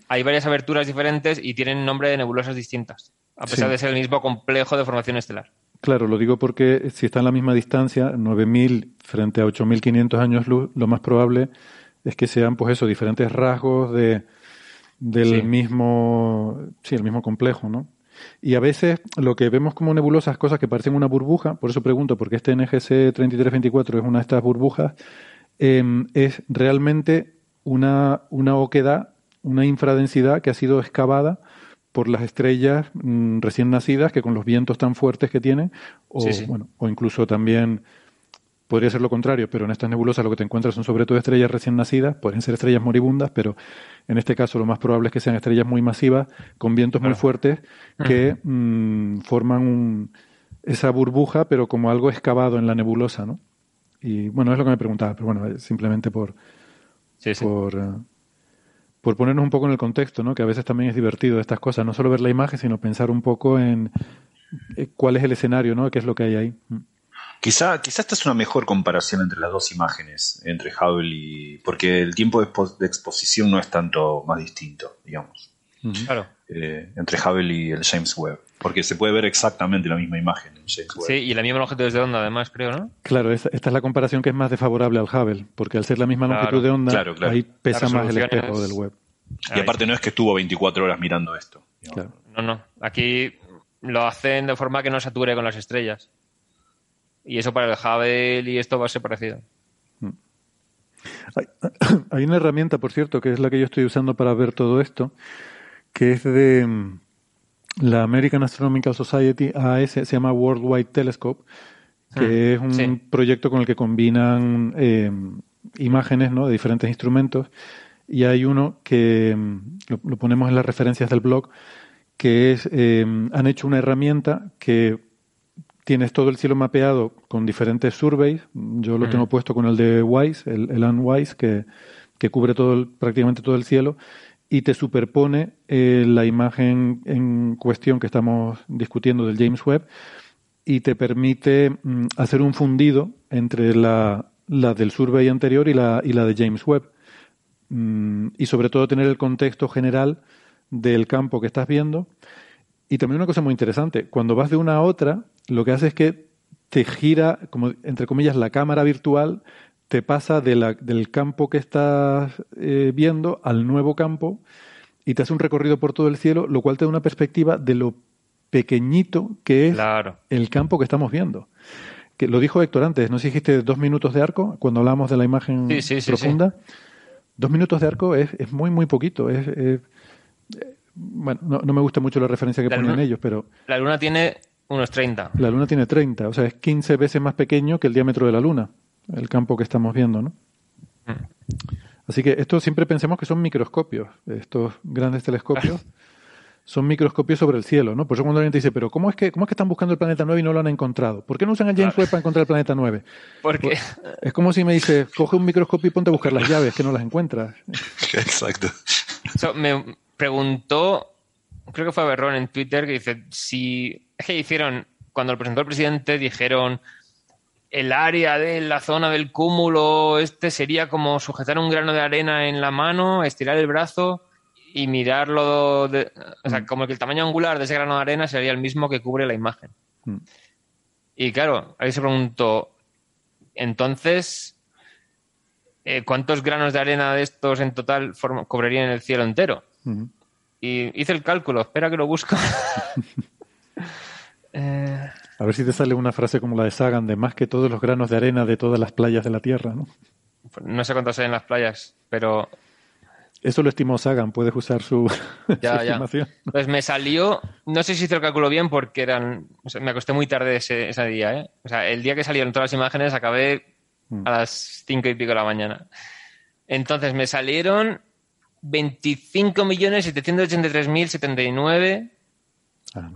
Hay varias aberturas diferentes y tienen nombre de nebulosas distintas, a pesar de ser el mismo complejo de formación estelar. Claro, lo digo porque si está en la misma distancia, 9.000 frente a 8.500 años luz, lo más probable es que sean, pues eso, diferentes rasgos de, del mismo, sí, el mismo complejo, ¿no? Y a veces lo que vemos como nebulosas, cosas que parecen una burbuja, por eso pregunto, porque este NGC 3324 es una de estas burbujas, em, es realmente una, una oquedad una infradensidad que ha sido excavada por las estrellas mm, recién nacidas que con los vientos tan fuertes que tienen, o, Bueno, o incluso también podría ser lo contrario, pero en estas nebulosas lo que te encuentras son sobre todo estrellas recién nacidas, pueden ser estrellas moribundas, pero en este caso lo más probable es que sean estrellas muy masivas, con vientos muy fuertes, que mm, forman esa burbuja, pero como algo excavado en la nebulosa, ¿no? Y bueno, es lo que me preguntaba, pero bueno, simplemente por, por, eh, por ponernos un poco en el contexto, ¿no? que a veces también es divertido estas cosas, no solo ver la imagen, sino pensar un poco en eh, cuál es el escenario, ¿no? qué es lo que hay ahí. Mm. Quizá, quizá esta es una mejor comparación entre las dos imágenes, entre Hubble y. porque el tiempo de, exposición no es tanto más distinto, digamos. Claro. Eh, entre Hubble y el James Webb. Porque se puede ver exactamente la misma imagen en James Webb. Sí, y la misma longitud de onda, además, creo, ¿no? Claro, esta, es la comparación que es más desfavorable al Hubble, porque al ser la misma longitud de onda, ahí pesa más el espejo del web. Y aparte no es que estuvo 24 horas mirando esto. No, no. Aquí lo hacen de forma que no sature con las estrellas. Y eso para el Hubble y esto va a ser parecido. Mm. (coughs) Hay, una herramienta, por cierto, que es la que yo estoy usando para ver todo esto, que es de mm, la American Astronomical Society, AS, se llama Worldwide Telescope, que mm. es un proyecto con el que combinan eh, imágenes ¿no? de diferentes instrumentos. Y hay uno que lo, lo, ponemos en las referencias del blog, que es, eh, han hecho una herramienta que tienes todo el cielo mapeado con diferentes surveys. Yo lo tengo puesto con el de WISE, el, el UNWISE, que, que cubre todo prácticamente todo el cielo y te superpone eh, la imagen en cuestión que estamos discutiendo del James Webb y te permite mm, hacer un fundido entre la, la, del survey anterior y la, y la de James Webb. Mm, y sobre todo tener el contexto general del campo que estás viendo. Y también una cosa muy interesante, cuando vas de una a otra, lo que hace es que te gira, como entre comillas, la cámara virtual, te pasa de la, del campo que estás eh, viendo al nuevo campo y te hace un recorrido por todo el cielo, lo cual te da una perspectiva de lo pequeñito que es el campo que estamos viendo. Que lo dijo Héctor antes, ¿no si dijiste dos minutos de arco cuando hablamos de la imagen profunda? Dos minutos de arco es, es muy, muy poquito. es bueno, no, me gusta mucho la referencia que ponen ellos, pero... La Luna tiene unos 30. La Luna tiene 30, o sea, es 15 veces más pequeño que el diámetro de la Luna, el campo que estamos viendo, ¿no? Mm. Así que esto siempre pensemos que son microscopios, estos grandes telescopios. (laughs) son microscopios sobre el cielo, ¿no? Por eso cuando alguien te dice, pero ¿cómo es que, cómo es que están buscando el planeta 9 y no lo han encontrado? ¿Por qué no usan el James Webb para encontrar el planeta 9? (laughs) Porque es como si me dice, coge un microscopio y ponte a buscar las llaves, que no las encuentras. (laughs) Exacto. Me, preguntó, creo que fue Berrón en Twitter, que dice, si es que hicieron, cuando lo presentó el presidente, dijeron, el área de la zona del cúmulo, este sería como sujetar un grano de arena en la mano, estirar el brazo y mirarlo, de, o sea, mm. como que el tamaño angular de ese grano de arena sería el mismo que cubre la imagen. Mm. Y claro, ahí se preguntó, entonces, eh, ¿cuántos granos de arena de estos en total cubrirían el cielo entero? Y hice el cálculo, espera que lo busco. (laughs) Eh, A ver si te sale una frase como la de Sagan, de más que todos los granos de arena de todas las playas de la Tierra, ¿no? No sé cuántos hay en las playas, pero... Eso lo estimó Sagan, puedes usar su, (laughs) estimación. Pues me salió, no sé si hice el cálculo bien porque eran, me acosté muy tarde ese, día, ¿eh? O sea, el día que salieron todas las imágenes acabé mm. a las cinco y pico de la mañana. Entonces me salieron 25.783.079 ah,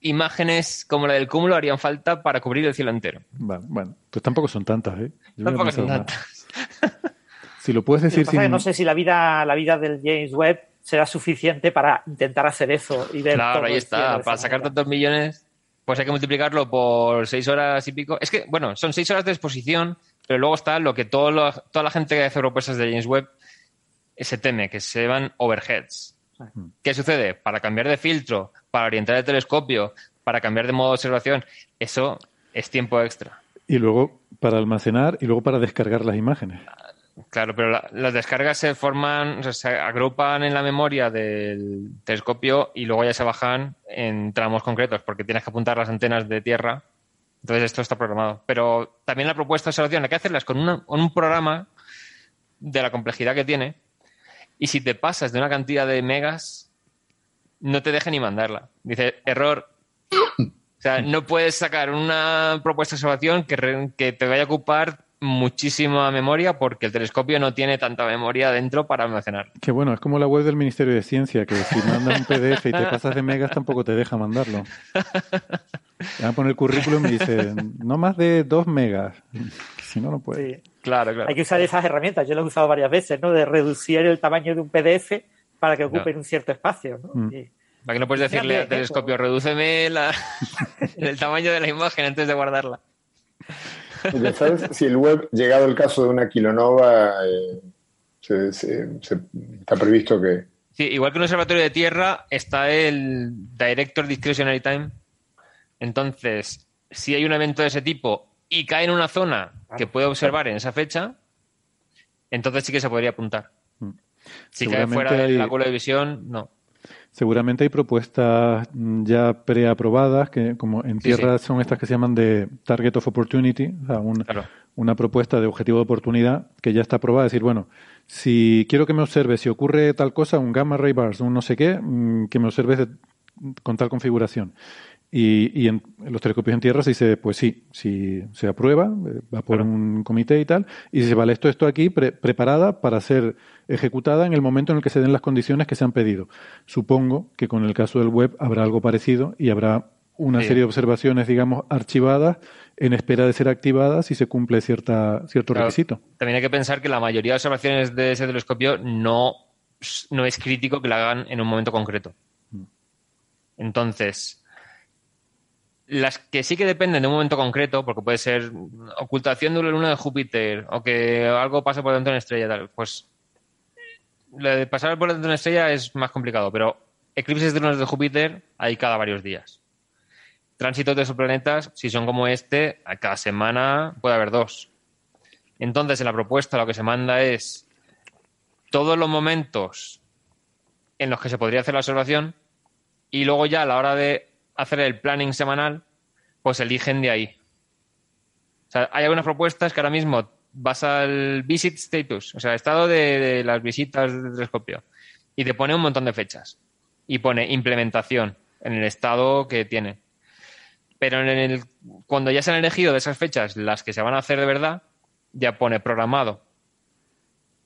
imágenes como la del cúmulo harían falta para cubrir el cielo entero. Bueno, pues tampoco son tantas, ¿eh? tampoco son tantas. (laughs) si lo puedes decir sin... No sé si la vida, la vida del James Webb será suficiente para intentar hacer eso y ver Claro, ahí está. Para sacar tantos millones, pues hay que multiplicarlo por seis horas y pico. Es que, bueno, son seis horas de exposición, pero luego está lo que todo toda la gente que hace propuestas de James Webb se teme que se van overheads. ¿Qué sucede? Para cambiar de filtro, para orientar el telescopio, para cambiar de modo de observación, eso es tiempo extra. Y luego para almacenar y luego para descargar las imágenes. Claro, pero las descargas se forman, o sea, se agrupan en la memoria del telescopio y luego ya se bajan en tramos concretos, porque tienes que apuntar las antenas de tierra. Entonces esto está programado. Pero también la propuesta de observación hay que hacerlas con, con un programa de la complejidad que tiene y si te pasas de una cantidad de megas, no te deja ni mandarla. Dice, error. O sea, no puedes sacar una propuesta de observación que, que te vaya a ocupar muchísima memoria porque el telescopio no tiene tanta memoria dentro para almacenar. Que bueno, es como la web del Ministerio de Ciencia, que si mandas un PDF y te pasas de megas tampoco te deja mandarlo. (laughs) Te van a poner el currículum y dice, no más de dos megas. (laughs) Si no, no puede. Claro, claro. Hay que usar esas herramientas. Yo lo he usado varias veces, ¿no? De reducir el tamaño de un PDF para que ocupe un cierto espacio, ¿no? Mm. Para que no puedes decirle al telescopio, redúceme (laughs) el tamaño de la imagen antes de guardarla. (laughs) ¿Sabes si el web, llegado el caso de una kilonova, eh, está previsto que... Sí, igual que un observatorio de tierra está el Director Discretionary Time. Entonces, si hay un evento de ese tipo y cae en una zona que puede observar en esa fecha, entonces sí que se podría apuntar. Mm. Si cae fuera del ángulo de visión, no. Seguramente hay propuestas ya preaprobadas, que como en tierra son estas que se llaman de Target of Opportunity, o sea, una propuesta de objetivo de oportunidad que ya está aprobada. Es decir, bueno, si quiero que me observe, si ocurre tal cosa, un gamma ray bars, un no sé qué, mm, que me observes con tal configuración. Y, en, los telescopios en tierra se dice, pues sí, si se aprueba, eh, va por un comité y tal, y se vale, esto, esto aquí, preparada para ser ejecutada en el momento en el que se den las condiciones que se han pedido. Supongo que con el caso del web habrá algo parecido y habrá una serie de observaciones, digamos, archivadas en espera de ser activadas si se cumple cierta, cierto requisito. También hay que pensar que la mayoría de observaciones de ese telescopio no, no es crítico que la hagan en un momento concreto. Mm. Entonces, las que sí que dependen de un momento concreto, porque puede ser ocultación de una luna de Júpiter o que algo pase por dentro de una estrella, tal, pues lo de pasar por dentro de una estrella es más complicado, pero eclipses de lunas de Júpiter hay cada varios días. Tránsitos de esos planetas, si son como este, a cada semana puede haber dos. Entonces, en la propuesta lo que se manda es todos los momentos en los que se podría hacer la observación y luego ya a la hora de hacer el planning semanal, pues eligen de ahí. O sea, hay algunas propuestas que ahora mismo vas al visit status, o sea, estado de, las visitas del telescopio, y te pone un montón de fechas. Y pone implementación en el estado que tiene. Pero cuando ya se han elegido de esas fechas las que se van a hacer de verdad, ya pone programado.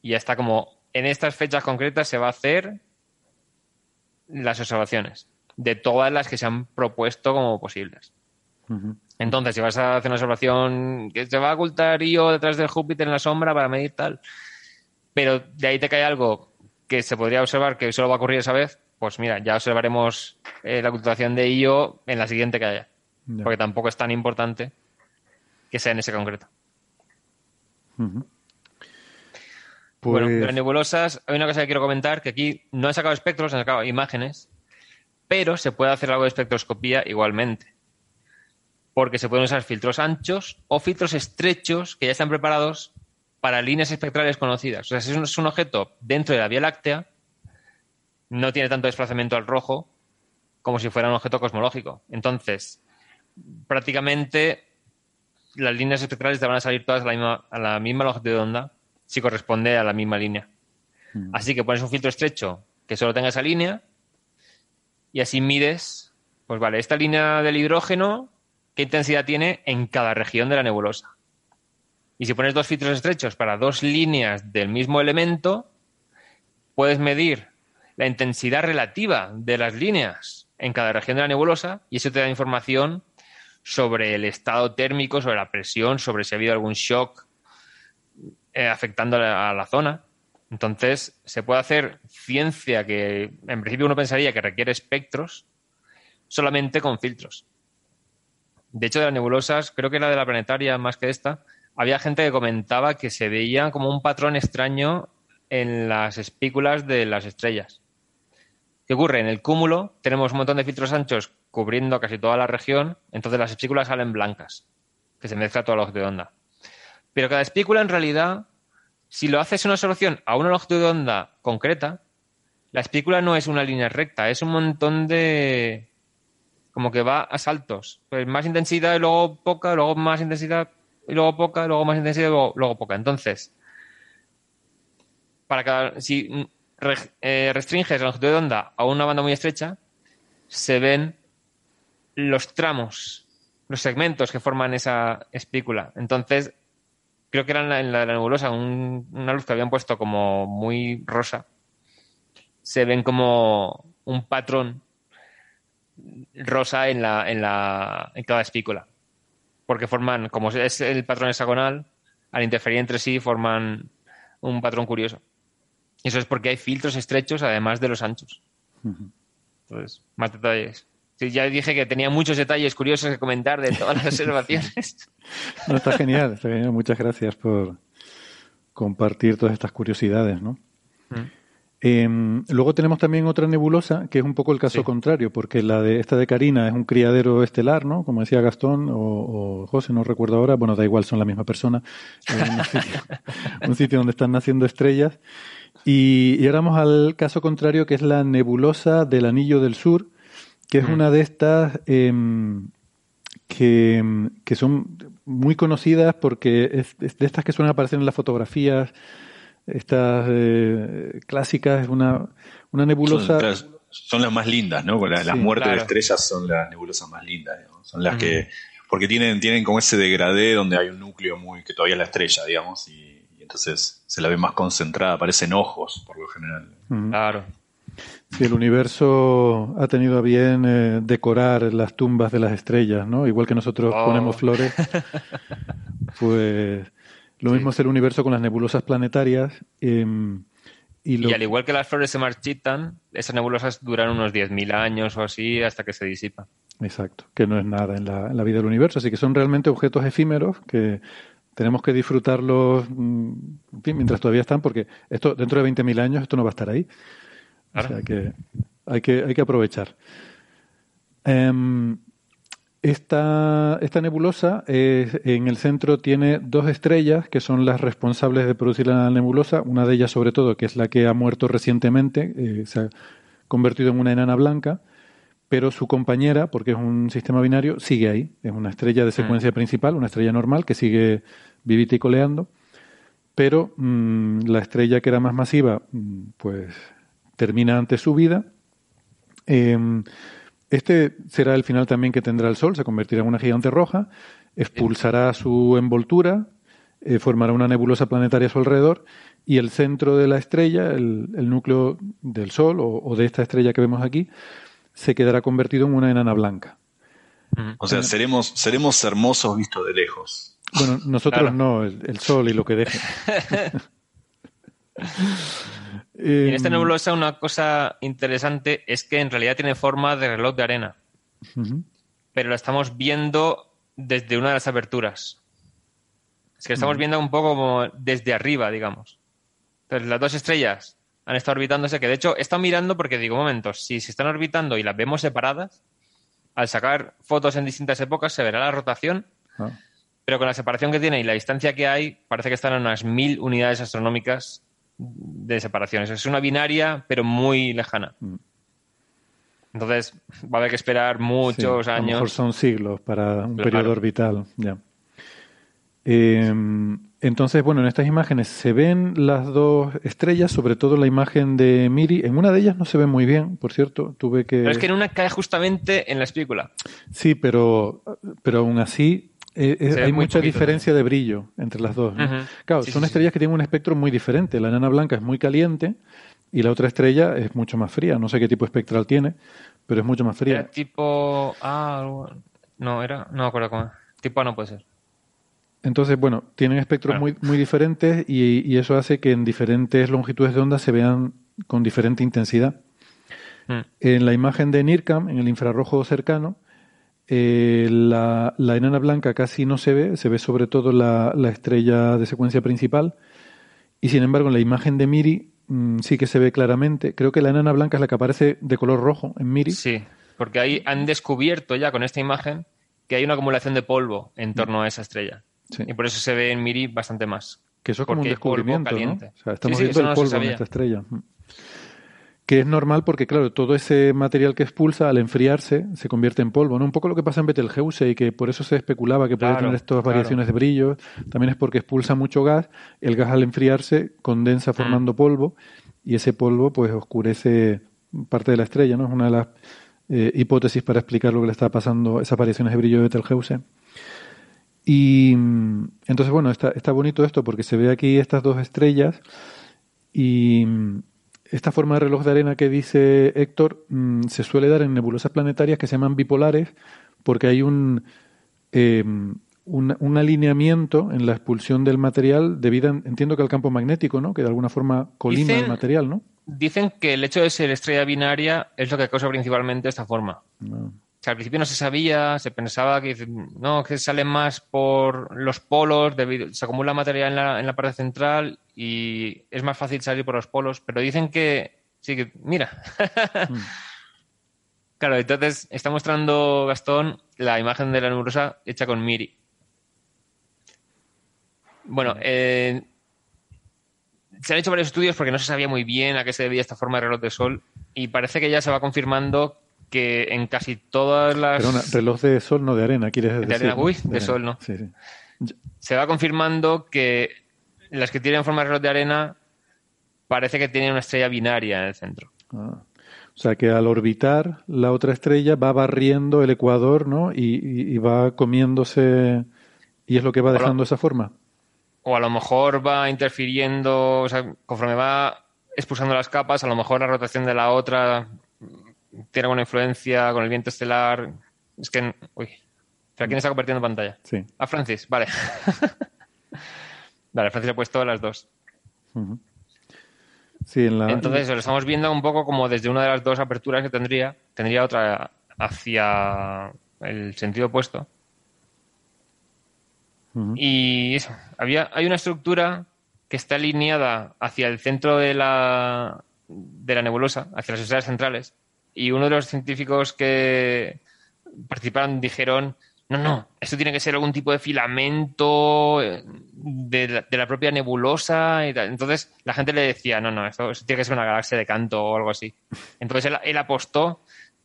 Y ya está como, en estas fechas concretas se va a hacer las observaciones de todas las que se han propuesto como posibles. Entonces, si vas a hacer una observación que se va a ocultar Io detrás del Júpiter en la sombra para medir tal, pero de ahí te cae algo que se podría observar que solo va a ocurrir esa vez, pues mira, ya observaremos eh, la ocultación de Io en la siguiente que haya. Porque tampoco es tan importante que sea en ese concreto. Bueno, de las pues nebulosas, hay una cosa que quiero comentar, que aquí no he sacado espectros, he sacado imágenes, pero se puede hacer algo de espectroscopía igualmente. Porque se pueden usar filtros anchos o filtros estrechos que ya están preparados para líneas espectrales conocidas. O sea, si es un objeto dentro de la Vía Láctea, no tiene tanto desplazamiento al rojo como si fuera un objeto cosmológico. Entonces, prácticamente las líneas espectrales te van a salir todas a la misma, a la misma longitud de onda si corresponde a la misma línea. Mm. Así que pones un filtro estrecho que solo tenga esa línea y así mides, pues vale, esta línea del hidrógeno, ¿qué intensidad tiene en cada región de la nebulosa? Y si pones dos filtros estrechos para dos líneas del mismo elemento, puedes medir la intensidad relativa de las líneas en cada región de la nebulosa y eso te da información sobre el estado térmico, sobre la presión, sobre si ha habido algún shock eh, afectando a la zona. Entonces, se puede hacer ciencia que en principio uno pensaría que requiere espectros solamente con filtros. De hecho, de las nebulosas, creo que la de la planetaria más que esta, había gente que comentaba que se veía como un patrón extraño en las espículas de las estrellas. ¿Qué ocurre? En el cúmulo tenemos un montón de filtros anchos cubriendo casi toda la región, entonces las espículas salen blancas, que se mezcla todo la de onda. Pero cada espícula en realidad si lo haces una solución a una longitud de onda concreta, la espícula no es una línea recta, es un montón de... como que va a saltos. Pues más intensidad y luego poca, luego más intensidad y luego poca, luego más intensidad y luego, poca. Entonces, para cada, si eh, restringes la longitud de onda a una banda muy estrecha, se ven los tramos, los segmentos que forman esa espícula. Entonces, creo que era en la, de la nebulosa, una luz que habían puesto como muy rosa, se ven como un patrón rosa en, la, en, la, en cada espícula. Porque forman, como es el patrón hexagonal, al interferir entre sí forman un patrón curioso. Eso es porque hay filtros estrechos además de los anchos. Entonces, más detalles. Sí, ya dije que tenía muchos detalles curiosos que comentar de todas las (laughs) observaciones. No, está genial, está genial. Muchas gracias por compartir todas estas curiosidades, ¿no? Mm. Em, luego tenemos también otra nebulosa, que es un poco el caso contrario, porque la de esta de Karina es un criadero estelar, ¿no? Como decía Gastón o, José, no recuerdo ahora, bueno, da igual, son la misma persona. (laughs) un, sitio, donde están naciendo estrellas. Y, ahora vamos al caso contrario, que es la nebulosa del Anillo del Sur, que es una de estas em, que, son muy conocidas porque es, es, de estas que suelen aparecer en las fotografías estas eh, clásicas, es una, una nebulosa. Son, las más lindas, ¿no? Las, muertes de estrellas son las nebulosas más lindas, son las que. Porque tienen, tienen como ese degradé donde hay un núcleo muy. que todavía es la estrella, digamos, y, entonces se la ve más concentrada, parecen ojos, por lo general. Claro. Sí, el universo ha tenido a bien eh, decorar las tumbas de las estrellas, ¿no? Igual que nosotros oh. ponemos flores, (laughs) pues lo mismo es el universo con las nebulosas planetarias. Em, y, al igual que las flores se marchitan, esas nebulosas duran unos 10.000 años o así hasta que se disipan. Exacto, que no es nada en la, vida del universo. Así que son realmente objetos efímeros que tenemos que disfrutarlos mm, mientras todavía están, porque esto dentro de 20.000 años esto no va a estar ahí. O sea que hay que, hay que aprovechar. Em, esta, esta nebulosa en el centro tiene dos estrellas que son las responsables de producir la nebulosa, una de ellas sobre todo que es la que ha muerto recientemente, eh, se ha convertido en una enana blanca, pero su compañera, porque es un sistema binario, sigue ahí, es una estrella de secuencia mm. principal, una estrella normal que sigue vivita y coleando, pero mm, la estrella que era más masiva, mm, pues termina antes su vida. Em, este será el final también que tendrá el Sol, se convertirá en una gigante roja, expulsará su envoltura, eh, formará una nebulosa planetaria a su alrededor y el centro de la estrella, el, núcleo del Sol o, de esta estrella que vemos aquí, se quedará convertido en una enana blanca. O sea, seremos, seremos hermosos vistos de lejos. Bueno, nosotros no, el, Sol y lo que deje. (laughs) en esta em, nebulosa una cosa interesante es que en realidad tiene forma de reloj de arena. Pero la estamos viendo desde una de las aberturas. Es que la estamos viendo un poco como desde arriba, digamos. Entonces, las dos estrellas han estado orbitándose, que de hecho he estado mirando porque digo, momentos, si se están orbitando y las vemos separadas, al sacar fotos en distintas épocas se verá la rotación, ah. pero con la separación que tiene y la distancia que hay, parece que están a unas mil unidades astronómicas de separaciones. Es una binaria, pero muy lejana. Mm. Entonces, va a haber que esperar muchos años. A lo mejor son siglos para un periodo orbital. Ya. Em, entonces, bueno, en estas imágenes se ven las dos estrellas, sobre todo la imagen de Miri. En una de ellas no se ve muy bien, por cierto. Tuve que. Pero es que en una cae justamente en la espícula. Sí, pero, pero aún así eh, eh, hay mucha diferencia de brillo entre las dos. Claro, son estrellas que tienen un espectro muy diferente. La enana blanca es muy caliente y la otra estrella es mucho más fría. No sé qué tipo espectral tiene, pero es mucho más fría. Era tipo. Ah, no, era. No me acuerdo cómo. Tipo A no puede ser. Entonces, bueno, tienen espectros muy, muy diferentes y, eso hace que en diferentes longitudes de onda se vean con diferente intensidad. Mm. En la imagen de NIRCAM, en el infrarrojo cercano, eh, la, enana blanca casi no se ve, se ve sobre todo la, estrella de secuencia principal. Y sin embargo, en la imagen de Miri mm, sí que se ve claramente. Creo que la enana blanca es la que aparece de color rojo en Miri. Sí, porque ahí han descubierto ya con esta imagen que hay una acumulación de polvo en torno a esa estrella. Y por eso se ve en Miri bastante más. Que eso es como un descubrimiento, caliente. estamos viendo el polvo en esta estrella. Mm que es normal porque, claro, todo ese material que expulsa al enfriarse se convierte en polvo. ¿no? Un poco lo que pasa en Betelgeuse y que por eso se especulaba que podía tener estas variaciones de brillo, también es porque expulsa mucho gas, el gas al enfriarse condensa formando mm. polvo y ese polvo pues oscurece parte de la estrella, ¿no? Es una de las eh, hipótesis para explicar lo que le está pasando, esas variaciones de brillo de Betelgeuse. Y entonces, bueno, está, está bonito esto porque se ve aquí estas dos estrellas y esta forma de reloj de arena que dice Héctor mm, se suele dar en nebulosas planetarias que se llaman bipolares porque hay un, em, un, alineamiento en la expulsión del material debido, entiendo que al campo magnético, ¿no? Que de alguna forma colima el material, ¿no? Dicen que el hecho de ser estrella binaria es lo que causa principalmente esta forma. Ah. al principio no se sabía, se pensaba que no, que sale más por los polos, debido, se acumula materia en la, en la parte central y es más fácil salir por los polos, pero dicen que sí que, mira. Mm. (laughs) claro, entonces está mostrando Gastón la imagen de la nebulosa hecha con Miri. Bueno, eh, se han hecho varios estudios porque no se sabía muy bien a qué se debía esta forma de reloj de sol y parece que ya se va confirmando que en casi todas las... Pero reloj de sol, no de arena, quieres decir. De arena, uy, de, sol, no. Sí, sí. Se va confirmando que las que tienen forma de reloj de arena parece que tienen una estrella binaria en el centro. Ah. O sea que al orbitar la otra estrella va barriendo el ecuador, ¿no? Y, va comiéndose y es lo que va dejando esa forma. O a lo mejor va interfiriendo, o sea, conforme va expulsando las capas, a lo mejor la rotación de la otra tiene alguna influencia con el viento estelar. Es que. Uy. ¿Pero quién está compartiendo pantalla? Sí. A Francis, vale. (laughs) vale, Francis ha puesto las dos. Sí, en la... Entonces, lo estamos viendo un poco como desde una de las dos aperturas que tendría. Tendría otra hacia el sentido opuesto. Y eso, había, hay una estructura que está alineada hacia el centro de la, de la nebulosa, hacia las estrellas centrales, y uno de los científicos que participaron dijeron, no, no, esto tiene que ser algún tipo de filamento eh, de la, propia nebulosa. Y Entonces la gente le decía, no, no, esto, tiene que ser una galaxia de canto o algo así. Entonces él, apostó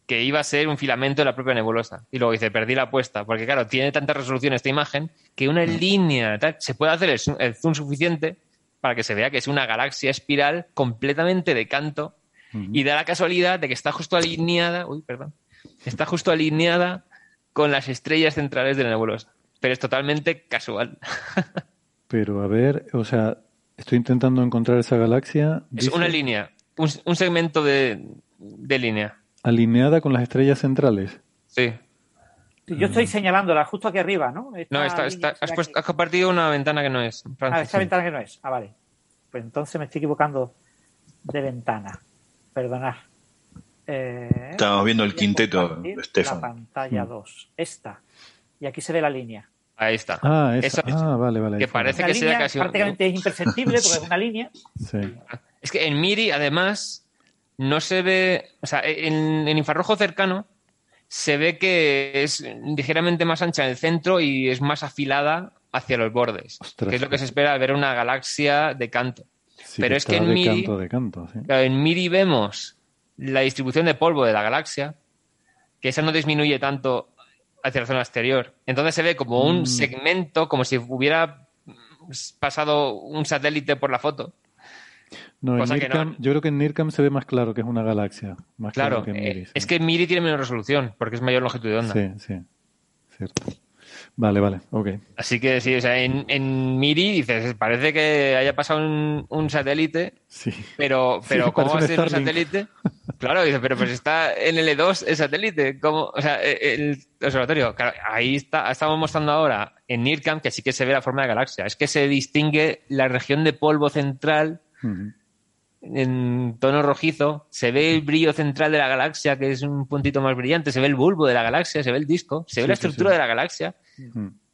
que iba a ser un filamento de la propia nebulosa. Y luego dice, perdí la apuesta, porque claro, tiene tanta resolución esta imagen que una línea se puede hacer el zoom suficiente para que se vea que es una galaxia espiral completamente de canto y da la casualidad de que está justo alineada, uy, perdón, está justo alineada con las estrellas centrales de la nebulosa. Pero es totalmente casual. (laughs) Pero a ver, o sea, estoy intentando encontrar esa galaxia. Es una línea, un, segmento de, línea. Alineada con las estrellas centrales. Sí. Yo estoy señalándola justo aquí arriba, ¿no? no, está, has, has, compartido una ventana que no es. ah, esta ventana que no es. Ah, vale. Pues entonces me estoy equivocando de ventana. Perdonad. Eh, Estábamos viendo el quinteto de Stefan. La pantalla 2. Mm. Esta. Y aquí se ve la línea. Ahí está. Ah, esa. ah vale, vale. Que parece que sea casi. Prácticamente es imperceptible porque es una (laughs) línea. Sí. Es que en Miri, además, no se ve. O sea, en, infrarrojo cercano se ve que es ligeramente más ancha en el centro y es más afilada hacia los bordes. que es lo que se espera al ver una galaxia de canto. Pero es que en Miri, en Miri vemos la distribución de polvo de la galaxia, que esa no disminuye tanto hacia la zona exterior. Entonces se ve como un mm. segmento, como si hubiera pasado un satélite por la foto. No, en yo creo que en NIRCAM se ve más claro que es una galaxia. Más claro, que en Miri. Eh, es que Miri tiene menos resolución, porque es mayor longitud de onda. Sí, sí. Cierto. Vale, vale, ok. Así que sí, o sea, en, en Miri dices, parece que haya pasado un, satélite, sí. pero, pero ¿cómo va a ser un satélite? Claro, dice, pero pues está en L2 el satélite, ¿cómo? O sea, e, el observatorio, ahí está, estamos mostrando ahora en NIRCAM que sí que se ve la forma de galaxia, es que se distingue la región de polvo central en tono rojizo, se ve el brillo central de la galaxia, que es un puntito más brillante, se ve el bulbo de la galaxia, se ve el disco, se ve la estructura de la galaxia.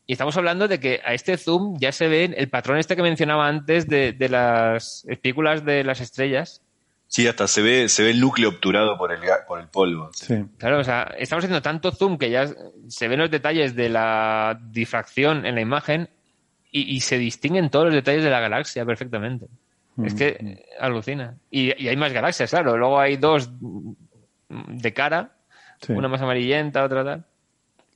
Y estamos hablando de que a este zoom ya se ve el patrón este que mencionaba antes de, las espículas de las estrellas. Sí, hasta se ve, se ve el núcleo obturado por el, por el polvo. Claro, o sea, estamos haciendo tanto zoom que ya se ven los detalles de la difracción en la imagen y, se distinguen todos los detalles de la galaxia perfectamente. Es que alucina. Y, hay más galaxias, claro. Luego hay dos de cara, una más amarillenta, otra tal.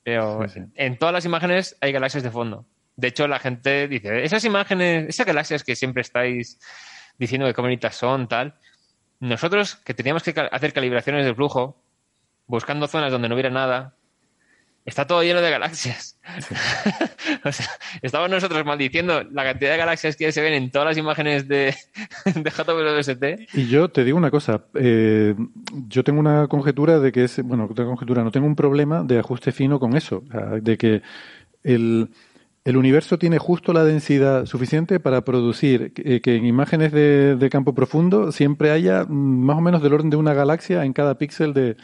Pero en todas las imágenes hay galaxias de fondo. De hecho, la gente dice, esas imágenes, esas galaxias que siempre estáis diciendo que bonitas son, tal. Nosotros que teníamos que hacer calibraciones de flujo, buscando zonas donde no hubiera nada, está todo lleno de galaxias. (laughs) o sea, estamos nosotros maldiciendo la cantidad de galaxias que se ven en todas las imágenes de, (laughs) de JWST. Y yo te digo una cosa, eh, yo tengo una conjetura de que es, bueno, tengo conjetura, no tengo un problema de ajuste fino con eso, de que el, el universo tiene justo la densidad suficiente para producir que, que en imágenes de, de campo profundo siempre haya más o menos del orden de una galaxia en cada píxel de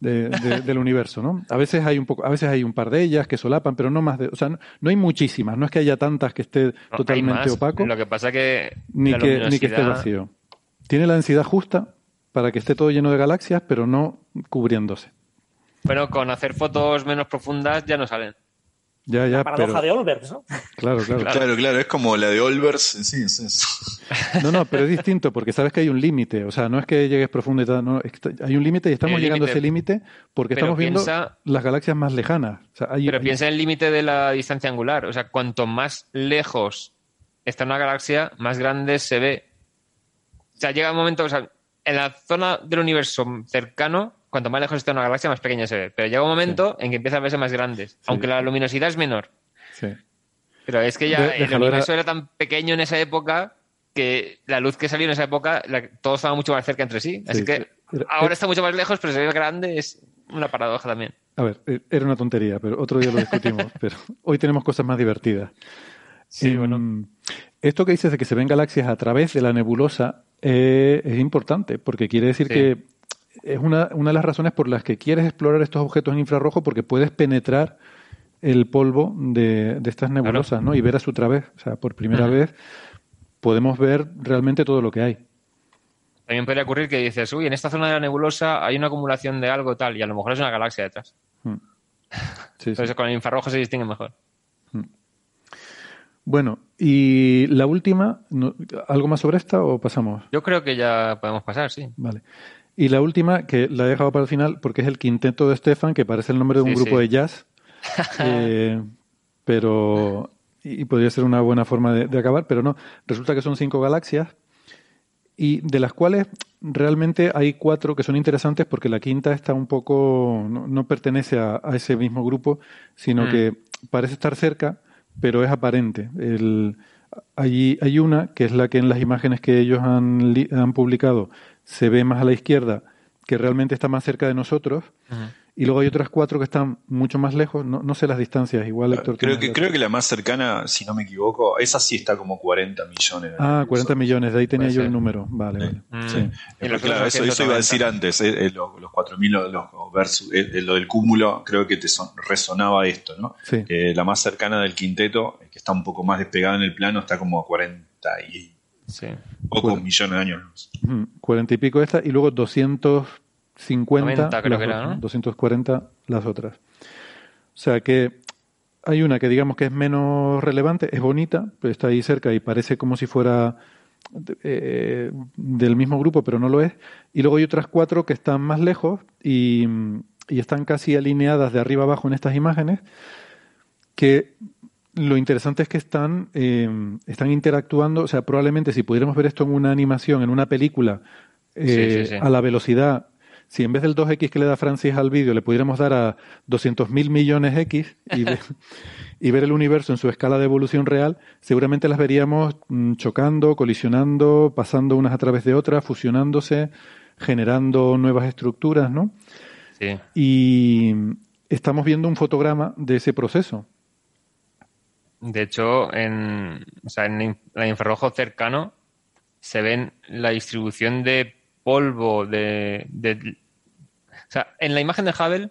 del universo, ¿no? A veces hay un poco, a veces hay un par de ellas que solapan, pero no más de, o sea, no, hay muchísimas, no es que haya tantas que esté totalmente opaco. Lo que pasa que ni que ni que esté vacío. Tiene la densidad justa para que esté todo lleno de galaxias, pero no cubriéndose. Bueno, con hacer fotos menos profundas ya no salen. Ya, ya, la paradoja de Olbers, ¿no? Claro, claro, claro. Claro, es como la de Olbers, sí, es (laughs) eso. No, no, pero es distinto porque sabes que hay un límite. O sea, no es que llegues profundo y tal, no, hay un límite y estamos llegando a ese límite porque estamos viendo las galaxias más lejanas. pero piensa en el límite de la distancia angular. O sea, cuanto más lejos está una galaxia, más grande se ve. O sea, llega un momento, o sea, en la zona del universo cercano cuanto más lejos esté una galaxia, más pequeña se ve. Pero llega un momento en que empiezan a verse más grandes, aunque la luminosidad es menor. Sí. Pero es que ya el universo era... tan pequeño en esa época que la luz que salió en esa época, todo estaba mucho más cerca entre sí. Así que ahora está mucho más lejos, pero se ve grande, es una paradoja también. A ver, eh, era una tontería, pero otro día lo discutimos. (laughs) pero hoy tenemos cosas más divertidas. Sí, bueno. Esto que dices de que se ven galaxias a través de la nebulosa eh, es importante, porque quiere decir que es una, una de las razones por las que quieres explorar estos objetos en infrarrojo porque puedes penetrar el polvo de, estas nebulosas, ¿no? Y ver a su través. O sea, por primera vez podemos ver realmente todo lo que hay. También podría ocurrir que dices, uy, en esta zona de la nebulosa hay una acumulación de algo tal, y a lo mejor es una galaxia detrás. Mm. (laughs) Entonces con el infrarrojo se distingue mejor. Mm. Bueno, y la última, ¿algo más sobre esta o pasamos? Yo creo que ya podemos pasar, sí. Vale. Y la última, que la he dejado para el final, porque es el quinteto de Stefan, que parece el nombre de un grupo de jazz. (laughs) Eh, pero. Y, podría ser una buena forma de, acabar, pero no. Resulta que son cinco galaxias, y de las cuales realmente hay cuatro que son interesantes porque la quinta está un poco. no, pertenece a, ese mismo grupo, sino mm. que parece estar cerca, pero es aparente. El, allí hay una, que es la que en las imágenes que ellos han, han publicado se ve más a la izquierda, que realmente está más cerca de nosotros. Y luego hay otras cuatro que están mucho más lejos, no, no sé las distancias, igual Héctor. Creo que, creo que la más cercana, si no me equivoco, esa sí está como 40 millones. Ah, 40 millones, de ahí tenía yo el número. Vale, vale. Sí. Mm. claro, eso, iba a decir antes, eh, eh, los, los 4.000 los, versus, eh, lo del cúmulo, creo que te resonaba esto, ¿no? Sí. la más cercana del quinteto, que está un poco más despegada en el plano, está como a 40 y Sí. Pocos millones de años. Cuarenta y pico esta y luego 250 creo que era, 240 las otras. O sea que hay una que digamos que es menos relevante, es bonita, pero está ahí cerca y parece como si fuera eh, del mismo grupo, pero no lo es. Y luego hay otras cuatro que están más lejos y, y están casi alineadas de arriba abajo en estas imágenes, que lo interesante es que están, eh, están interactuando, o sea, probablemente si pudiéramos ver esto en una animación, en una película, eh, a la velocidad, si en vez del 2X que le da Francis al vídeo le pudiéramos dar a 200.000 millones X y, (laughs) y, ver el universo en su escala de evolución real, seguramente las veríamos mm, chocando, colisionando, pasando unas a través de otras, fusionándose, generando nuevas estructuras, ¿no? Sí. Y estamos viendo un fotograma de ese proceso. De hecho, en, o sea, en el infrarrojo cercano se ven la distribución de polvo de, o sea, en la imagen de Hubble,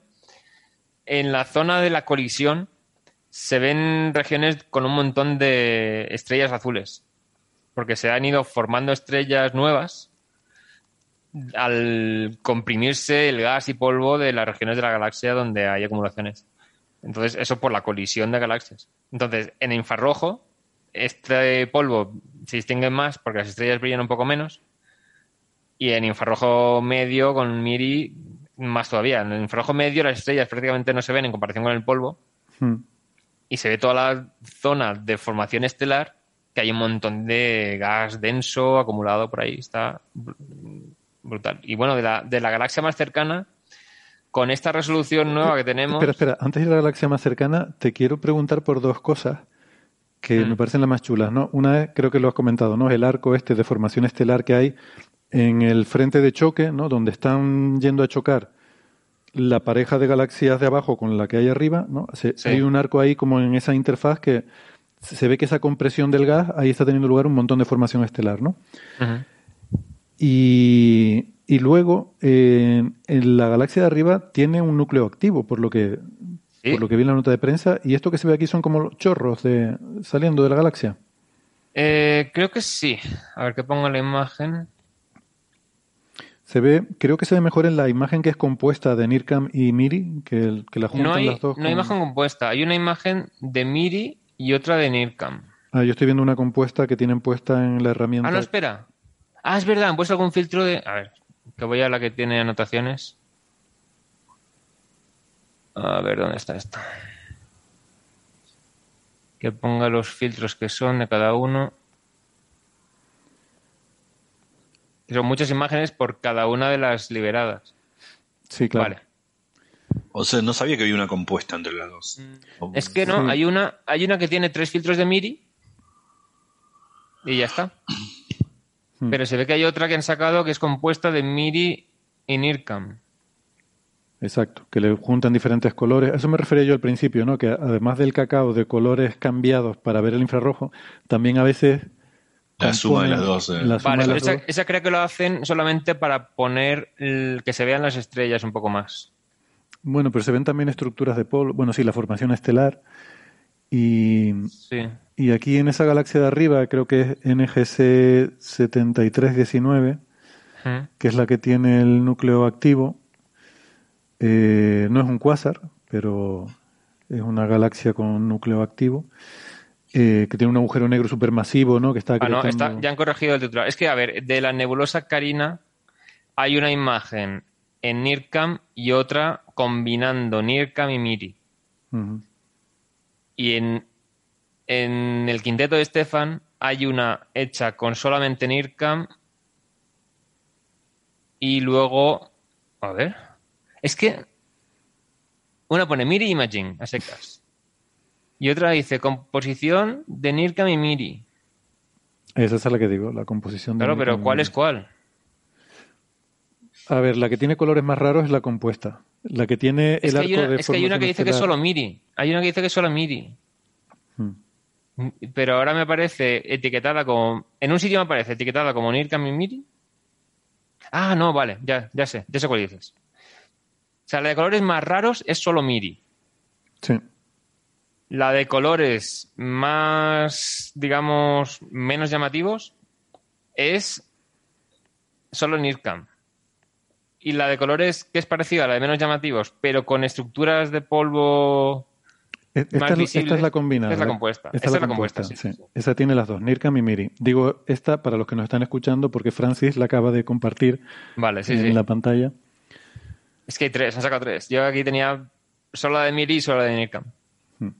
en la zona de la colisión se ven regiones con un montón de estrellas azules, porque se han ido formando estrellas nuevas al comprimirse el gas y polvo de las regiones de la galaxia donde hay acumulaciones. Entonces, eso por la colisión de galaxias. Entonces, en infrarrojo, este polvo se distingue más porque las estrellas brillan un poco menos. Y en infrarrojo medio, con MIRI, más todavía. En el infrarrojo medio, las estrellas prácticamente no se ven en comparación con el polvo. Hmm. Y se ve toda la zona de formación estelar, que hay un montón de gas denso acumulado por ahí. Está brutal. Y bueno, de la, de la galaxia más cercana, con esta resolución nueva que tenemos. Espera, espera, antes de ir a la galaxia más cercana, te quiero preguntar por dos cosas que mm. me parecen las más chulas, ¿no? Una es, creo que lo has comentado, ¿no? El arco este de formación estelar que hay en el frente de choque, ¿no? Donde están yendo a chocar la pareja de galaxias de abajo con la que hay arriba, ¿no? Hay un arco ahí como en esa interfaz que se ve que esa compresión del gas, ahí está teniendo lugar un montón de formación estelar, ¿no? Y Y luego, en la galaxia de arriba tiene un núcleo activo, por lo que por lo que vi en la nota de prensa. Y esto que se ve aquí son como chorros de saliendo de la galaxia. Eh, creo que sí. A ver que pongo la imagen. Se ve, creo que se ve mejor en la imagen que es compuesta de Nirkam y Miri, que, que la juntan no hay, las dos. No hay imagen compuesta, hay una imagen de Miri y otra de Nirkam. Ah, yo estoy viendo una compuesta que tienen puesta en la herramienta. Ah, no, espera. Ah, es verdad, han puesto algún filtro de. A ver, que voy a la que tiene anotaciones. A ver, ¿dónde está esto? Que ponga los filtros que son de cada uno. Son muchas imágenes por cada una de las liberadas. Sí, claro. Vale. O sea, no sabía que había una compuesta entre las dos. Mm. Es que no, hay una, hay una que tiene tres filtros de MIRI y ya está. Hmm. Pero se ve que hay otra que han sacado que es compuesta de MIRI y NIRCAM. Exacto, que le juntan diferentes colores. eso me refería yo al principio, ¿no? Que además del cacao de colores cambiados para ver el infrarrojo, también a veces la suma de las dos. Eh. vale, esa, creo que lo hacen solamente para poner que se vean las estrellas un poco más. Bueno, pero se ven también estructuras de polvo. Bueno, sí, la formación estelar. Y, y aquí en esa galaxia de arriba, creo que es NGC 7319, que es la que tiene el núcleo activo eh, no es un cuásar, pero es una galaxia con un núcleo activo. Eh, que tiene un agujero negro supermasivo, ¿no? Que está, ah, no, ya han corregido el titular. Es que, a ver, de la nebulosa Carina hay una imagen en NIRCAM y otra combinando NIRCAM y MIRI. Y en, en el quinteto de Stefan hay una hecha con solamente NIRCAM y luego, a ver, es que una pone Miri Imaging a secas. Y otra dice composición de Nirkam y Miri. Esa es la que digo, la composición de Claro, pero ¿cuál es cuál? A ver, la que tiene colores más raros es la compuesta. La que tiene el arco de Es que hay una que dice que es solo Miri. Hay una que dice que es solo Miri. Hmm. Pero ahora me aparece etiquetada como. En un sitio me aparece etiquetada como Nirkam y Miri. Ah, no, vale, ya, ya sé, ya sé cuál dices. O sea, la de colores más raros es solo Miri. Sí. La de colores más, digamos, menos llamativos es solo Nirkam. Y la de colores que es parecida a la de menos llamativos, pero con estructuras de polvo esta, más visibles, esta es la combinada. Esta es la compuesta. Esta, es la compuesta, sí, Esa tiene las dos, Nirkam y Miri. Digo, esta para los que nos están escuchando, porque Francis la acaba de compartir vale, en la pantalla. Es que hay tres, han sacado tres. Yo aquí tenía solo la de Miri y solo la de Nirkam. Hmm.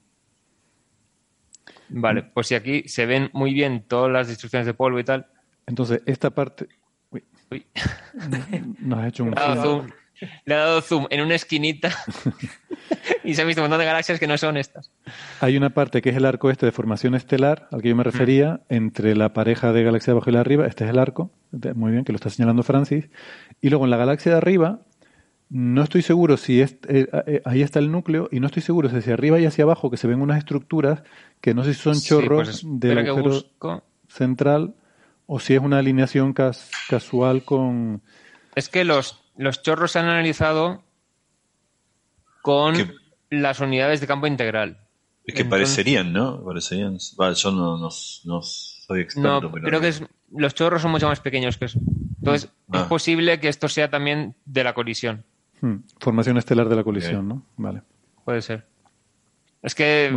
Vale, pues si aquí se ven muy bien todas las instrucciones de polvo y tal. Entonces, esta parte. Uy. (laughs) Nos ha hecho un. (laughs) zoom. Le ha dado zoom en una esquinita y se ha visto un montón de galaxias que no son estas. Hay una parte que es el arco este de formación estelar, al que yo me refería, entre la pareja de galaxia de abajo y la de arriba. Este es el arco, muy bien, que lo está señalando Francis. Y luego en la galaxia de arriba no estoy seguro si es, eh, eh, ahí está el núcleo y no estoy seguro si hacia arriba y hacia abajo que se ven unas estructuras que no sé si son chorros pues de agujero central o si es una alineación casual con... Es que los, los chorros se han analizado con las unidades de campo integral. Es que parecerían, ¿no? Parecerían. yo no, soy experto. No, creo que los chorros son mucho más pequeños que eso. Entonces, es ah. posible que esto sea también de la colisión. Hmm. Formación estelar de la colisión, ¿no? Vale. Puede ser. Es que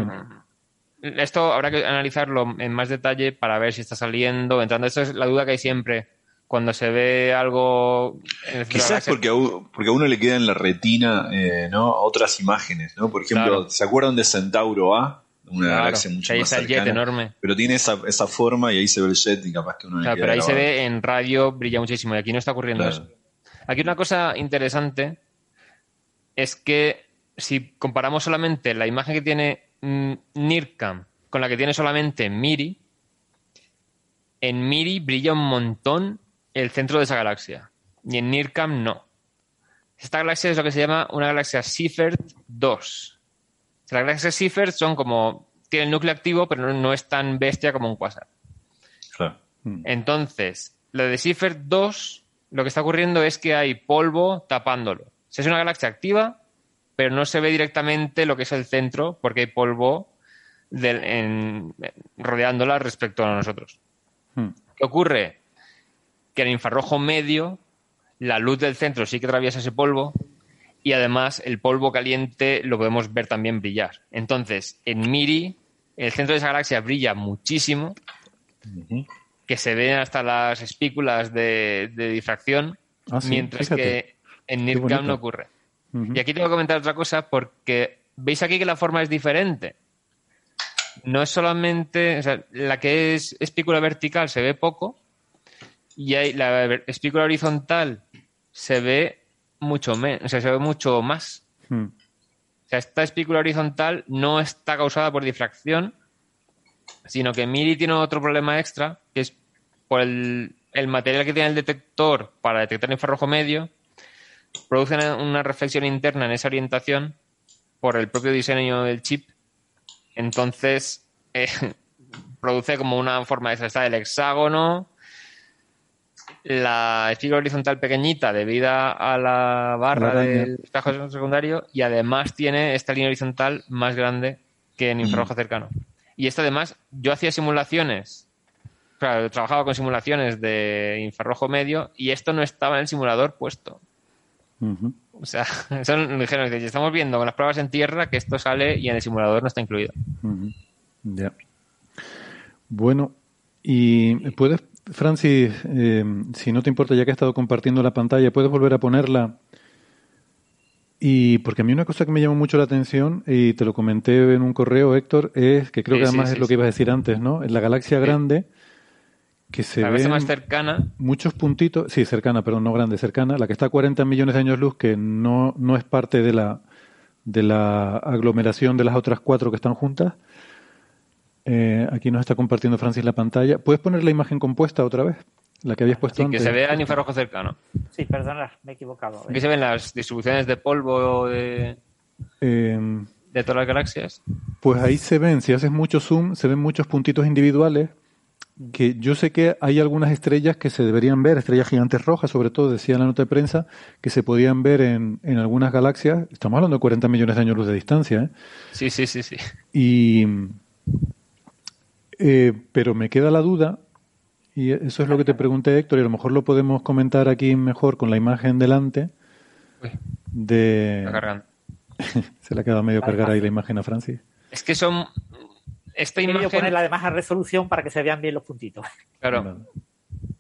esto habrá que analizarlo en más detalle para ver si está saliendo, entrando. Esa es la duda que hay siempre cuando se ve algo. Quizás porque a, uno, porque a uno le queda en la retina eh, ¿no? otras imágenes, ¿no? Por ejemplo, ¿se acuerdan de Centauro A? Una galaxia mucho ahí más está el jet enorme. Pero tiene esa, esa, forma y ahí se ve el jet y capaz que uno claro, Pero ahí se ve en radio, brilla muchísimo y aquí no está ocurriendo eso. Aquí una cosa interesante es que si comparamos solamente la imagen que tiene mm, NIRCAM con la que tiene solamente MIRI, en MIRI brilla un montón el centro de esa galaxia y en NIRCAM no. Esta galaxia es lo que se llama una galaxia Seyfert 2. Las galaxias Seyfert son como tiene el núcleo activo, pero no, es tan bestia como un quasar. Claro. Entonces, la de Seyfert 2 lo que está ocurriendo es que hay polvo tapándolo. es una galaxia activa, pero no se ve directamente lo que es el centro porque hay polvo rodeándola respecto a nosotros. Hmm. ¿Qué ocurre? Que en infrarrojo medio la luz del centro sí que atraviesa ese polvo y además el polvo caliente lo podemos ver también brillar. Entonces, en Miri, el centro de esa galaxia brilla muchísimo, que se ven hasta las espículas de, difracción, ah, mientras que en NIRCAM no ocurre. Y aquí tengo que comentar otra cosa porque veis aquí que la forma es diferente. No es solamente, o sea, la que es espícula vertical se ve poco y hay, la espícula horizontal se ve mucho menos, o sea, se ve mucho más. Hmm. O sea, esta espícula horizontal no está causada por difracción, sino que Miri tiene otro problema extra, que es por el, material que tiene el detector para detectar infrarrojo medio, produce una reflexión interna en esa orientación por el propio diseño del chip. Entonces, eh, (laughs) produce como una forma de está el hexágono, la espícula horizontal pequeñita debido a la barra del espejo secundario y además tiene esta línea horizontal más grande que en infrarrojo mm. cercano. Y esto además, yo hacía simulaciones, claro, trabajaba con simulaciones de infrarrojo medio y esto no estaba en el simulador puesto. O sea, (laughs) son, dijeron, estamos viendo con las pruebas en tierra que esto sale y en el simulador no está incluido. Ya. Bueno, ¿y puedes Francis, eh, si no te importa, ya que he estado compartiendo la pantalla, ¿puedes volver a ponerla? Y porque a mí una cosa que me llamó mucho la atención, y te lo comenté en un correo, Héctor, es que creo que además es lo que ibas a decir antes, ¿no? En la galaxia grande, que se ve más cercana. muchos puntitos, sí, cercana, perdón, no grande, cercana, la que está a 40 millones de años luz, que no, no es parte de la, de la aglomeración de las otras cuatro que están juntas, eh, aquí nos está compartiendo Francis la pantalla. ¿Puedes poner la imagen compuesta otra vez? La que habías puesto sí, que se vea en infrarrojo cercano. Sí, perdona, me he equivocado. Aquí se ven las distribuciones de polvo de, em, de todas las galaxias. Pues ahí se ven, si haces mucho zoom, se ven muchos puntitos individuales que yo sé que hay algunas estrellas que se deberían ver, estrellas gigantes rojas, sobre todo, decía en la nota de prensa, que se podían ver en, en algunas galaxias. Estamos hablando de 40 millones de años luz de distancia. ¿eh? Sí, sí, sí, sí. Y eh, pero me queda la duda, y eso es lo que te pregunté, Héctor, y a lo mejor lo podemos comentar aquí mejor con la imagen delante. de... (laughs) Se le ha quedado medio cargar ahí la imagen a Francis. Es que son. Esta imagen. ponerla además a resolución para que se vean bien los puntitos. Claro.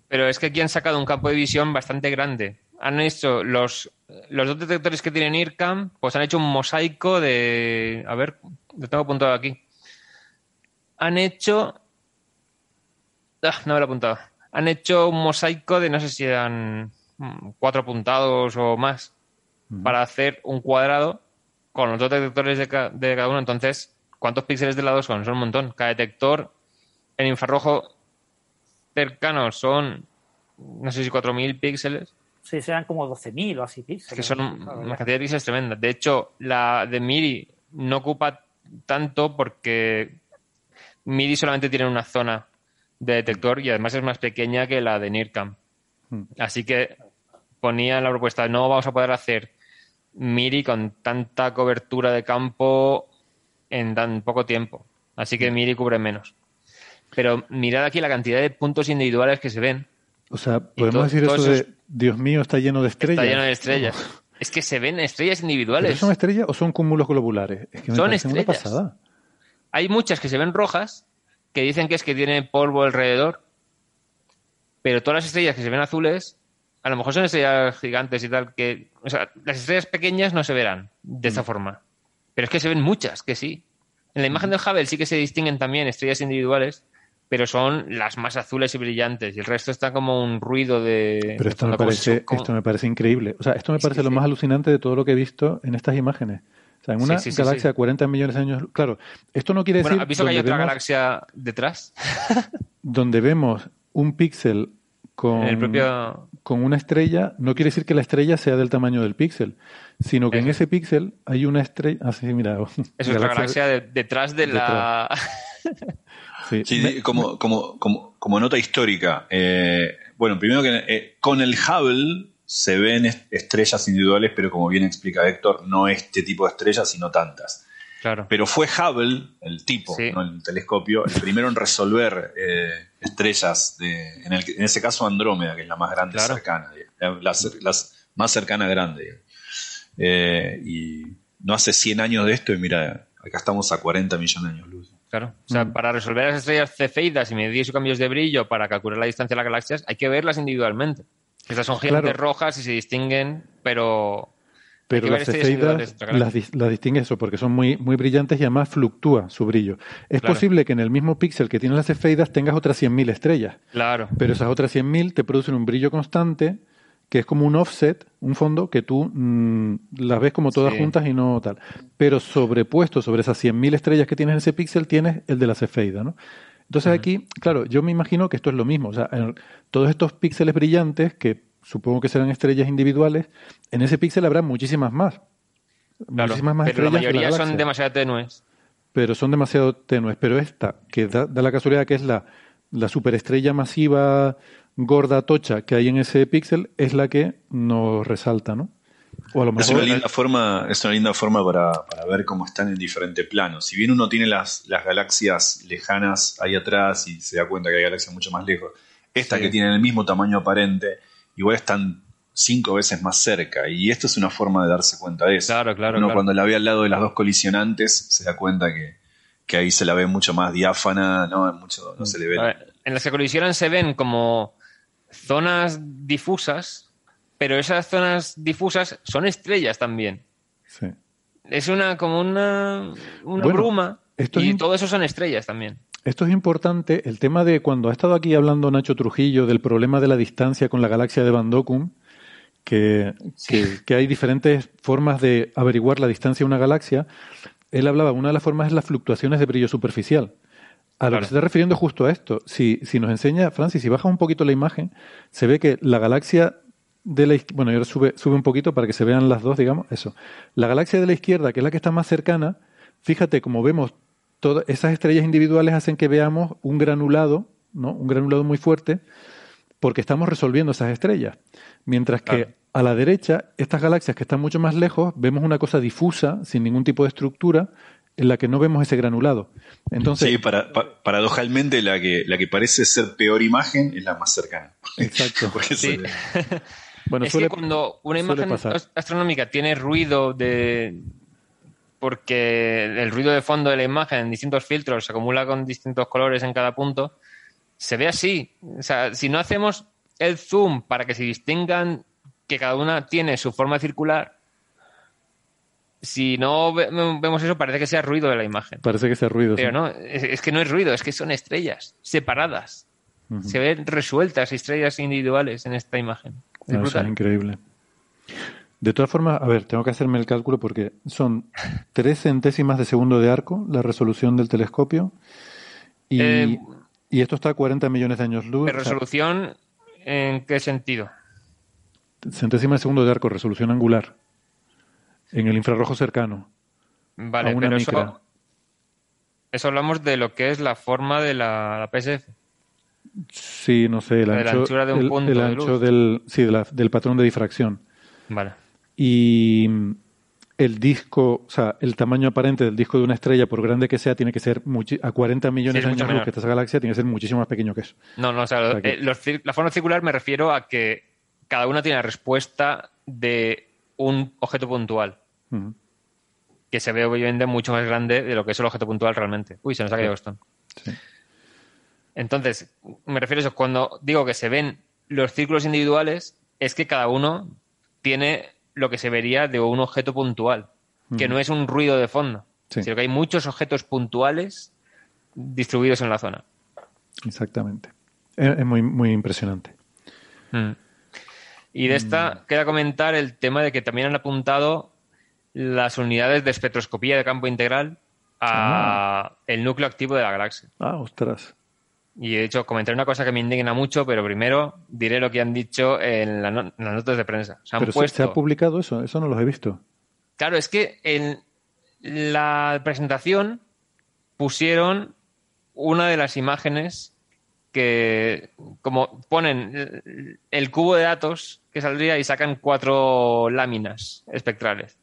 Pero es que aquí han sacado un campo de visión bastante grande. Han hecho los, los dos detectores que tienen IRCAM, pues han hecho un mosaico de. A ver, lo tengo apuntado aquí han hecho. Ah, no me lo he apuntado. Han hecho un mosaico de no sé si eran mm, cuatro puntados o más para hacer un cuadrado con los dos detectores de, cada uno. Entonces, ¿cuántos píxeles de lado son? Son un montón. Cada detector en infrarrojo cercano son, no sé si 4.000 píxeles. Sí, serán como 12.000 o así píxeles. Que son una cantidad de píxeles tremenda. De hecho, la de Miri no ocupa tanto porque MIDI solamente tiene una zona de detector y además es más pequeña que la de NIRCAM. Hmm. Así que ponía en la propuesta, no vamos a poder hacer MIDI con tanta cobertura de campo en tan poco tiempo. Así que MIDI cubre menos. Pero mirad aquí la cantidad de puntos individuales que se ven. O sea, podemos decir eso de, Dios mío, está lleno de estrellas. Está lleno de estrellas. Es que se ven estrellas individuales. ¿Son estrellas o son cúmulos globulares? Es que son estrellas. pasada. Hay muchas que se ven rojas, que dicen que es que tiene polvo alrededor, pero todas las estrellas que se ven azules, a lo mejor son estrellas gigantes y tal, que, o sea, las estrellas pequeñas no se verán de esta mm. forma, pero es que se ven muchas, que sí. En la imagen del Hubble sí que se distinguen también estrellas individuales, pero son las más azules y brillantes y el resto está como un ruido de... Pero esto, me parece, esto me parece increíble. O sea, esto me parece lo más alucinante de todo lo que he visto en estas imágenes en una galaxia de 40 millones de años. Claro, esto no quiere decir. ¿Has visto que hay otra galaxia detrás? (laughs) donde vemos un píxel con, con una estrella, no quiere decir que la estrella sea del tamaño del píxel, sino que en ese píxel hay una estrella. Ah, sí, mira. (laughs) Es otra galaxia detrás de la. (laughs) Sí, como, como, como, como, nota histórica. Eh, bueno, primero que eh, con el Hubble se ven estrellas individuales, pero como bien explica Héctor, no este tipo de estrellas, sino tantas. Claro. Pero fue Hubble, el tipo, no el telescopio, el primero en resolver eh, estrellas, de, en, ese caso Andrómeda, que es la más grande cercana, la, más cercana grande. y no hace 100 años de esto y mira, acá estamos a 40 millones de años luz. Claro. O sea, mm. para resolver las estrellas cefeidas y medir sus cambios de brillo para calcular la distancia de las galaxias, hay que verlas individualmente. Estas son gigantes rojas y se distinguen, pero. Pero las cefeidas las, distingue eso, porque son muy, muy brillantes y además fluctúa su brillo. Es posible que en el mismo píxel que tienen las cefeidas tengas otras 100.000 estrellas. Claro. Pero esas otras 100.000 te producen un brillo constante que es como un offset, un fondo que tú mm, las ves como todas juntas y no tal. Pero sobrepuesto sobre esas 100.000 estrellas que tienes en ese píxel tienes el de la cefeida, ¿no? Entonces aquí, claro, yo me imagino que esto es lo mismo. O sea, todos estos píxeles brillantes, que supongo que serán estrellas individuales, en ese píxel habrá muchísimas más. muchísimas más pero la mayoría son demasiado tenues. Pero son demasiado tenues. Pero esta, que da, da la casualidad que es la, la superestrella masiva gorda tocha que hay en ese píxel es la que nos resalta, ¿no? O a lo mejor... Es una linda forma, es una linda forma para, ver cómo están en diferentes planos. Si bien uno tiene las, las galaxias lejanas ahí atrás y se da cuenta que hay galaxias mucho más lejos, esta que tiene el mismo tamaño aparente, igual están cinco veces más cerca. Y esto es una forma de darse cuenta de eso. Claro, claro. Uno cuando la ve al lado de las dos colisionantes se da cuenta que, que ahí se la ve mucho más diáfana, no, mucho, no se le ve. En las que colisionan se ven como zonas difusas, pero esas zonas difusas son estrellas también. Sí. Es una como una, una bruma y todo eso son estrellas también. Esto es importante, el tema de cuando ha estado aquí hablando Nacho Trujillo del problema de la distancia con la galaxia de Van que, que, hay diferentes formas de averiguar la distancia de una galaxia, él hablaba, una de las formas es las fluctuaciones de brillo superficial. A lo que se está refiriendo justo a esto. Si, si nos enseña, Francis, si baja un poquito la imagen, se ve que la galaxia de la izquierda, bueno, ahora sube, sube un poquito para que se vean las dos, digamos, eso. La galaxia de la izquierda, que es la que está más cercana, fíjate, como vemos, todas esas estrellas individuales hacen que veamos un granulado, ¿no? Un granulado muy fuerte, porque estamos resolviendo esas estrellas. Mientras que a la derecha, estas galaxias que están mucho más lejos, vemos una cosa difusa, sin ningún tipo de estructura, en la que no vemos ese granulado. Entonces, sí, para, paradojalmente la que, la que parece ser peor imagen es la más cercana. Exacto. (laughs) sí. (laughs) bueno, es que cuando una imagen astronómica tiene ruido de porque el ruido de fondo de la imagen en distintos filtros se acumula con distintos colores en cada punto, se ve así. O sea, si no hacemos el zoom para que se distingan que cada una tiene su forma circular, si no vemos eso, parece que sea ruido de la imagen. Parece que sea ruido. Pero no, es, que no es ruido, es que son estrellas separadas. Se ven resueltas estrellas individuales en esta imagen. Es, increíble. De todas formas, a ver, tengo que hacerme el cálculo porque son tres centésimas de segundo de arco la resolución del telescopio y, eh, y esto está a 40 millones de años luz. ¿De resolución en qué sentido? Centésima de segundo de arco, resolución angular en el infrarrojo cercano. Vale, pero eso, eso, hablamos de lo que es la forma de la, PSF. Sí, no sé, el ancho, de un punto ancho del, sí, del patrón de difracción. Vale. Y el disco, o sea, el tamaño aparente del disco de una estrella, por grande que sea, tiene que ser a 40 millones de años luz que esta galaxia, tiene que ser muchísimo más pequeño que eso. No, no, o sea, eh, la forma circular me refiero a que cada una tiene la respuesta de un objeto puntual. Que se ve obviamente mucho más grande de lo que es el objeto puntual realmente. Uy, se nos ha caído esto. Entonces, me refiero a eso. Cuando digo que se ven los círculos individuales, es que cada uno tiene lo que se vería de un objeto puntual, que no es un ruido de fondo, sino que hay muchos objetos puntuales distribuidos en la zona. Exactamente. Es muy, muy impresionante. Mm. Y de esta mm. queda comentar el tema de que también han apuntado las unidades de espectroscopía de campo integral a ah. el núcleo activo de la galaxia. Ah, ostras. Y de hecho comentaré una cosa que me indigna mucho, pero primero diré lo que han dicho en, las notas de prensa. Se ¿Pero se ha publicado eso? Eso no lo he visto. Claro, es que en la presentación pusieron una de las imágenes que, como ponen el cubo de datos que saldría y sacan cuatro láminas espectrales.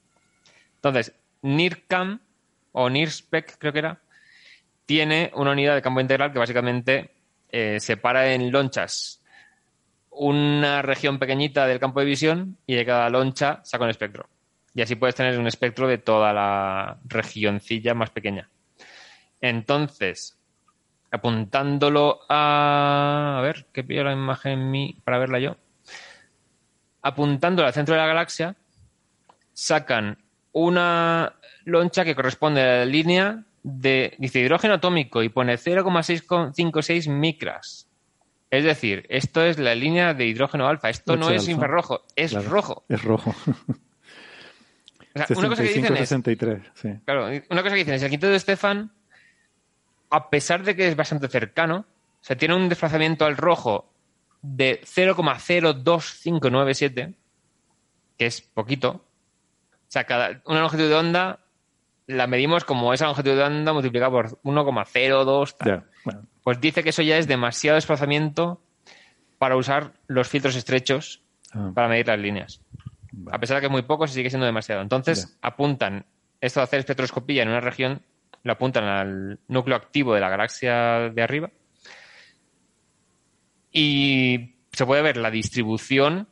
Entonces, NIRCAM o NIRSPEC, creo que era, tiene una unidad de campo integral que básicamente eh, separa en lonchas una región pequeñita del campo de visión y de cada loncha saca un espectro. Y así puedes tener un espectro de toda la regioncilla más pequeña. Entonces, apuntándolo a... A ver, que pillo la imagen en mí para verla yo. Apuntándolo al centro de la galaxia, sacan una loncha que corresponde a la línea de, dice, hidrógeno atómico y pone 0,656 micras. Es decir, esto es la línea de hidrógeno alfa. Esto no es infrarrojo, es rojo. Es rojo. (laughs) una cosa que dicen es, Claro, una cosa que dicen es el quinto de Stefan, a pesar de que es bastante cercano, se tiene un desplazamiento al rojo de 0,02597, que es poquito. O sea, cada, una longitud de onda la medimos como esa longitud de onda multiplicada por 1,02. Pues dice que eso ya es demasiado desplazamiento para usar los filtros estrechos ah. para medir las líneas. A pesar de que es muy poco, se sigue siendo demasiado. Entonces, apuntan esto de hacer espectroscopía en una región, lo apuntan al núcleo activo de la galaxia de arriba. Y se puede ver la distribución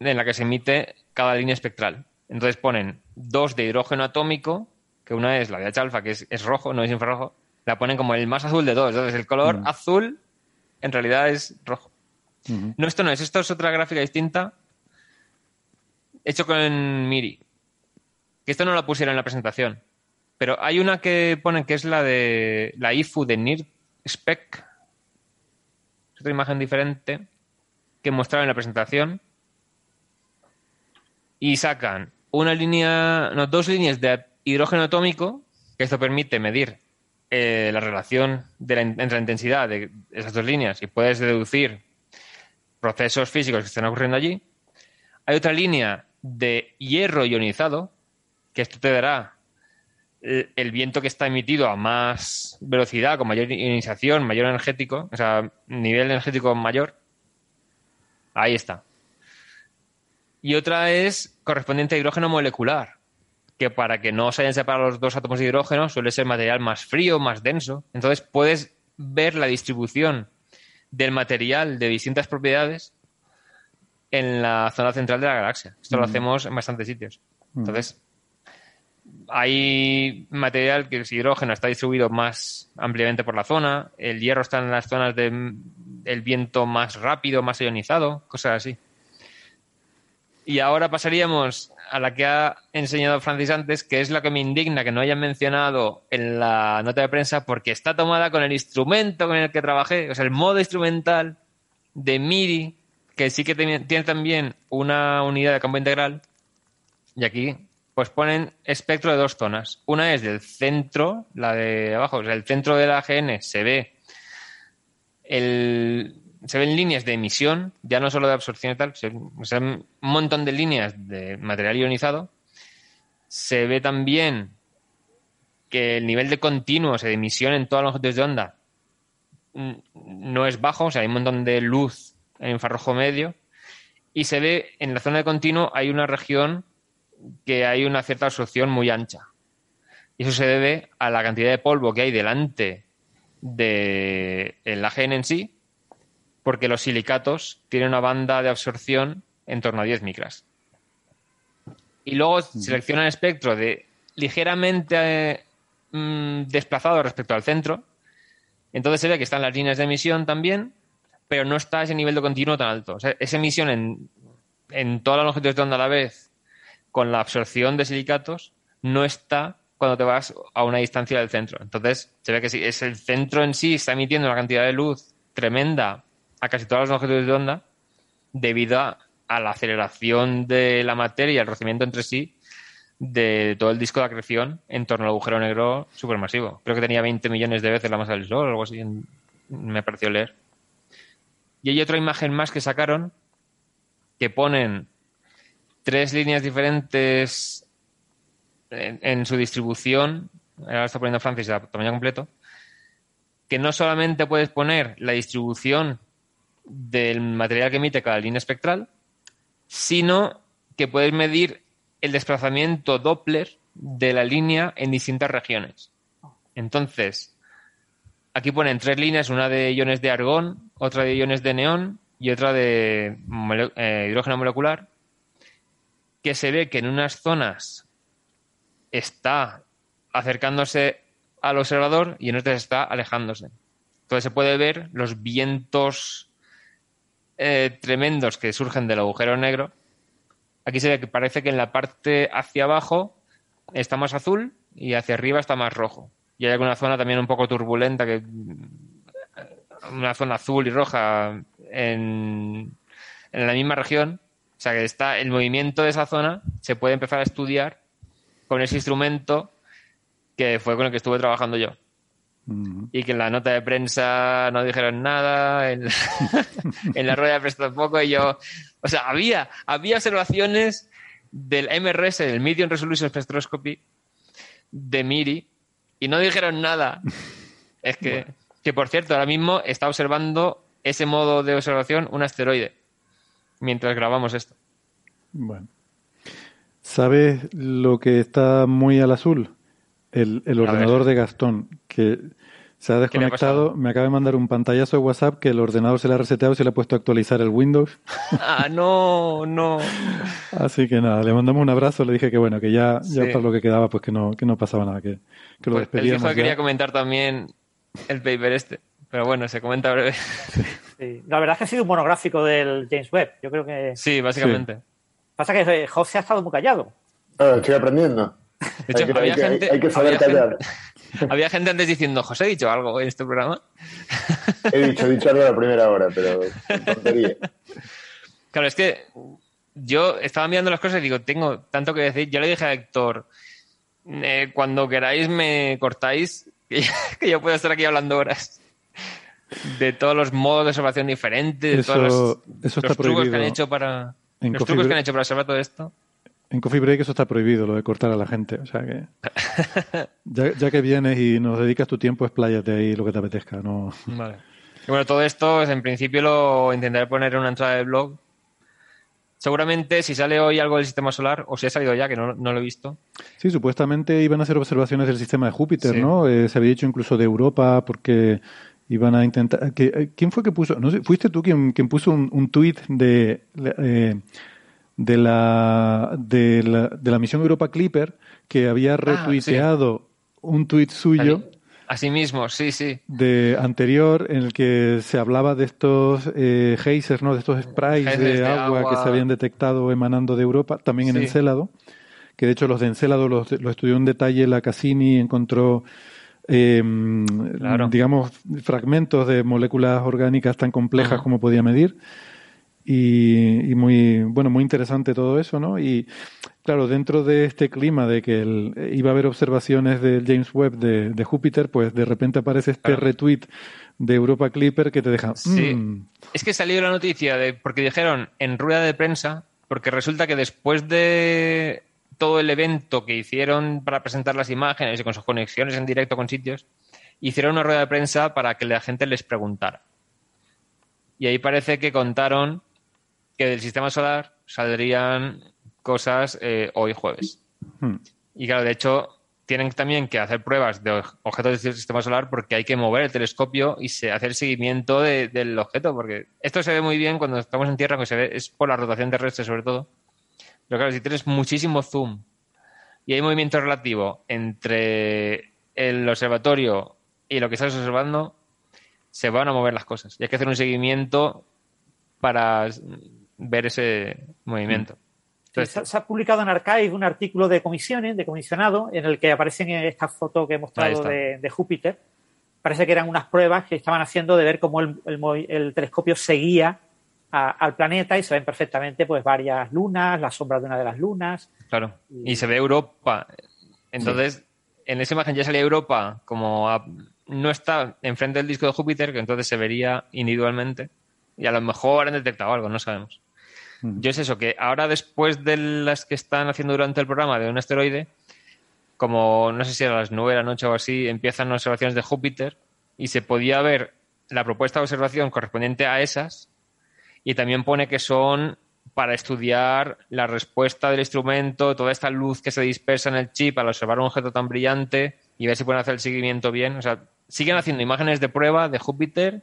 en la que se emite cada línea espectral. Entonces ponen dos de hidrógeno atómico, que una es la de H alfa, que es, rojo, no es infrarrojo, la ponen como el más azul de dos. Entonces el color azul en realidad es rojo. No, esto no es, esto es otra gráfica distinta hecho con Miri. Que esto no lo pusieron en la presentación. Pero hay una que ponen que es la de la IFU de NIR Spec. Es otra imagen diferente que mostraron en la presentación. Y sacan una línea, dos líneas de hidrógeno atómico, que esto permite medir eh, la relación de entre la intensidad de esas dos líneas y puedes deducir procesos físicos que están ocurriendo allí. Hay otra línea de hierro ionizado, que esto te dará el, el viento que está emitido a más velocidad, con mayor ionización, mayor energético, o sea, nivel energético mayor. Ahí está y otra es correspondiente a hidrógeno molecular, que para que no se hayan separado los dos átomos de hidrógeno suele ser material más frío, más denso. Entonces puedes ver la distribución del material de distintas propiedades en la zona central de la galaxia. Esto lo mm. hacemos en bastantes sitios. Mm. Entonces, hay material que es hidrógeno está distribuido más ampliamente por la zona, el hierro está en las zonas del viento más rápido, más ionizado, cosas así. Y ahora pasaríamos a la que ha enseñado Francis antes, que es la que me indigna que no hayan mencionado en la nota de prensa, porque está tomada con el instrumento con el que trabajé, o sea, el modo instrumental de MIDI, que sí que tiene también una unidad de campo integral. Y aquí, pues ponen espectro de dos zonas. Una es del centro, la de abajo, o sea, el centro de la GN se ve el, se ven líneas de emisión, ya no solo de absorción y tal, se, ven un montón de líneas de material ionizado. Se ve también que el nivel de continuo, o sea, de emisión en todas las longitudes de onda, no es bajo, o sea, hay un montón de luz en infrarrojo medio. Y se ve en la zona de continuo hay una región que hay una cierta absorción muy ancha. Y eso se debe a la cantidad de polvo que hay delante del de AGN en sí porque los silicatos tienen una banda de absorción en torno a 10 micras. Y luego selecciona el espectro de ligeramente mm, desplazado respecto al centro. Entonces se ve que están las líneas de emisión también, pero no está ese nivel de continuo tan alto. O sea, esa emisión en, en todas las longitudes de onda a la vez, con la absorción de silicatos, no está cuando te vas a una distancia del centro. Entonces, se ve que si es el centro en sí está emitiendo una cantidad de luz tremenda a casi todas las longitudes de onda debido a, la aceleración de la materia y al rozamiento entre sí de todo el disco de acreción en torno al agujero negro supermasivo. Creo que tenía 20 millones de veces la masa del Sol o algo así, me pareció leer. Y hay otra imagen más que sacaron que ponen tres líneas diferentes en, su distribución. Ahora está poniendo Francis a tamaño completo que no solamente puedes poner la distribución del material que emite cada línea espectral, sino que puedes medir el desplazamiento Doppler de la línea en distintas regiones. Entonces, aquí ponen tres líneas, una de iones de argón, otra de iones de neón y otra de eh, hidrógeno molecular, que se ve que en unas zonas está acercándose al observador y en otras está alejándose. Entonces se puede ver los vientos eh, tremendos que surgen del agujero negro. Aquí se ve que parece que en la parte hacia abajo está más azul y hacia arriba está más rojo. Y hay alguna zona también un poco turbulenta, que una zona azul y roja en, en la misma región. O sea que está el movimiento de esa zona se puede empezar a estudiar con ese instrumento que fue con el que estuve trabajando yo. Y que en la nota de prensa no dijeron nada, (laughs) en, la rueda de prensa tampoco, y yo. O sea, había, había observaciones del MRS, del Medium Resolution Spectroscopy, de MIRI, y no dijeron nada. Es que, que, por cierto, ahora mismo está observando ese modo de observación un asteroide mientras grabamos esto. Bueno. ¿Sabes lo que está muy al azul? El, el ordenador de Gastón, que se ha desconectado. Me acaba de mandar un pantallazo de WhatsApp que el ordenador se le ha reseteado y se le ha puesto a actualizar el Windows. (laughs) Ah, no, no. Así que nada, le mandamos un abrazo. Le dije que bueno, que ya, ya para lo que quedaba, pues que no, que no pasaba nada, que, que lo pues despedíamos. El quería comentar también el paper este, pero bueno, se comenta breve. La verdad es que ha sido un monográfico del James Webb. Yo creo que. Sí, básicamente. Pasa que eh, José ha estado muy callado. Ah, estoy aprendiendo. De hecho, había, gente, hay, que saber callar. había gente antes diciendo, José, ¿he dicho algo en este programa? he dicho, he dicho algo a la primera hora, pero tontería. Claro, es que yo estaba mirando las cosas y digo, tengo tanto que decir. Yo le dije a Héctor, eh, cuando queráis me cortáis, (laughs) que yo puedo estar aquí hablando horas de todos los modos de observación diferentes, de todos los, eso trucos que han hecho para los trucos que han hecho para observar todo esto. En Coffee Break eso está prohibido, lo de cortar a la gente. O sea que. (laughs) ya, que vienes y nos dedicas tu tiempo, expláyate ahí lo que te apetezca. No... Vale. Y bueno, todo esto, en principio lo intentaré poner en una entrada del blog. Seguramente si sale hoy algo del sistema solar, o si ha salido ya, que no, lo he visto. Sí, supuestamente iban a hacer observaciones del sistema de Júpiter, ¿no? Eh, se había dicho incluso de Europa, porque iban a intentar. Eh, ¿Quién fue que puso? No sé, fuiste tú quien, quien puso un, un tuit de. Eh, de la, de la, de la misión Europa Clipper que había ah, retuiteado un tuit suyo. Así mismo, sí, sí. De anterior, en el que se hablaba de estos eh, geysers, ¿no? De estos sprays de, agua, que se habían detectado emanando de Europa, también en Encélado. Que de hecho los de Encélado los, estudió en detalle la Cassini, encontró, em, digamos, fragmentos de moléculas orgánicas tan complejas como podía medir y, muy bueno muy interesante todo eso no y claro dentro de este clima de que iba a haber observaciones del James Webb de, Júpiter pues de repente aparece este retweet de Europa Clipper que te deja sí. Mm". es que salió la noticia de porque dijeron en rueda de prensa porque resulta que después de todo el evento que hicieron para presentar las imágenes y con sus conexiones en directo con sitios hicieron una rueda de prensa para que la gente les preguntara. Y ahí parece que contaron que del sistema solar saldrían cosas eh, hoy jueves. Hmm. Y claro, de hecho, tienen también que hacer pruebas de objetos del sistema solar porque hay que mover el telescopio y se, hacer seguimiento del objeto, porque esto se ve muy bien cuando estamos en tierra, que se ve, es por la rotación terrestre sobre todo. Pero claro, si tienes muchísimo zoom y hay movimiento relativo entre el observatorio y lo que estás observando, se van a mover las cosas. Y hay que hacer un seguimiento para ver ese movimiento. se, ha publicado en Archive un artículo de comisiones, de comisionado, en el que aparecen en esta foto que he mostrado de, Júpiter. Parece que eran unas pruebas que estaban haciendo de ver cómo el, telescopio seguía al planeta y se ven perfectamente pues varias lunas, la sombra de una de las lunas. Claro, y, se ve Europa. Entonces, en esa imagen ya salía Europa como no está enfrente del disco de Júpiter, que entonces se vería individualmente. Y a lo mejor han detectado algo, no sabemos. Yo es eso, que ahora después de las que están haciendo durante el programa de un asteroide, como no sé si a las nueve de la noche o así, empiezan observaciones de Júpiter y se podía ver la propuesta de observación correspondiente a esas y también pone que son para estudiar la respuesta del instrumento, toda esta luz que se dispersa en el chip al observar un objeto tan brillante y ver si pueden hacer el seguimiento bien. O sea, siguen haciendo imágenes de prueba de Júpiter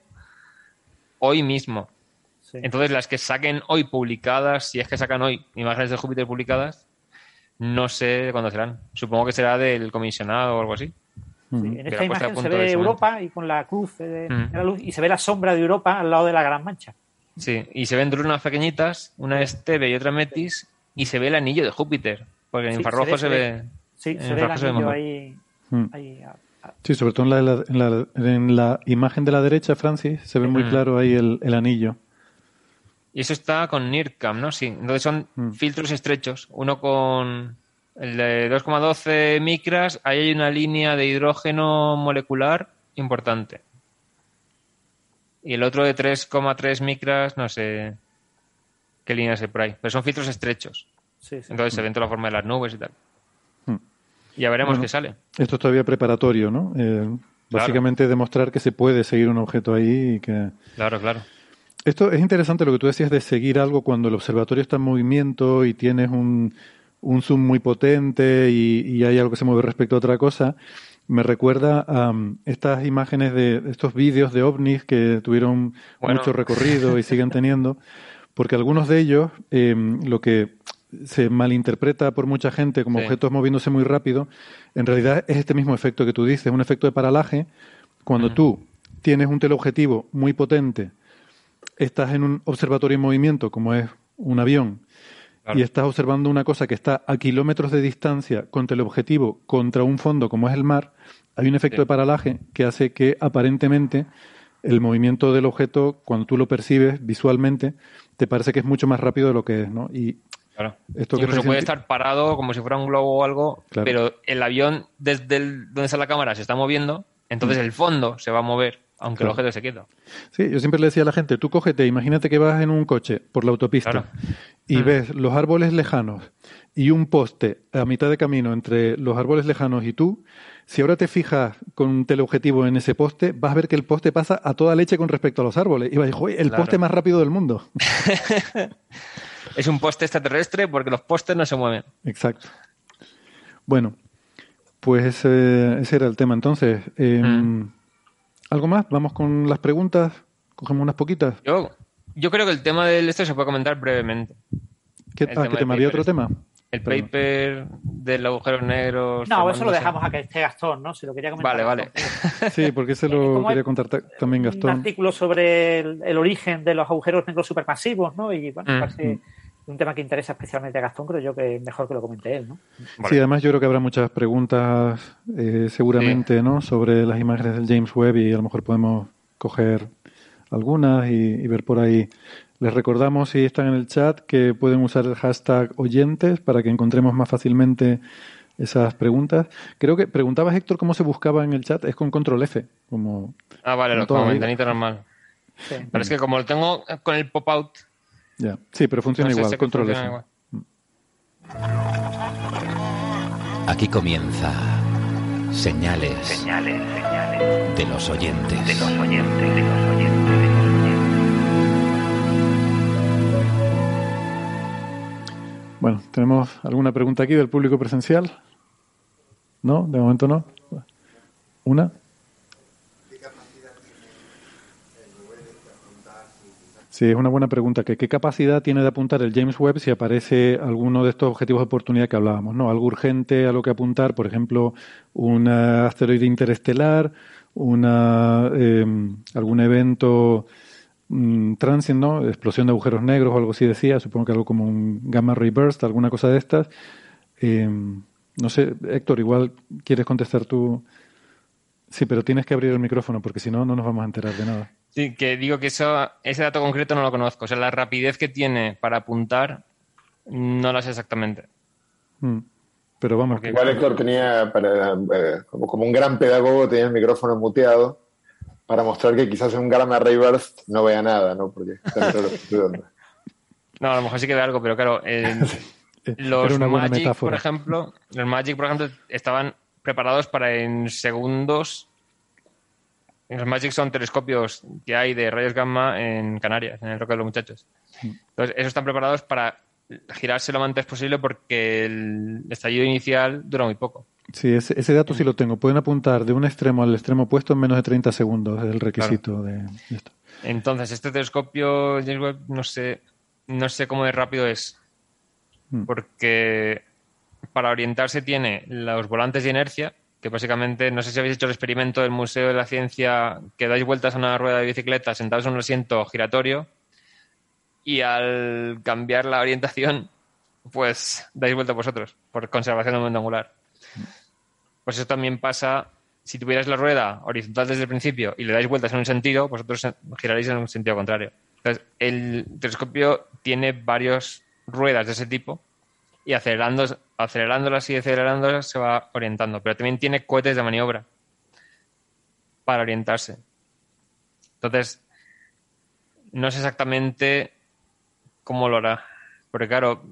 hoy mismo. Entonces, las que saquen hoy publicadas, si es que sacan hoy imágenes de Júpiter publicadas, no sé cuándo serán. Supongo que será del comisionado o algo así. en esta imagen se ve Europa y con la cruz de, la luz y se ve la sombra de Europa al lado de la Gran Mancha. Sí, y se ven drunas pequeñitas, una Esteve y otra Metis, y se ve el anillo de Júpiter, porque en infrarrojo se, ve. Sí, se ve el anillo ahí. Hmm. Sí, sobre todo en la, en, la, imagen de la derecha, Francis, se ve muy claro ahí el, anillo. Y eso está con NIRCAM, ¿no? Sí, entonces son hmm. filtros estrechos, uno con el de 2,12 micras, ahí hay una línea de hidrógeno molecular importante. Y el otro de 3,3 micras, no sé qué línea por ahí. Pero son filtros estrechos. Entonces se ven toda la forma de las nubes y tal. Hmm. Ya veremos qué sale. Esto es todavía preparatorio, ¿no? Eh, básicamente demostrar que se puede seguir un objeto ahí y que... Claro, claro. Esto es interesante lo que tú decías de seguir algo cuando el observatorio está en movimiento y tienes un, un zoom muy potente y, y, hay algo que se mueve respecto a otra cosa. Me recuerda a um, estas imágenes de estos vídeos de ovnis que tuvieron mucho recorrido y siguen teniendo, porque algunos de ellos em, lo que se malinterpreta por mucha gente como objetos moviéndose muy rápido, en realidad es este mismo efecto que tú dices, un efecto de paralaje. Cuando tú tienes un teleobjetivo muy potente, estás en un observatorio en movimiento, como es un avión, y estás observando una cosa que está a kilómetros de distancia con teleobjetivo contra un fondo como es el mar, hay un efecto de paralaje que hace que aparentemente el movimiento del objeto, cuando tú lo percibes visualmente, te parece que es mucho más rápido de lo que es, ¿no? Y Claro. Esto Incluso puede estar parado como si fuera un globo o algo, pero el avión desde donde está la cámara se está moviendo, entonces mm. el fondo se va a mover aunque el objeto se queda. Sí, yo siempre le decía a la gente, tú cógete, imagínate que vas en un coche por la autopista y mm. ves los árboles lejanos y un poste a mitad de camino entre los árboles lejanos y tú, si ahora te fijas con un teleobjetivo en ese poste, vas a ver que el poste pasa a toda leche con respecto a los árboles. Y vas a decir, el poste más rápido del mundo. (laughs) es un poste extraterrestre porque los postes no se mueven. Exacto. Bueno, pues ese era el tema. Entonces, em, mm. ¿Algo más? Vamos con las preguntas. Cogemos unas poquitas. Yo, yo creo que el tema del esto se puede comentar brevemente. ¿Qué, ah, que te había otro tema? El paper del agujero negro. No, eso lo dejamos a que esté Gastón, ¿no? Si lo quería comentar. Vale, vale. (laughs) Sí, porque se lo quería contar también Gastón. Un artículo sobre el, origen de los agujeros negros supermasivos, ¿no? Y bueno, mm. parece un tema que interesa especialmente a Gastón, creo yo que es mejor que lo comente él, ¿no? Sí, además yo creo que habrá muchas preguntas eh, seguramente, ¿no? Sobre las imágenes del James Webb y a lo mejor podemos coger algunas y, ver por ahí. Les recordamos, si están en el chat, que pueden usar el hashtag oyentes para que encontremos más fácilmente esas preguntas. Creo que preguntabas, Héctor, cómo se buscaba en el chat. Es con control F. Como, ah, vale, lo como ventanita normal. Pero es que como lo tengo con el pop-out, ya. Sí, pero funciona igual, control Igual. Aquí comienza señales, señales, señales de los oyentes. De los oyentes, de los oyentes, de los oyentes. Bueno, ¿tenemos alguna pregunta aquí del público presencial? ¿No? De momento no. ¿Una? Sí, es una buena pregunta. ¿Qué, ¿Qué capacidad tiene de apuntar el James Webb si aparece alguno de estos objetivos de oportunidad que hablábamos? ¿no? Algo urgente a lo que apuntar, por ejemplo, un asteroide interestelar, una, em, algún evento transient, ¿no? explosión de agujeros negros o algo así decía, supongo que algo como un gamma ray burst, alguna cosa de estas. Em, no sé, Héctor, igual quieres contestar tú. Sí, pero tienes que abrir el micrófono porque si no, no nos vamos a enterar de nada. Sí, que digo que eso, ese dato concreto no lo conozco. O sea, la rapidez que tiene para apuntar no la sé exactamente. Mm. Pero vamos. Que... Igual Héctor tenía, eh, como, un gran pedagogo, tenía el micrófono muteado para mostrar que quizás en un Gamma Ray Burst no vea nada, ¿no? Porque (laughs) No, a lo mejor sí que ve algo, pero claro, (laughs) los Magic, por ejemplo, los Magic, por ejemplo, estaban preparados para en segundos Los Magic son telescopios que hay de rayos gamma en Canarias, en el Roque de los Muchachos. Mm. Entonces, esos están preparados para girarse lo antes posible porque el estallido inicial dura muy poco. Sí, ese, dato sí lo tengo. Pueden apuntar de un extremo al extremo opuesto en menos de 30 segundos, es el requisito de esto. Entonces, este telescopio James Webb no sé, no sé cómo de rápido es. Mm. Porque para orientarse tiene los volantes de inercia, que básicamente, no sé si habéis hecho el experimento del Museo de la Ciencia, que dais vueltas a una rueda de bicicleta sentados en un asiento giratorio y al cambiar la orientación, pues dais vuelta vosotros, por conservación del momento angular. Pues eso también pasa, si tuvierais la rueda horizontal desde el principio y le dais vueltas en un sentido, vosotros giraréis en un sentido contrario. Entonces, el telescopio tiene varias ruedas de ese tipo y acelerando, acelerándolas y acelerándolas se va orientando, pero también tiene cohetes de maniobra para orientarse. Entonces, no sé exactamente cómo lo hará. Porque claro,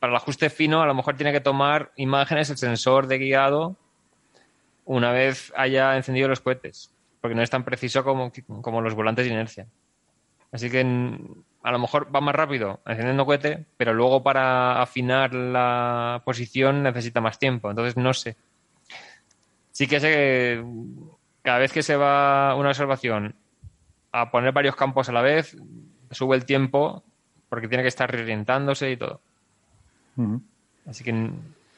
para el ajuste fino a lo mejor tiene que tomar imágenes el sensor de guiado una vez haya encendido los cohetes, porque no es tan preciso como, como los volantes de inercia. Así que a lo mejor va más rápido encendiendo cohete, pero luego para afinar la posición necesita más tiempo. Entonces no sé. Sí que sé que cada vez que se va una observación a poner varios campos a la vez, sube el tiempo porque tiene que estar reorientándose y todo. Así que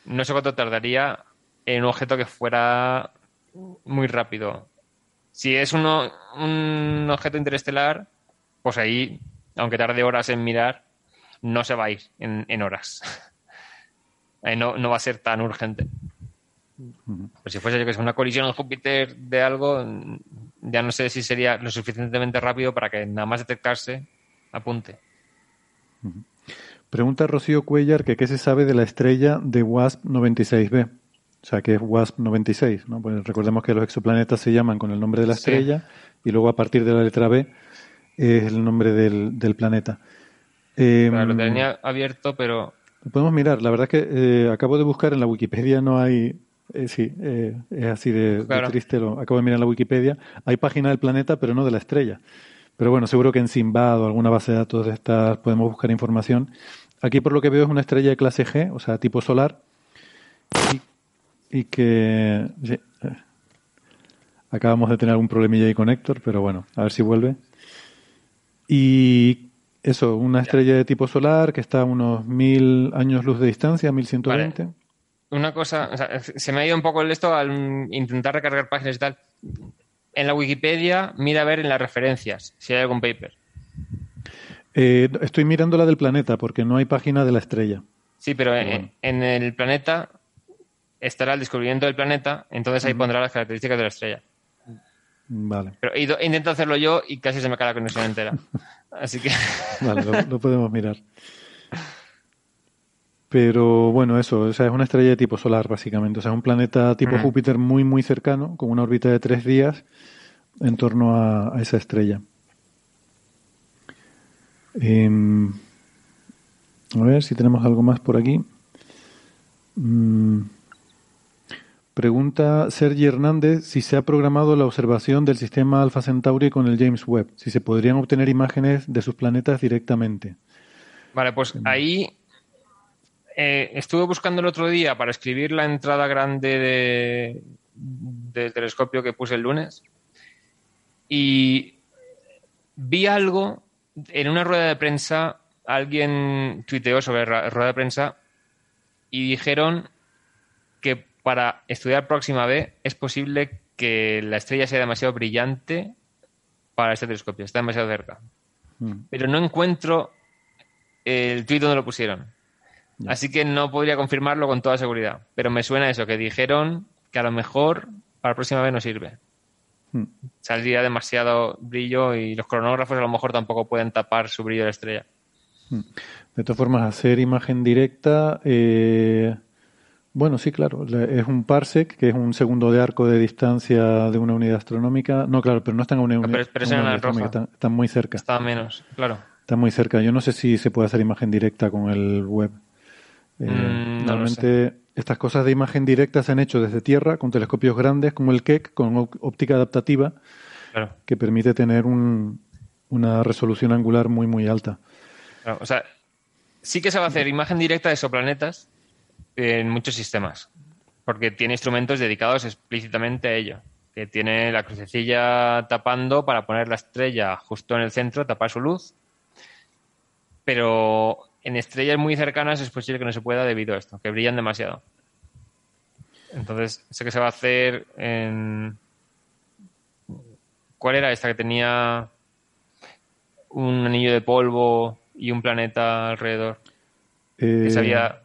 no sé cuánto tardaría en un objeto que fuera muy rápido. Si es uno, un objeto interestelar, pues ahí, aunque tarde horas en mirar, no se va a ir en, horas. (laughs) ahí no, va a ser tan urgente. Pues si fuese yo que es una colisión en Júpiter de algo, ya no sé si sería lo suficientemente rápido para que nada más detectarse apunte. Pregunta Rocío Cuellar que qué se sabe de la estrella de WASP 96b. O sea, que es WASP 96, ¿no? Pues recordemos que los exoplanetas se llaman con el nombre de la estrella y luego a partir de la letra B es el nombre del, planeta. lo em, tenía abierto, pero... Lo podemos mirar. La verdad es que eh, acabo de buscar en la Wikipedia, no hay... Eh, sí, eh, es así de, triste. Lo, acabo de mirar en la Wikipedia. Hay página del planeta, pero no de la estrella. Pero bueno, seguro que en Simbad o alguna base de datos de estas podemos buscar información. Aquí por lo que veo es una estrella de clase G, o sea, tipo solar, y, que... Acabamos de tener algún problemilla ahí con Héctor, pero bueno, a ver si vuelve. Y eso, una estrella de tipo solar que está a unos mil años luz de distancia, 1120. Vale. Una cosa, se me ha ido un poco el esto al intentar recargar páginas y tal en la Wikipedia, mira a ver en las referencias si hay algún paper. Eh, estoy mirando la del planeta porque no hay página de la estrella. Sí, pero en, el planeta estará el descubrimiento del planeta, entonces ahí pondrá las características de la estrella. Vale. Pero he intento hacerlo yo y casi se me cae la conexión entera. (laughs) Así que. (laughs) vale, lo, podemos mirar. Pero bueno, eso, o sea, es una estrella de tipo solar, básicamente. O sea, es un planeta tipo Júpiter muy, muy cercano, con una órbita de tres días en torno a, esa estrella. Em, a ver si tenemos algo más por aquí. Mm, pregunta Sergi Hernández si se ha programado la observación del sistema Alpha Centauri con el James Webb, si se podrían obtener imágenes de sus planetas directamente. Vale, pues em. ahí eh, estuve buscando el otro día para escribir la entrada grande de, del telescopio que puse el lunes y vi algo en una rueda de prensa, alguien tuiteó sobre la rueda de prensa y dijeron que para estudiar próxima B es posible que la estrella sea demasiado brillante para este telescopio, está demasiado cerca. Mm. Pero no encuentro el tuit donde lo pusieron. Así que no podría confirmarlo con toda seguridad. Pero me suena eso, que dijeron que a lo mejor para la próxima vez no sirve. Hmm. Saldría demasiado brillo y los cronógrafos a lo mejor tampoco pueden tapar su brillo de estrella. Hmm. De todas formas, hacer imagen directa, eh, bueno, sí, claro, es un parsec, que es un segundo de arco de distancia de una unidad astronómica. No, claro, pero no están a una, unidad, están, están, muy cerca. Está menos, claro. Están muy cerca. Yo no sé si se puede hacer imagen directa con el web. Eh, mm, normalmente estas cosas de imagen directa se han hecho desde tierra con telescopios grandes como el Keck, con óptica adaptativa, que permite tener una resolución angular muy, muy alta. o sea, sí que se va a hacer imagen directa de exoplanetas en muchos sistemas, porque tiene instrumentos dedicados explícitamente a ello, que tiene la crucecilla tapando para poner la estrella justo en el centro, tapar su luz, pero en estrellas muy cercanas es posible que no se pueda debido a esto, que brillan demasiado. Entonces, sé que se va a hacer en... ¿Cuál era esta que tenía un anillo de polvo y un planeta alrededor? que se había...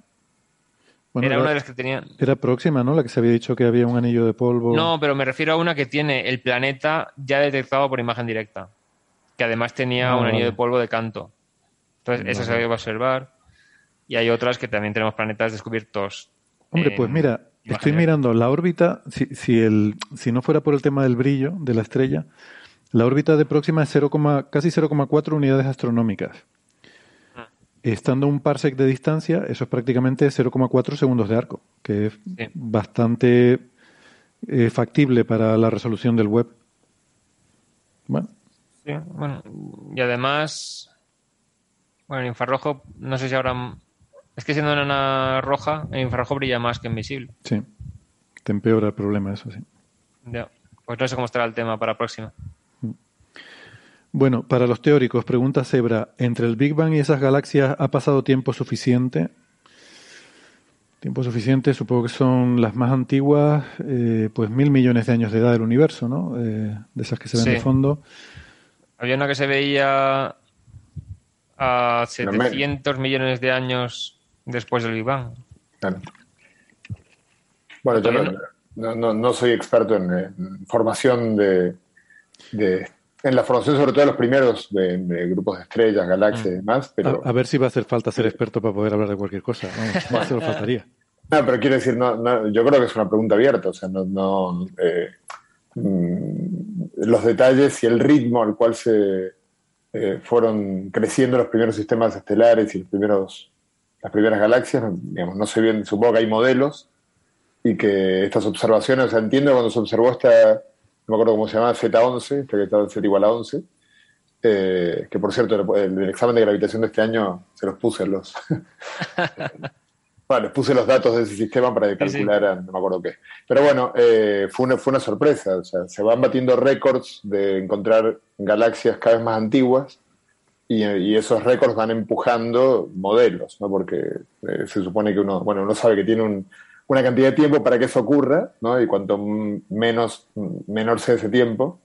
Era, una de las que tenía... Era próxima, ¿no? La que se había dicho que había un anillo de polvo. No, pero me refiero a una que tiene el planeta ya detectado por imagen directa. Que además tenía ah, un anillo de polvo de canto. Entonces, esa se va a observar. Y hay otras que también tenemos planetas descubiertos. Hombre, pues mira, estoy mirando la órbita. Si, si, el, si no fuera por el tema del brillo de la estrella, la órbita de Próxima es 0, casi 0,4 unidades astronómicas. Estando un parsec de distancia, eso es prácticamente 0,4 segundos de arco, que es bastante eh, factible para la resolución del web. Bueno. Sí, bueno, y además, bueno, el infrarrojo, no sé si ahora. Es que siendo una roja, el infrarrojo brilla más que en visible. Sí, te empeora el problema, eso sí. Ya, pues no sé cómo estará el tema para la próxima. Bueno, para los teóricos, pregunta Zebra, ¿entre el Big Bang y esas galaxias ha pasado tiempo suficiente? Tiempo suficiente, supongo que son las más antiguas, eh, pues mil millones de años de edad del universo, ¿no? Eh, de esas que se ven de fondo. Había una que se veía a 700 millones de años después del Big Bang. Bueno, yo no, soy experto en, formación de, de en la formación, sobre todo de los primeros de, grupos de estrellas, galaxias y mm. demás. Pero... A, ver si va a hacer falta ser experto para poder hablar de cualquier cosa. No, (laughs) se lo faltaría. No, pero quiero decir, no, yo creo que es una pregunta abierta. O sea, no, eh, mm, los detalles y el ritmo al cual se eh, fueron creciendo los primeros sistemas estelares y los primeros, las primeras galaxias, digamos, no sé bien, supongo que hay modelos y que estas observaciones, o sea, entiendo cuando se observó esta no me acuerdo cómo se llama, Z11, que estaba en Z igual a 11, eh, que por cierto, el, el, examen de gravitación de este año se los puse los... (laughs) bueno, les puse los datos de ese sistema para calcular, no me acuerdo qué. Pero bueno, eh, fue, una, fue una sorpresa, o sea, se van batiendo récords de encontrar galaxias cada vez más antiguas y, y esos récords van empujando modelos, ¿no? Porque eh, se supone que uno, bueno, uno sabe que tiene un una cantidad de tiempo para que eso ocurra, ¿no? Y cuanto menos, menor sea ese tiempo,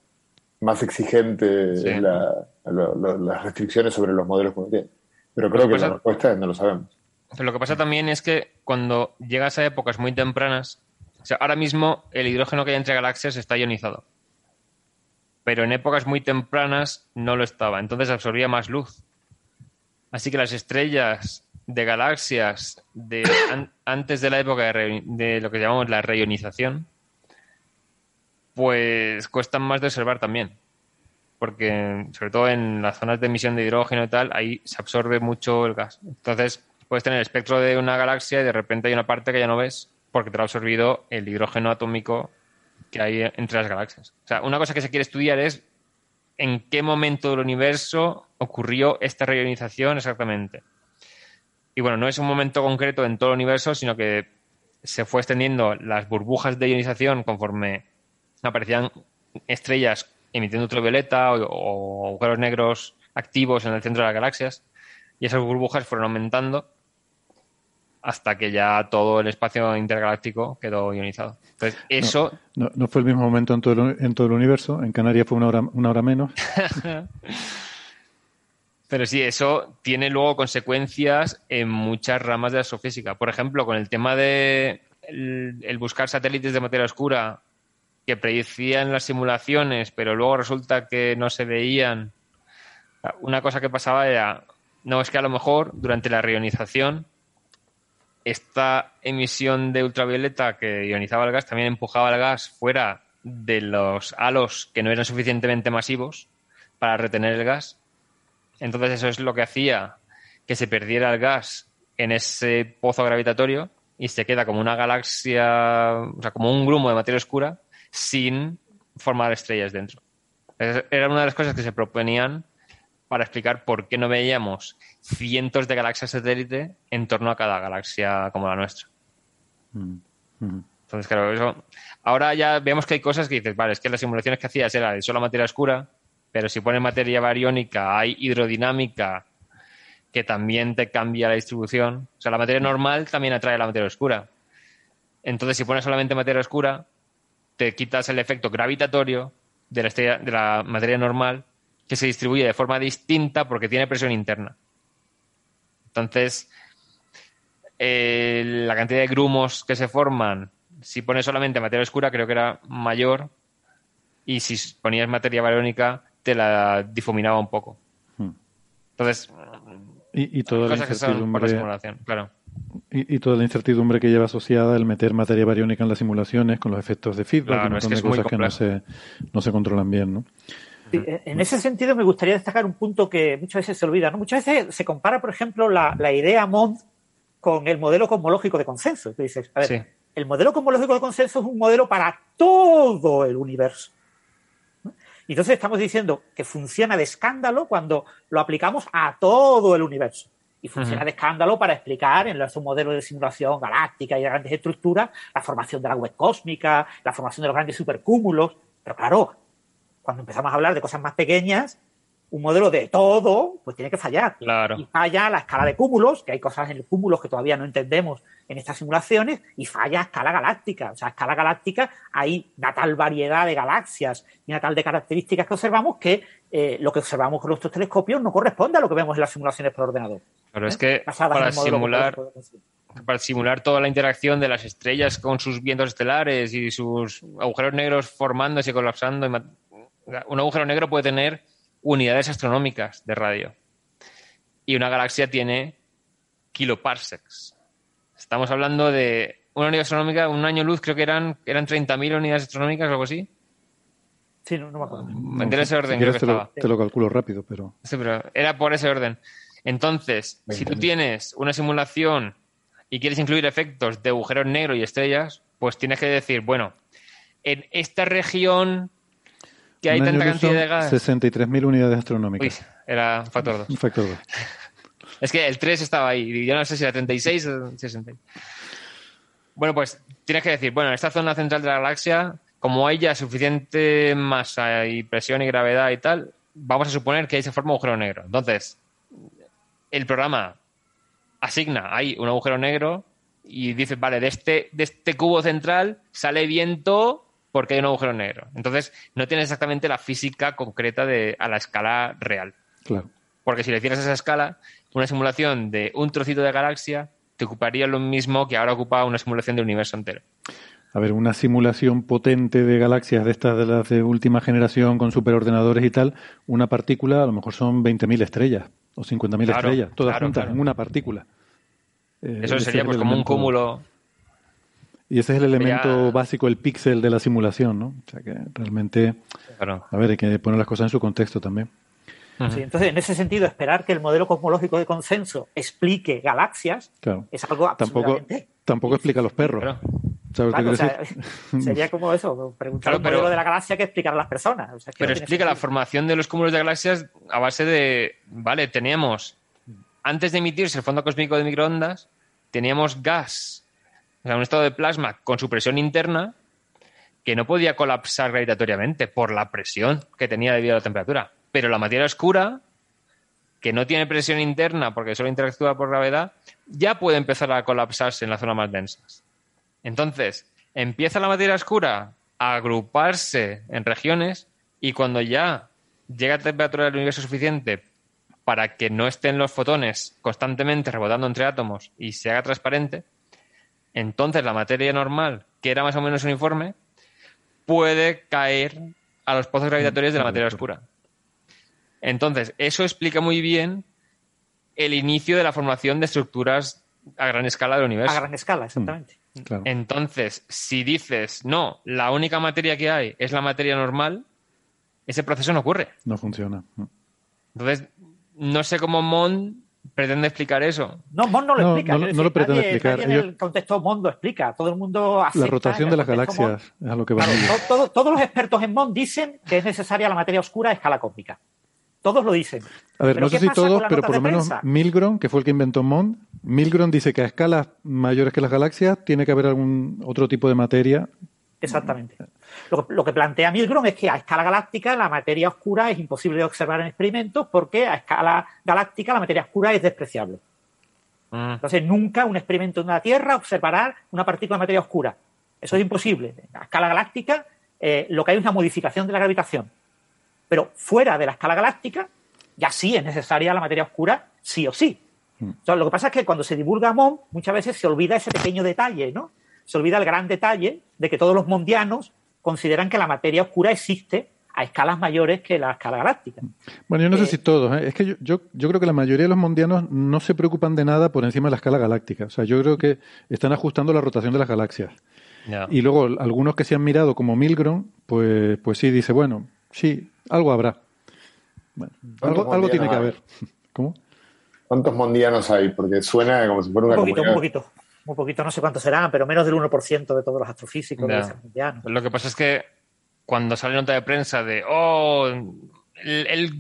más exigente es las restricciones sobre los modelos que uno tiene. Pero creo que, la respuesta es no lo sabemos. Pero lo que pasa también es que cuando llegas a épocas muy tempranas, o sea, ahora mismo el hidrógeno que hay entre galaxias está ionizado. Pero en épocas muy tempranas no lo estaba, entonces absorbía más luz. Así que las estrellas de galaxias de antes de la época de, lo que llamamos la reionización, pues cuestan más de observar también. Porque, sobre todo en las zonas de emisión de hidrógeno y tal, ahí se absorbe mucho el gas. Entonces, puedes tener el espectro de una galaxia y de repente hay una parte que ya no ves porque te ha absorbido el hidrógeno atómico que hay entre las galaxias. O sea, una cosa que se quiere estudiar es en qué momento del universo ocurrió esta reionización exactamente. Y bueno, no es un momento concreto en todo el universo, sino que se fue extendiendo las burbujas de ionización conforme aparecían estrellas emitiendo ultravioleta o, agujeros negros activos en el centro de las galaxias. Y esas burbujas fueron aumentando hasta que ya todo el espacio intergaláctico quedó ionizado. Entonces, eso... No, fue el mismo momento en todo, el, en todo el universo. En Canarias fue una hora, una hora menos. (laughs) Pero sí, eso tiene luego consecuencias en muchas ramas de la astrofísica. Por ejemplo, con el tema de el, buscar satélites de materia oscura que predicían las simulaciones, pero luego resulta que no se veían. Una cosa que pasaba era, no, es que a lo mejor durante la reionización esta emisión de ultravioleta que ionizaba el gas también empujaba el gas fuera de los halos que no eran suficientemente masivos para retener el gas entonces eso es lo que hacía que se perdiera el gas en ese pozo gravitatorio y se queda como una galaxia, o sea, como un grumo de materia oscura sin formar estrellas dentro. Era una de las cosas que se proponían para explicar por qué no veíamos cientos de galaxias satélite en torno a cada galaxia como la nuestra. Mm, mm. Entonces, claro, eso. Ahora ya vemos que hay cosas que dices, vale, es que las simulaciones que hacías era de solo materia oscura, pero si pones materia bariónica, hay hidrodinámica que también te cambia la distribución. O sea, la materia normal también atrae la materia oscura. Entonces, si pones solamente materia oscura, te quitas el efecto gravitatorio de la, de la materia normal que se distribuye de forma distinta porque tiene presión interna. Entonces, eh, la cantidad de grumos que se forman, si pones solamente materia oscura, creo que era mayor. Y si ponías materia bariónica, te la difuminaba un poco. Hmm. Entonces, y, toda la incertidumbre, claro. y, toda la incertidumbre que lleva asociada el meter materia bariónica en las simulaciones con los efectos de feedback y un montón de cosas que no se, no se controlan bien, ¿no? en ese sentido me gustaría destacar un punto que muchas veces se olvida. ¿no? Muchas veces se compara, por ejemplo, la, idea MOND con el modelo cosmológico de consenso. Tú dices, a ver, el modelo cosmológico de consenso es un modelo para todo el universo. Y entonces estamos diciendo que funciona de escándalo cuando lo aplicamos a todo el universo. Y funciona de escándalo para explicar en un modelo de simulación galáctica y de grandes estructuras la formación de la web cósmica, la formación de los grandes supercúmulos. Pero claro, cuando empezamos a hablar de cosas más pequeñas, un modelo de todo, pues tiene que fallar. Claro. Y falla la escala de cúmulos, que hay cosas en el cúmulos que todavía no entendemos en estas simulaciones, y falla a escala galáctica. O sea, a escala galáctica hay una tal variedad de galaxias y una tal de características que observamos que eh, lo que observamos con nuestros telescopios no corresponde a lo que vemos en las simulaciones por ordenador. Pero es ¿Eh? que para simular, para simular toda la interacción de las estrellas con sus vientos estelares y sus agujeros negros formándose y colapsando un agujero negro puede tener unidades astronómicas de radio. Y una galaxia tiene kiloparsecs. Estamos hablando de una unidad astronómica, un año luz, creo que eran, eran 30.000 unidades astronómicas o algo así. Sí, no, me acuerdo. En ese orden. creo que te, lo, te, lo, calculo rápido, pero. Sí, pero era por ese orden. Entonces, si tú tienes una simulación y quieres incluir efectos de agujeros negros y estrellas, pues tienes que decir, bueno, en esta región que hay tanta cantidad de gas. 63.000 unidades astronómicas. Uy, era un factor 2. Un factor 2. (laughs) es que el 3 estaba ahí. Y yo no sé si era 36 o 60. Bueno, pues tienes que decir, bueno, en esta zona central de la galaxia, como hay ya suficiente masa y presión y gravedad y tal, vamos a suponer que ahí se forma un agujero negro. Entonces, el programa asigna ahí un agujero negro y dice, vale, de este, de este cubo central sale viento porque hay un agujero negro. Entonces, no tienes exactamente la física concreta de, a la escala real. Claro. Porque si le hicieras esa escala, una simulación de un trocito de galaxia te ocuparía lo mismo que ahora ocupa una simulación del universo entero. A ver, una simulación potente de galaxias de estas de las de última generación con superordenadores y tal, una partícula a lo mejor son 20.000 estrellas o 50.000 estrellas, todas juntas en una partícula. Eh, Eso sería pues como un cúmulo y ese es el elemento básico, el píxel de la simulación, ¿no? O sea que realmente, a ver, hay que poner las cosas en su contexto también. Sí, entonces, en ese sentido, esperar que el modelo cosmológico de consenso explique galaxias es algo tampoco, tampoco explica a los perros. (laughs) sería como eso, preguntar el modelo de la galaxia que explicar a las personas. pero explica la formación de los cúmulos de galaxias a base de, vale, teníamos, antes de emitirse el fondo cósmico de microondas, teníamos gas o sea, un estado de plasma con su presión interna que no podía colapsar gravitatoriamente por la presión que tenía debido a la temperatura. Pero la materia oscura, que no tiene presión interna porque solo interactúa por gravedad, ya puede empezar a colapsarse en las zonas más densas. Entonces, empieza la materia oscura a agruparse en regiones y cuando ya llega a temperatura del universo suficiente para que no estén los fotones constantemente rebotando entre átomos y se haga transparente, entonces la materia normal, que era más o menos uniforme, puede caer a los pozos gravitatorios de la materia oscura. Entonces, eso explica muy bien el inicio de la formación de estructuras a gran escala del universo. A gran escala, exactamente. Mm, Entonces, si dices, no, la única materia que hay es la materia normal, ese proceso no ocurre. No funciona. Entonces, no sé cómo Mond pretende explicar eso. No, Mond no lo explica. No, lo pretende explicar. en el contexto Mond lo explica. Todo el mundo La rotación de las galaxias es a lo que va todos los expertos en Mond dicen que es necesaria la materia oscura a escala cósmica. Todos lo dicen. A ver, no sé si todos, pero por lo menos Milgrom, que fue el que inventó Mond, Milgrom dice que a escalas mayores que las galaxias tiene que haber algún otro tipo de materia. Exactamente. Lo, que plantea Milgrom es que a escala galáctica la materia oscura es imposible de observar en experimentos porque a escala galáctica la materia oscura es despreciable. Ah. Entonces, nunca un experimento en la Tierra observará una partícula de materia oscura. Eso es imposible. A escala galáctica eh, lo que hay es una modificación de la gravitación. Pero fuera de la escala galáctica, ya sí es necesaria la materia oscura, sí o sí. Mm. lo que pasa es que cuando se divulga MON, muchas veces se olvida ese pequeño detalle, ¿no? Se olvida el gran detalle de que todos los mondianos consideran que la materia oscura existe a escalas mayores que la escala galáctica. Bueno, yo no sé eh, si todos. ¿eh? Es que yo, yo, creo que la mayoría de los mondianos no se preocupan de nada por encima de la escala galáctica. O sea, yo creo que están ajustando la rotación de las galaxias. Y luego algunos que se han mirado como Milgrom, pues, pues sí, dice, bueno, sí, algo habrá. Bueno, algo, tiene que haber. (laughs) ¿Cómo? ¿Cuántos mondianos hay? Porque suena como si fuera una Un poquito, un poquito. Un poquito, no sé cuántos serán, pero menos del 1% de todos los astrofísicos Lo que pasa es que cuando sale nota de prensa de, oh, el,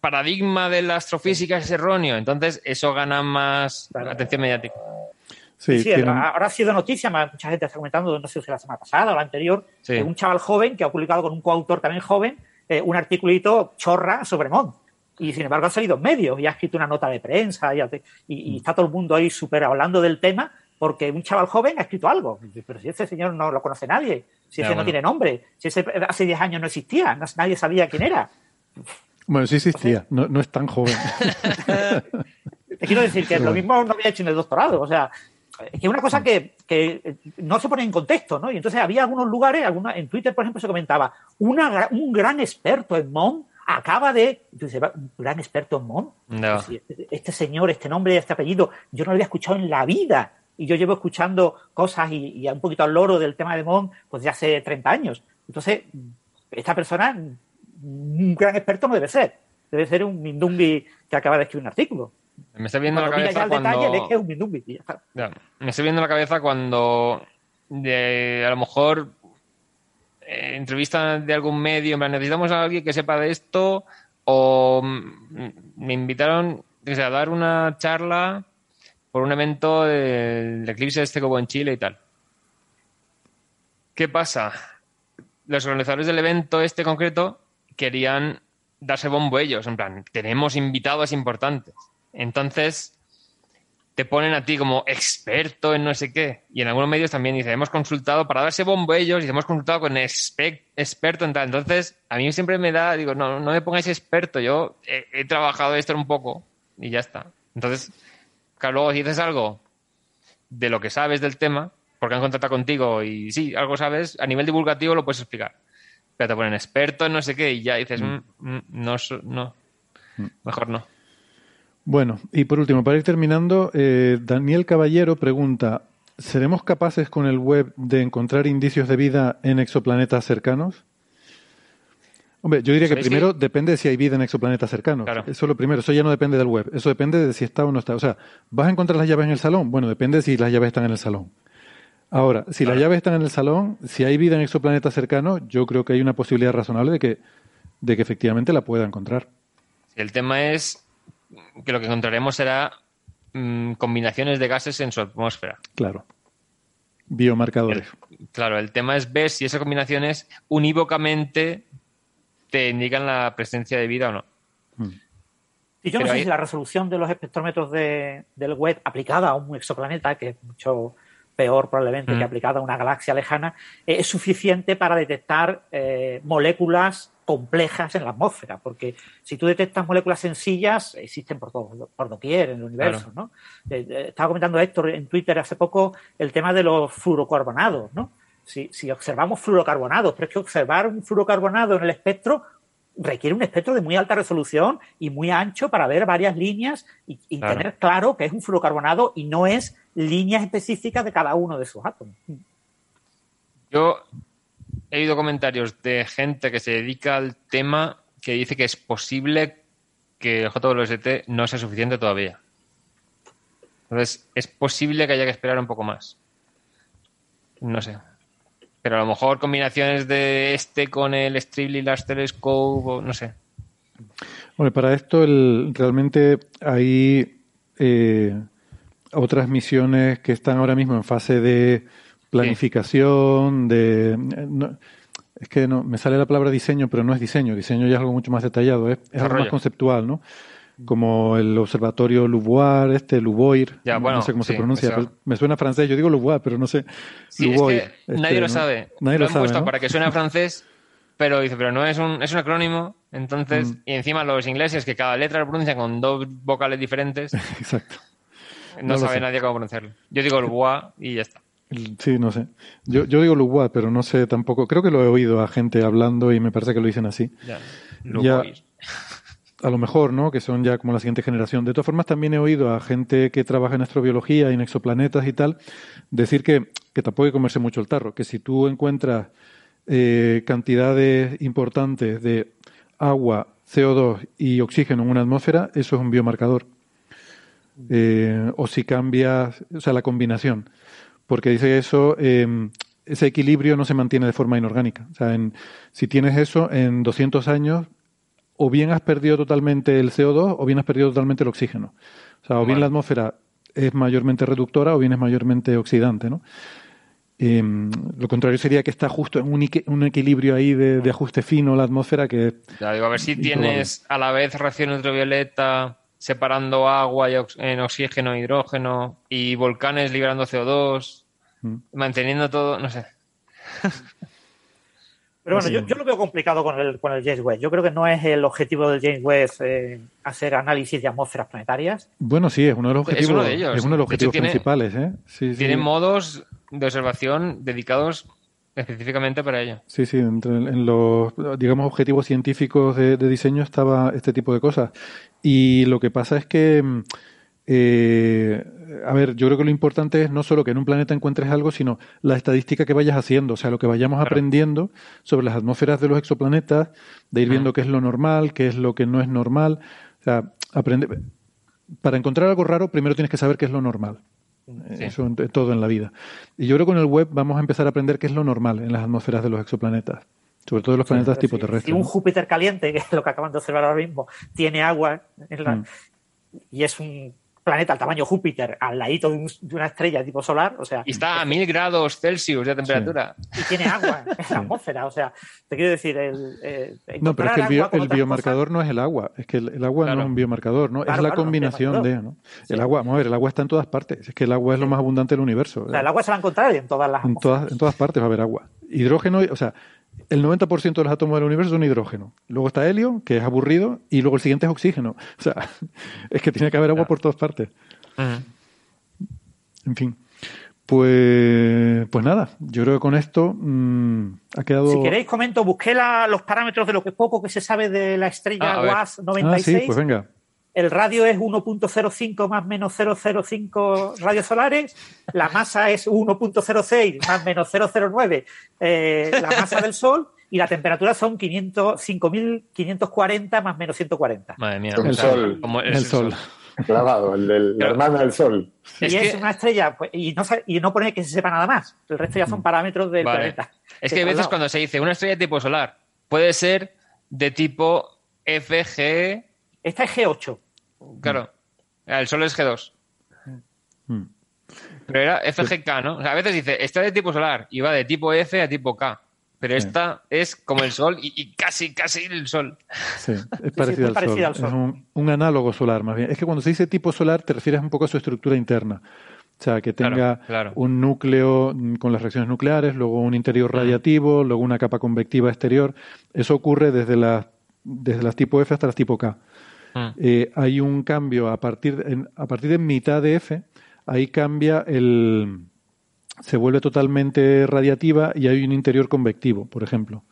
paradigma de la astrofísica es erróneo, entonces eso gana más atención mediática. Sí, ahora ha sido noticia, mucha gente está comentando, no sé si la semana pasada o la anterior, un chaval joven que ha publicado con un coautor también joven eh, un articulito chorra sobre Mont. Y sin embargo ha salido en medios y ha escrito una nota de prensa y, y, está todo el mundo ahí súper hablando del tema porque un chaval joven ha escrito algo. Pero si ese señor no lo conoce nadie, si ese no tiene nombre, si ese hace 10 años no existía, nadie sabía quién era. Bueno, sí existía, no, no es tan joven. (laughs) Te quiero decir que lo mismo no había hecho en el doctorado. O sea, es que una cosa que, que, no se pone en contexto, ¿no? Y entonces había algunos lugares, alguna, en Twitter, por ejemplo, se comentaba, una, un gran experto en MON acaba de. ¿un gran experto en MON? No. Este, este, señor, este nombre, este apellido, yo no lo había escuchado en la vida. Y yo llevo escuchando cosas y, un poquito al loro del tema de MON, pues de hace 30 años. Entonces, esta persona, un gran experto no debe ser. Debe ser un Mindungi que acaba de escribir un artículo. Me está viendo la cabeza cuando... me estoy viendo la cabeza cuando de, a lo mejor eh, entrevista de algún medio, necesitamos a alguien que sepa de esto o me invitaron a dar una charla por un evento del eclipse este como en Chile y tal. ¿Qué pasa? Los organizadores del evento este concreto querían darse bombo ellos, en plan, tenemos invitados importantes. Entonces, te ponen a ti como experto en no sé qué. Y en algunos medios también dice, hemos consultado, para darse bombo ellos, y hemos consultado con experto en tal. Entonces, a mí siempre me da, digo, no, no me pongáis experto, yo he, trabajado esto un poco y ya está. Entonces, claro, luego si dices algo de lo que sabes del tema, porque han contratado contigo y sí, algo sabes, a nivel divulgativo lo puedes explicar. Pero te ponen experto en no sé qué y ya dices, mm. Mm, mm, no, no, mejor no. Bueno, y por último, para ir terminando, eh, Daniel Caballero pregunta, ¿seremos capaces con el web de encontrar indicios de vida en exoplanetas cercanos? Hombre, yo diría que primero depende de si hay vida en exoplanetas cercanos. Eso es lo primero, eso ya no depende del web, eso depende de si está o no está. O sea, ¿vas a encontrar las llaves en el salón? Bueno, depende de si las llaves están en el salón. Ahora, si las llaves están en el salón, si hay vida en exoplanetas cercanos, yo creo que hay una posibilidad razonable de que, de que efectivamente la pueda encontrar. El tema es que lo que encontraremos será mm, combinaciones de gases en su atmósfera. Claro. Biomarcadores. claro, el tema es ver si esas combinaciones unívocamente te indican la presencia de vida o no. Hmm. Y yo no sé si la resolución de los espectrómetros de, del web aplicada a un exoplaneta, que es mucho peor probablemente que hmm. aplicada a una galaxia lejana, es suficiente para detectar eh, moléculas complejas en la atmósfera, porque si tú detectas moléculas sencillas, existen por, todo, por doquier en el universo, ¿no? Eh, eh, estaba comentando Héctor en Twitter hace poco el tema de los fluorocarbonados, ¿no? Si, si observamos fluorocarbonados, pero es que observar un fluorocarbonado en el espectro requiere un espectro de muy alta resolución y muy ancho para ver varias líneas y, tener claro que es un fluorocarbonado y no es líneas específicas de cada uno de sus átomos. Yo he oído comentarios de gente que se dedica al tema que dice que es posible que el JWST no sea suficiente todavía. Entonces, es posible que haya que esperar un poco más. No sé. Pero a lo mejor combinaciones de este con el Strictly Large Telescope, o no sé. Bueno, para esto el, realmente hay eh, otras misiones que están ahora mismo en fase de planificación, de... es que no, me sale la palabra diseño, pero no es diseño. Diseño ya es algo mucho más detallado, es, algo más conceptual, ¿no? Como el observatorio Louvois, este, Louvois, no sé cómo se pronuncia, me suena francés, yo digo Louvois, pero no sé. Louvois, este, nadie lo sabe. Nadie lo, han puesto para que suene francés, pero dice, pero no es un, es un acrónimo, entonces, mm. y encima los ingleses que cada letra lo pronuncian con dos vocales diferentes. (laughs) Exacto. No, sabe nadie cómo pronunciarlo. Yo digo Louvois y ya está. Sí, no sé. Yo, yo digo Louvois, pero no sé tampoco. Creo que lo he oído a gente hablando y me parece que lo dicen así. Ya, a lo mejor, ¿no? Que son ya como la siguiente generación. De todas formas, también he oído a gente que trabaja en astrobiología y en exoplanetas y tal, decir que, que tampoco hay que comerse mucho el tarro, que si tú encuentras eh, cantidades importantes de agua, CO2 y oxígeno en una atmósfera, eso es un biomarcador. Eh, o si cambias, o sea, la combinación. Porque dice eso, em, ese equilibrio no se mantiene de forma inorgánica. O sea, en, si tienes eso, en 200 años, o bien has perdido totalmente el CO2 o bien has perdido totalmente el oxígeno. O sea, o bien la atmósfera es mayormente reductora o bien es mayormente oxidante, ¿no? Em, lo contrario sería que está justo en un, equilibrio ahí de, ajuste fino la atmósfera que... Ya, digo, a ver si tienes a la vez radiación ultravioleta separando agua en oxígeno e hidrógeno y volcanes liberando CO2, mm. manteniendo todo, no sé. (laughs) Pero bueno, yo, lo veo complicado con el, con el James Webb. Yo creo que no es el objetivo del James Webb eh, hacer análisis de atmósferas planetarias. Bueno, sí, es uno de los objetivos, es uno de ellos. Es uno de los objetivos principales. ¿eh? tiene modos de observación dedicados específicamente para ello. Sí, sí, en los, digamos, objetivos científicos de, diseño estaba este tipo de cosas. Y lo que pasa es que, mm, eh, a ver, yo creo que lo importante es no solo que en un planeta encuentres algo, sino la estadística que vayas haciendo, o sea, lo que vayamos aprendiendo sobre las atmósferas de los exoplanetas, de ir viendo qué es lo normal, qué es lo que no es normal. O sea, aprende. Para encontrar algo raro, primero tienes que saber qué es lo normal. Eso en, todo en la vida. Y yo creo que con el web vamos a empezar a aprender qué es lo normal en las atmósferas de los exoplanetas. Sobre todo en los planetas tipo terrestres. Si un Júpiter caliente, que es lo que acaban de observar ahora mismo, tiene agua mm. y es un planeta al tamaño Júpiter al ladito de, una estrella tipo solar, o sea... Y está a mil grados Celsius de temperatura. Y tiene agua en la (laughs) atmósfera, o sea, te quiero decir, el... Eh, no, pero es que el, biomarcador no es el agua, es que el, agua no es un biomarcador, ¿no? es la combinación de, ¿no? El agua, vamos a ver, el agua está en todas partes, es que el agua es lo más abundante del universo. O sea, el agua se va a encontrar en todas las en todas, en todas partes va a haber agua. Hidrógeno, o sea, el 90% de los átomos del universo son hidrógeno. Luego está helio, que es aburrido, y luego el siguiente es oxígeno. O sea, (laughs) es que tiene que haber agua por todas partes. En fin. Pues, pues nada, yo creo que con esto mm, ha quedado. Si queréis, comento, busqué los parámetros de lo que poco que se sabe de la estrella WAS 96. Ah, sí, pues venga. El radio es 1.05 más menos 005 radios solares. La masa es 1.06 más menos 009 eh, la masa del Sol. Y la temperatura son 5.540 más menos 140. Madre mía, el, sol. el, sol. Clavado, el del hermano del Sol. Y es, una estrella, pues, y, no, y no pone que se sepa nada más. El resto ya son mm. parámetros del planeta. Es que, a veces cuando se dice una estrella de tipo solar, puede ser de tipo FG. Esta es G8. Claro. El Sol es G2. Mm. Pero era FGK, ¿no? O sea, a veces dice, está de tipo solar y va de tipo F a tipo K. Pero esta es como el Sol y, casi, casi el Sol. Sí, es parecido, al, sol. Es un, análogo solar, más bien. Es que cuando se dice tipo solar te refieres un poco a su estructura interna. O sea, que tenga un núcleo con las reacciones nucleares, luego un interior radiativo, luego una capa convectiva exterior. Eso ocurre desde las, desde las tipo F hasta las tipo K. Eh, hay un cambio a partir, a partir de mitad de F, ahí cambia el, se vuelve totalmente radiativa y hay un interior convectivo, por ejemplo.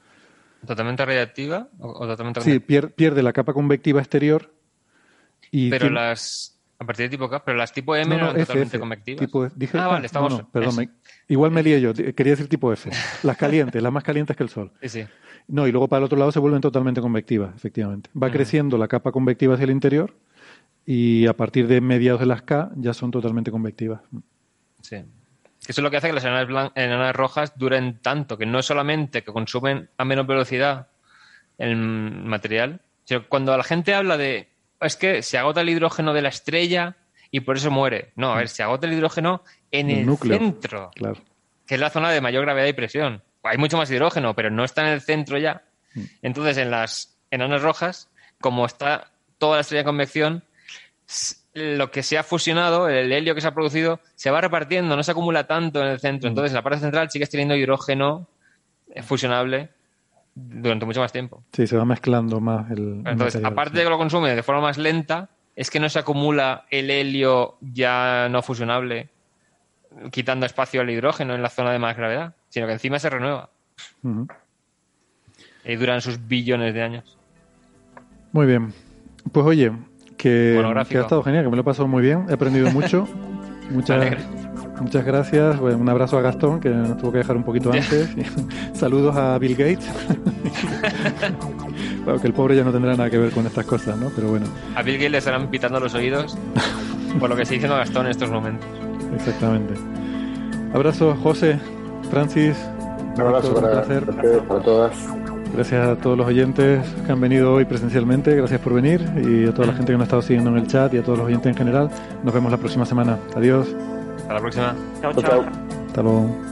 ¿Totalmente radiativa o, totalmente Sí, pierde la capa convectiva exterior. Y pero las. A partir de tipo K, pero las tipo M no, eran totalmente convectivas. ah, vale, estamos. perdón, igual me lié yo. Quería decir tipo F. Las calientes, las más calientes que el Sol. Sí, sí. No, y luego para el otro lado se vuelven totalmente convectivas, efectivamente. Va creciendo la capa convectiva hacia el interior y a partir de mediados de las K ya son totalmente convectivas. Sí. Eso es lo que hace que las enanas, rojas duren tanto, que no es solamente que consumen a menos velocidad el material, sino que cuando la gente habla de es que se agota el hidrógeno de la estrella y por eso muere. No, a ver, se agota el hidrógeno en el, centro, claro. que es la zona de mayor gravedad y presión. Hay mucho más hidrógeno, pero no está en el centro ya. Mm. Entonces, en las enanas rojas, como está toda la estrella de convección, lo que se ha fusionado, el helio que se ha producido, se va repartiendo, no se acumula tanto en el centro. Mm. Entonces, en la parte central sigues teniendo hidrógeno eh, fusionable durante mucho más tiempo. Sí, se va mezclando más el. Entonces, aparte de que lo consume de forma más lenta, es que no se acumula el helio ya no fusionable, quitando espacio al hidrógeno en la zona de más gravedad, sino que encima se renueva. Y duran sus billones de años. Muy bien. Pues oye, que, que, ha estado genial, que me lo he pasado muy bien, he aprendido mucho. (laughs) Muchas, muchas gracias. un abrazo a Gastón, que nos tuvo que dejar un poquito antes. (laughs) Saludos a Bill Gates. (laughs) bueno, que el pobre ya no tendrá nada que ver con estas cosas, ¿no? Pero bueno. A Bill Gates le estarán pitando los oídos por lo que está diciendo Gastón en estos momentos. Exactamente. Abrazo, José, Francis. Un abrazo para, para todas. Gracias a todos los oyentes que han venido hoy presencialmente, gracias por venir y a toda la gente que nos ha estado siguiendo en el chat y a todos los oyentes en general. Nos vemos la próxima semana. Adiós. Hasta la próxima. Chao, chao. Hasta luego.